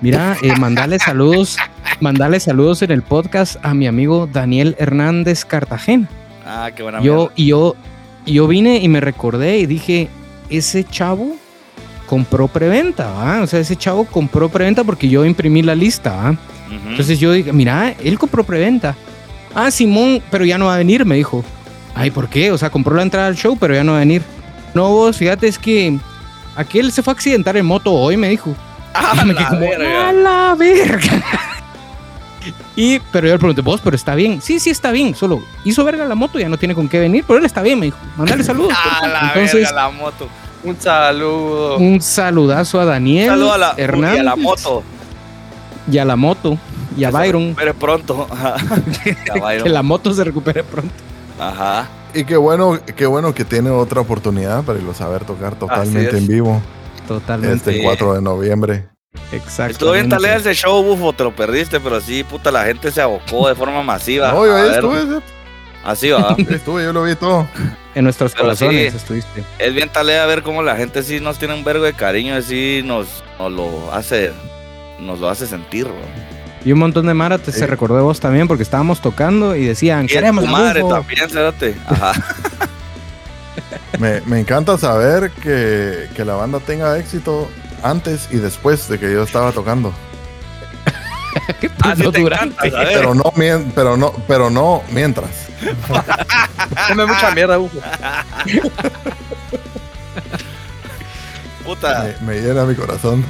S3: Mira, eh, mandale saludos, mandale saludos en el podcast a mi amigo Daniel Hernández Cartagena.
S5: Ah, qué buena
S3: Yo, y yo, yo vine y me recordé y dije, ese chavo compró preventa, ¿va? O sea, ese chavo compró preventa porque yo imprimí la lista, ¿va? Entonces yo dije, mira, él compró preventa. Ah, Simón, pero ya no va a venir, me dijo. Ay, ¿por qué? O sea, compró la entrada al show, pero ya no va a venir. No, vos, fíjate, es que aquel se fue a accidentar en moto hoy, me dijo.
S5: ¡Ah,
S3: me
S5: la
S3: como,
S5: verga!
S3: ¡A la verga! Y, pero yo le pregunté, vos, pero está bien. Sí, sí, está bien. Solo hizo verga la moto, ya no tiene con qué venir, pero él está bien, me dijo. Mándale saludos.
S5: ¡Ah,
S3: porfa".
S5: la
S3: Entonces,
S5: verga, la moto!
S2: Un saludo.
S3: un saludazo a Daniel
S5: Saludo a la, y a la moto.
S3: y a la moto y a
S5: Que se
S3: Byron.
S5: recupere pronto.
S3: Que la moto se recupere pronto.
S5: Ajá.
S4: Y qué bueno, qué bueno que tiene otra oportunidad para irlo saber tocar totalmente en vivo
S3: Totalmente.
S4: este
S2: Sí.
S4: 4 de noviembre.
S3: Exacto.
S5: Estuvo bien talea ese show, bufo, te lo perdiste, pero sí, puta, la gente se abocó de forma masiva.
S4: No, yo ahí estuve, sí.
S5: Así va.
S4: Estuve, yo lo vi todo.
S3: En nuestros
S5: Pero
S3: corazones
S5: sí.
S3: estuviste.
S5: es bien talea ver cómo la gente sí nos tiene un vergo de cariño, así nos, nos lo hace, nos lo hace sentir, bro.
S3: Y un montón de Mara te-
S4: Sí.
S3: se recordó de vos también porque estábamos tocando y decían,
S5: Y
S3: queremos
S5: madre
S3: Bufo".
S5: también, cérate. Ajá.
S4: Me, me encanta saber que, que la banda tenga éxito antes y después de que yo estaba tocando.
S5: Ah.
S4: Pero no, pero no, pero no mientras.
S2: Come mucha mierda, Ufo.
S5: Puta,
S4: Me, me llena mi corazón.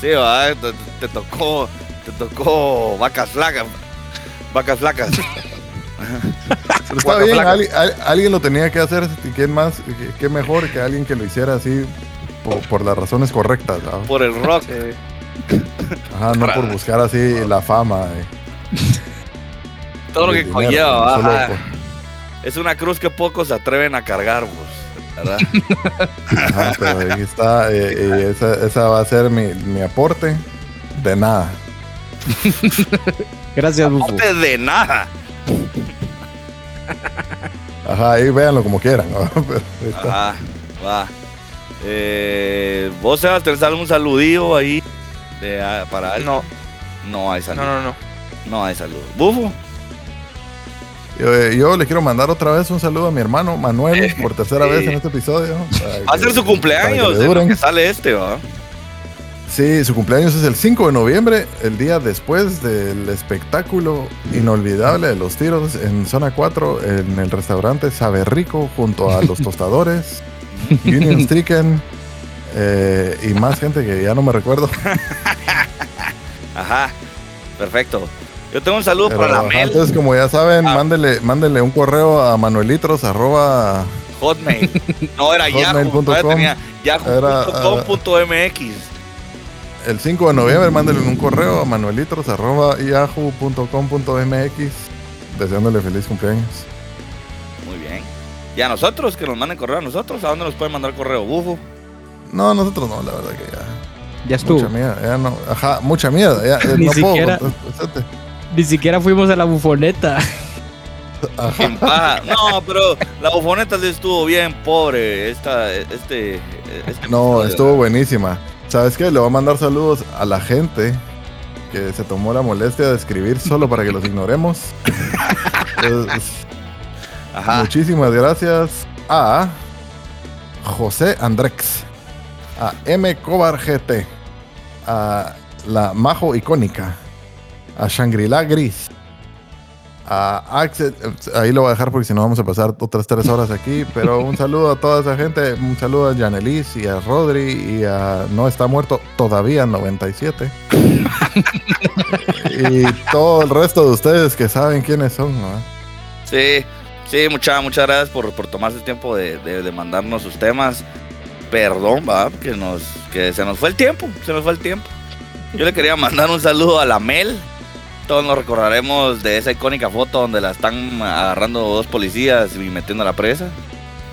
S5: sí, va, te, te tocó, te tocó vacas flacas, vacas flacas.
S4: Pero está bien, al- alguien lo tenía que hacer. ¿y ¿Quién más? ¿Qué, qué mejor que alguien que lo hiciera así por, por las razones correctas?
S5: Por el rock.
S4: Ajá, no por buscar así la fama. eh,
S5: Todo lo que conlleva, Ajá.
S4: por-
S5: Es una cruz que pocos se atreven a cargar, pues. ¿Verdad?
S4: Ajá, pero ahí está. eh, y esa, esa va a ser mi, mi aporte. De nada.
S3: Gracias, Bufo.
S5: Aparte de nada.
S4: Ajá, ahí véanlo como quieran. ¿no?
S5: Ajá, va. Eh, vos, Sebas, tenés algún saludillo ahí de, ah, para alguien?
S2: No,
S5: No hay saludo.
S2: no,
S5: No,
S2: no, no.
S5: hay saludo. Bufo.
S4: Yo, eh, yo le quiero mandar otra vez un saludo a mi hermano Manuel por tercera
S5: Sí.
S4: vez en este episodio.
S5: Va a ser su cumpleaños,
S4: que
S5: que sale este, va.
S4: Sí, su cumpleaños es el 5 de noviembre, el día después del espectáculo inolvidable de los tiros en zona 4, en el restaurante Sabe Rico, junto a los tostadores, Union Stricken eh, y más gente que ya no me recuerdo.
S5: Ajá, perfecto. Yo tengo un saludo
S4: Pero,
S5: para la Mel,
S4: entonces, como ya saben,
S5: Ah.
S4: mándele, mándele un correo a manuelitros arroba
S5: Hotmail. No, era Yahoo. Tenía
S4: Era,
S5: Yahoo.com.mx.
S4: el 5 de noviembre, mándele un correo a manuelitros arroba yahoo.com.mx deseándole feliz cumpleaños.
S5: Muy bien. Y a nosotros, que nos manden correo a nosotros, ¿a dónde nos pueden mandar correo? Bufo.
S4: No, nosotros no, la verdad que ya.
S3: Ya estuvo.
S4: Mucha mierda, ya no. Ajá, mucha mierda. Ya, eh,
S3: Ni
S4: no
S3: siquiera-
S4: puedo.
S3: Ni siquiera fuimos a la bufoneta.
S5: Paja. No, pero la bufoneta sí estuvo bien pobre. Esta, este, este
S4: No, estuvo buenísima. ¿Sabes qué? Le voy a mandar saludos a la gente que se tomó la molestia de escribir solo para que los ignoremos. Entonces,
S5: Ajá.
S4: muchísimas gracias a José Andrex, a M. Cobar GT, a la Majo Icónica, a Shangri-La Gris, a Axel, ahí lo voy a dejar porque si no vamos a pasar otras tres horas aquí, pero un saludo a toda esa gente, un saludo a Janelis y a Rodri y a No Está Muerto todavía 97. y todo el resto de ustedes que saben quiénes son, ¿no?
S5: Sí, sí, muchas, muchas gracias por, por tomarse el tiempo de, de- de mandarnos sus temas. Perdón, va, que nos, que se nos fue el tiempo, se nos fue el tiempo. Yo le quería mandar un saludo a la Mel. Todos nos recordaremos de esa icónica foto donde la están agarrando dos policías y metiendo a la presa.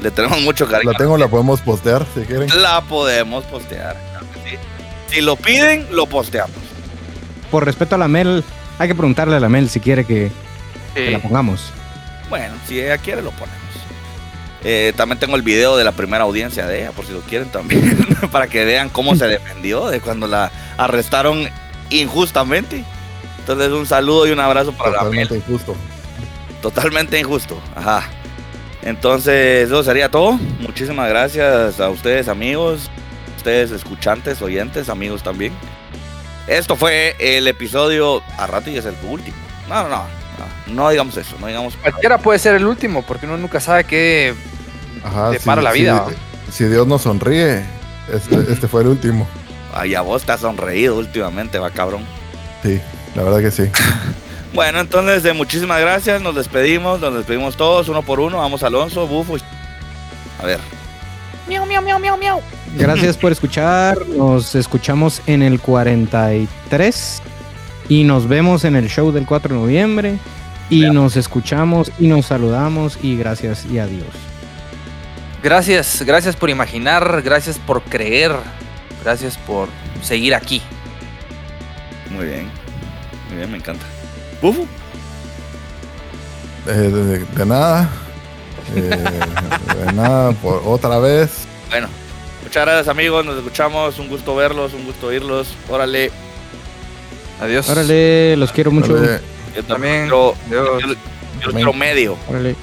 S5: Le tenemos mucho cariño.
S4: La tengo, la podemos postear si quieren.
S5: La podemos postear. claro que sí. Si lo piden, lo posteamos.
S3: Por respeto a la Mel, hay que preguntarle a la Mel si quiere que, que la pongamos.
S5: Bueno, si ella quiere, lo ponemos. Eh, también tengo el video de la primera audiencia de ella, por si lo quieren también, para que vean cómo se defendió de cuando la arrestaron injustamente. Entonces, un saludo y un abrazo para la Mel.
S4: Totalmente injusto.
S5: Totalmente injusto. Ajá. Entonces, eso sería todo. Muchísimas gracias a ustedes, amigos. Ustedes, escuchantes, oyentes, amigos también. Esto fue el episodio. A rato y es el último. No, no, no. No, no digamos eso. No digamos.
S2: Cualquiera puede ser el último, porque uno nunca sabe qué.
S4: Ajá,
S2: Te para la vida, ¿no?
S4: Si Dios nos sonríe, este, este fue el último.
S5: Ay, a vos te has sonreído últimamente, va cabrón.
S4: Sí, la verdad que sí.
S5: Bueno, entonces, eh, muchísimas gracias. Nos despedimos. Nos despedimos todos, uno por uno. Vamos, Alonso, Bufo. y- A ver.
S6: Miau, miau, miau, miau, miau.
S3: Gracias por escuchar. Nos escuchamos en el 43 y nos vemos en el show del 4 de noviembre. Y nos escuchamos y nos saludamos y gracias y adiós.
S2: Gracias, gracias por imaginar, gracias por creer, gracias por seguir aquí.
S5: Muy bien. Muy bien, me encanta. Bufo.
S4: Eh, de, de nada. Eh, de nada, por otra vez.
S5: Bueno, muchas gracias amigos, nos escuchamos, un gusto verlos, un gusto oírlos. Órale,
S2: Adiós.
S3: Órale, los quiero mucho.
S5: Yo
S2: También.
S5: Quiero, yo- yo quiero medio.
S3: Órale.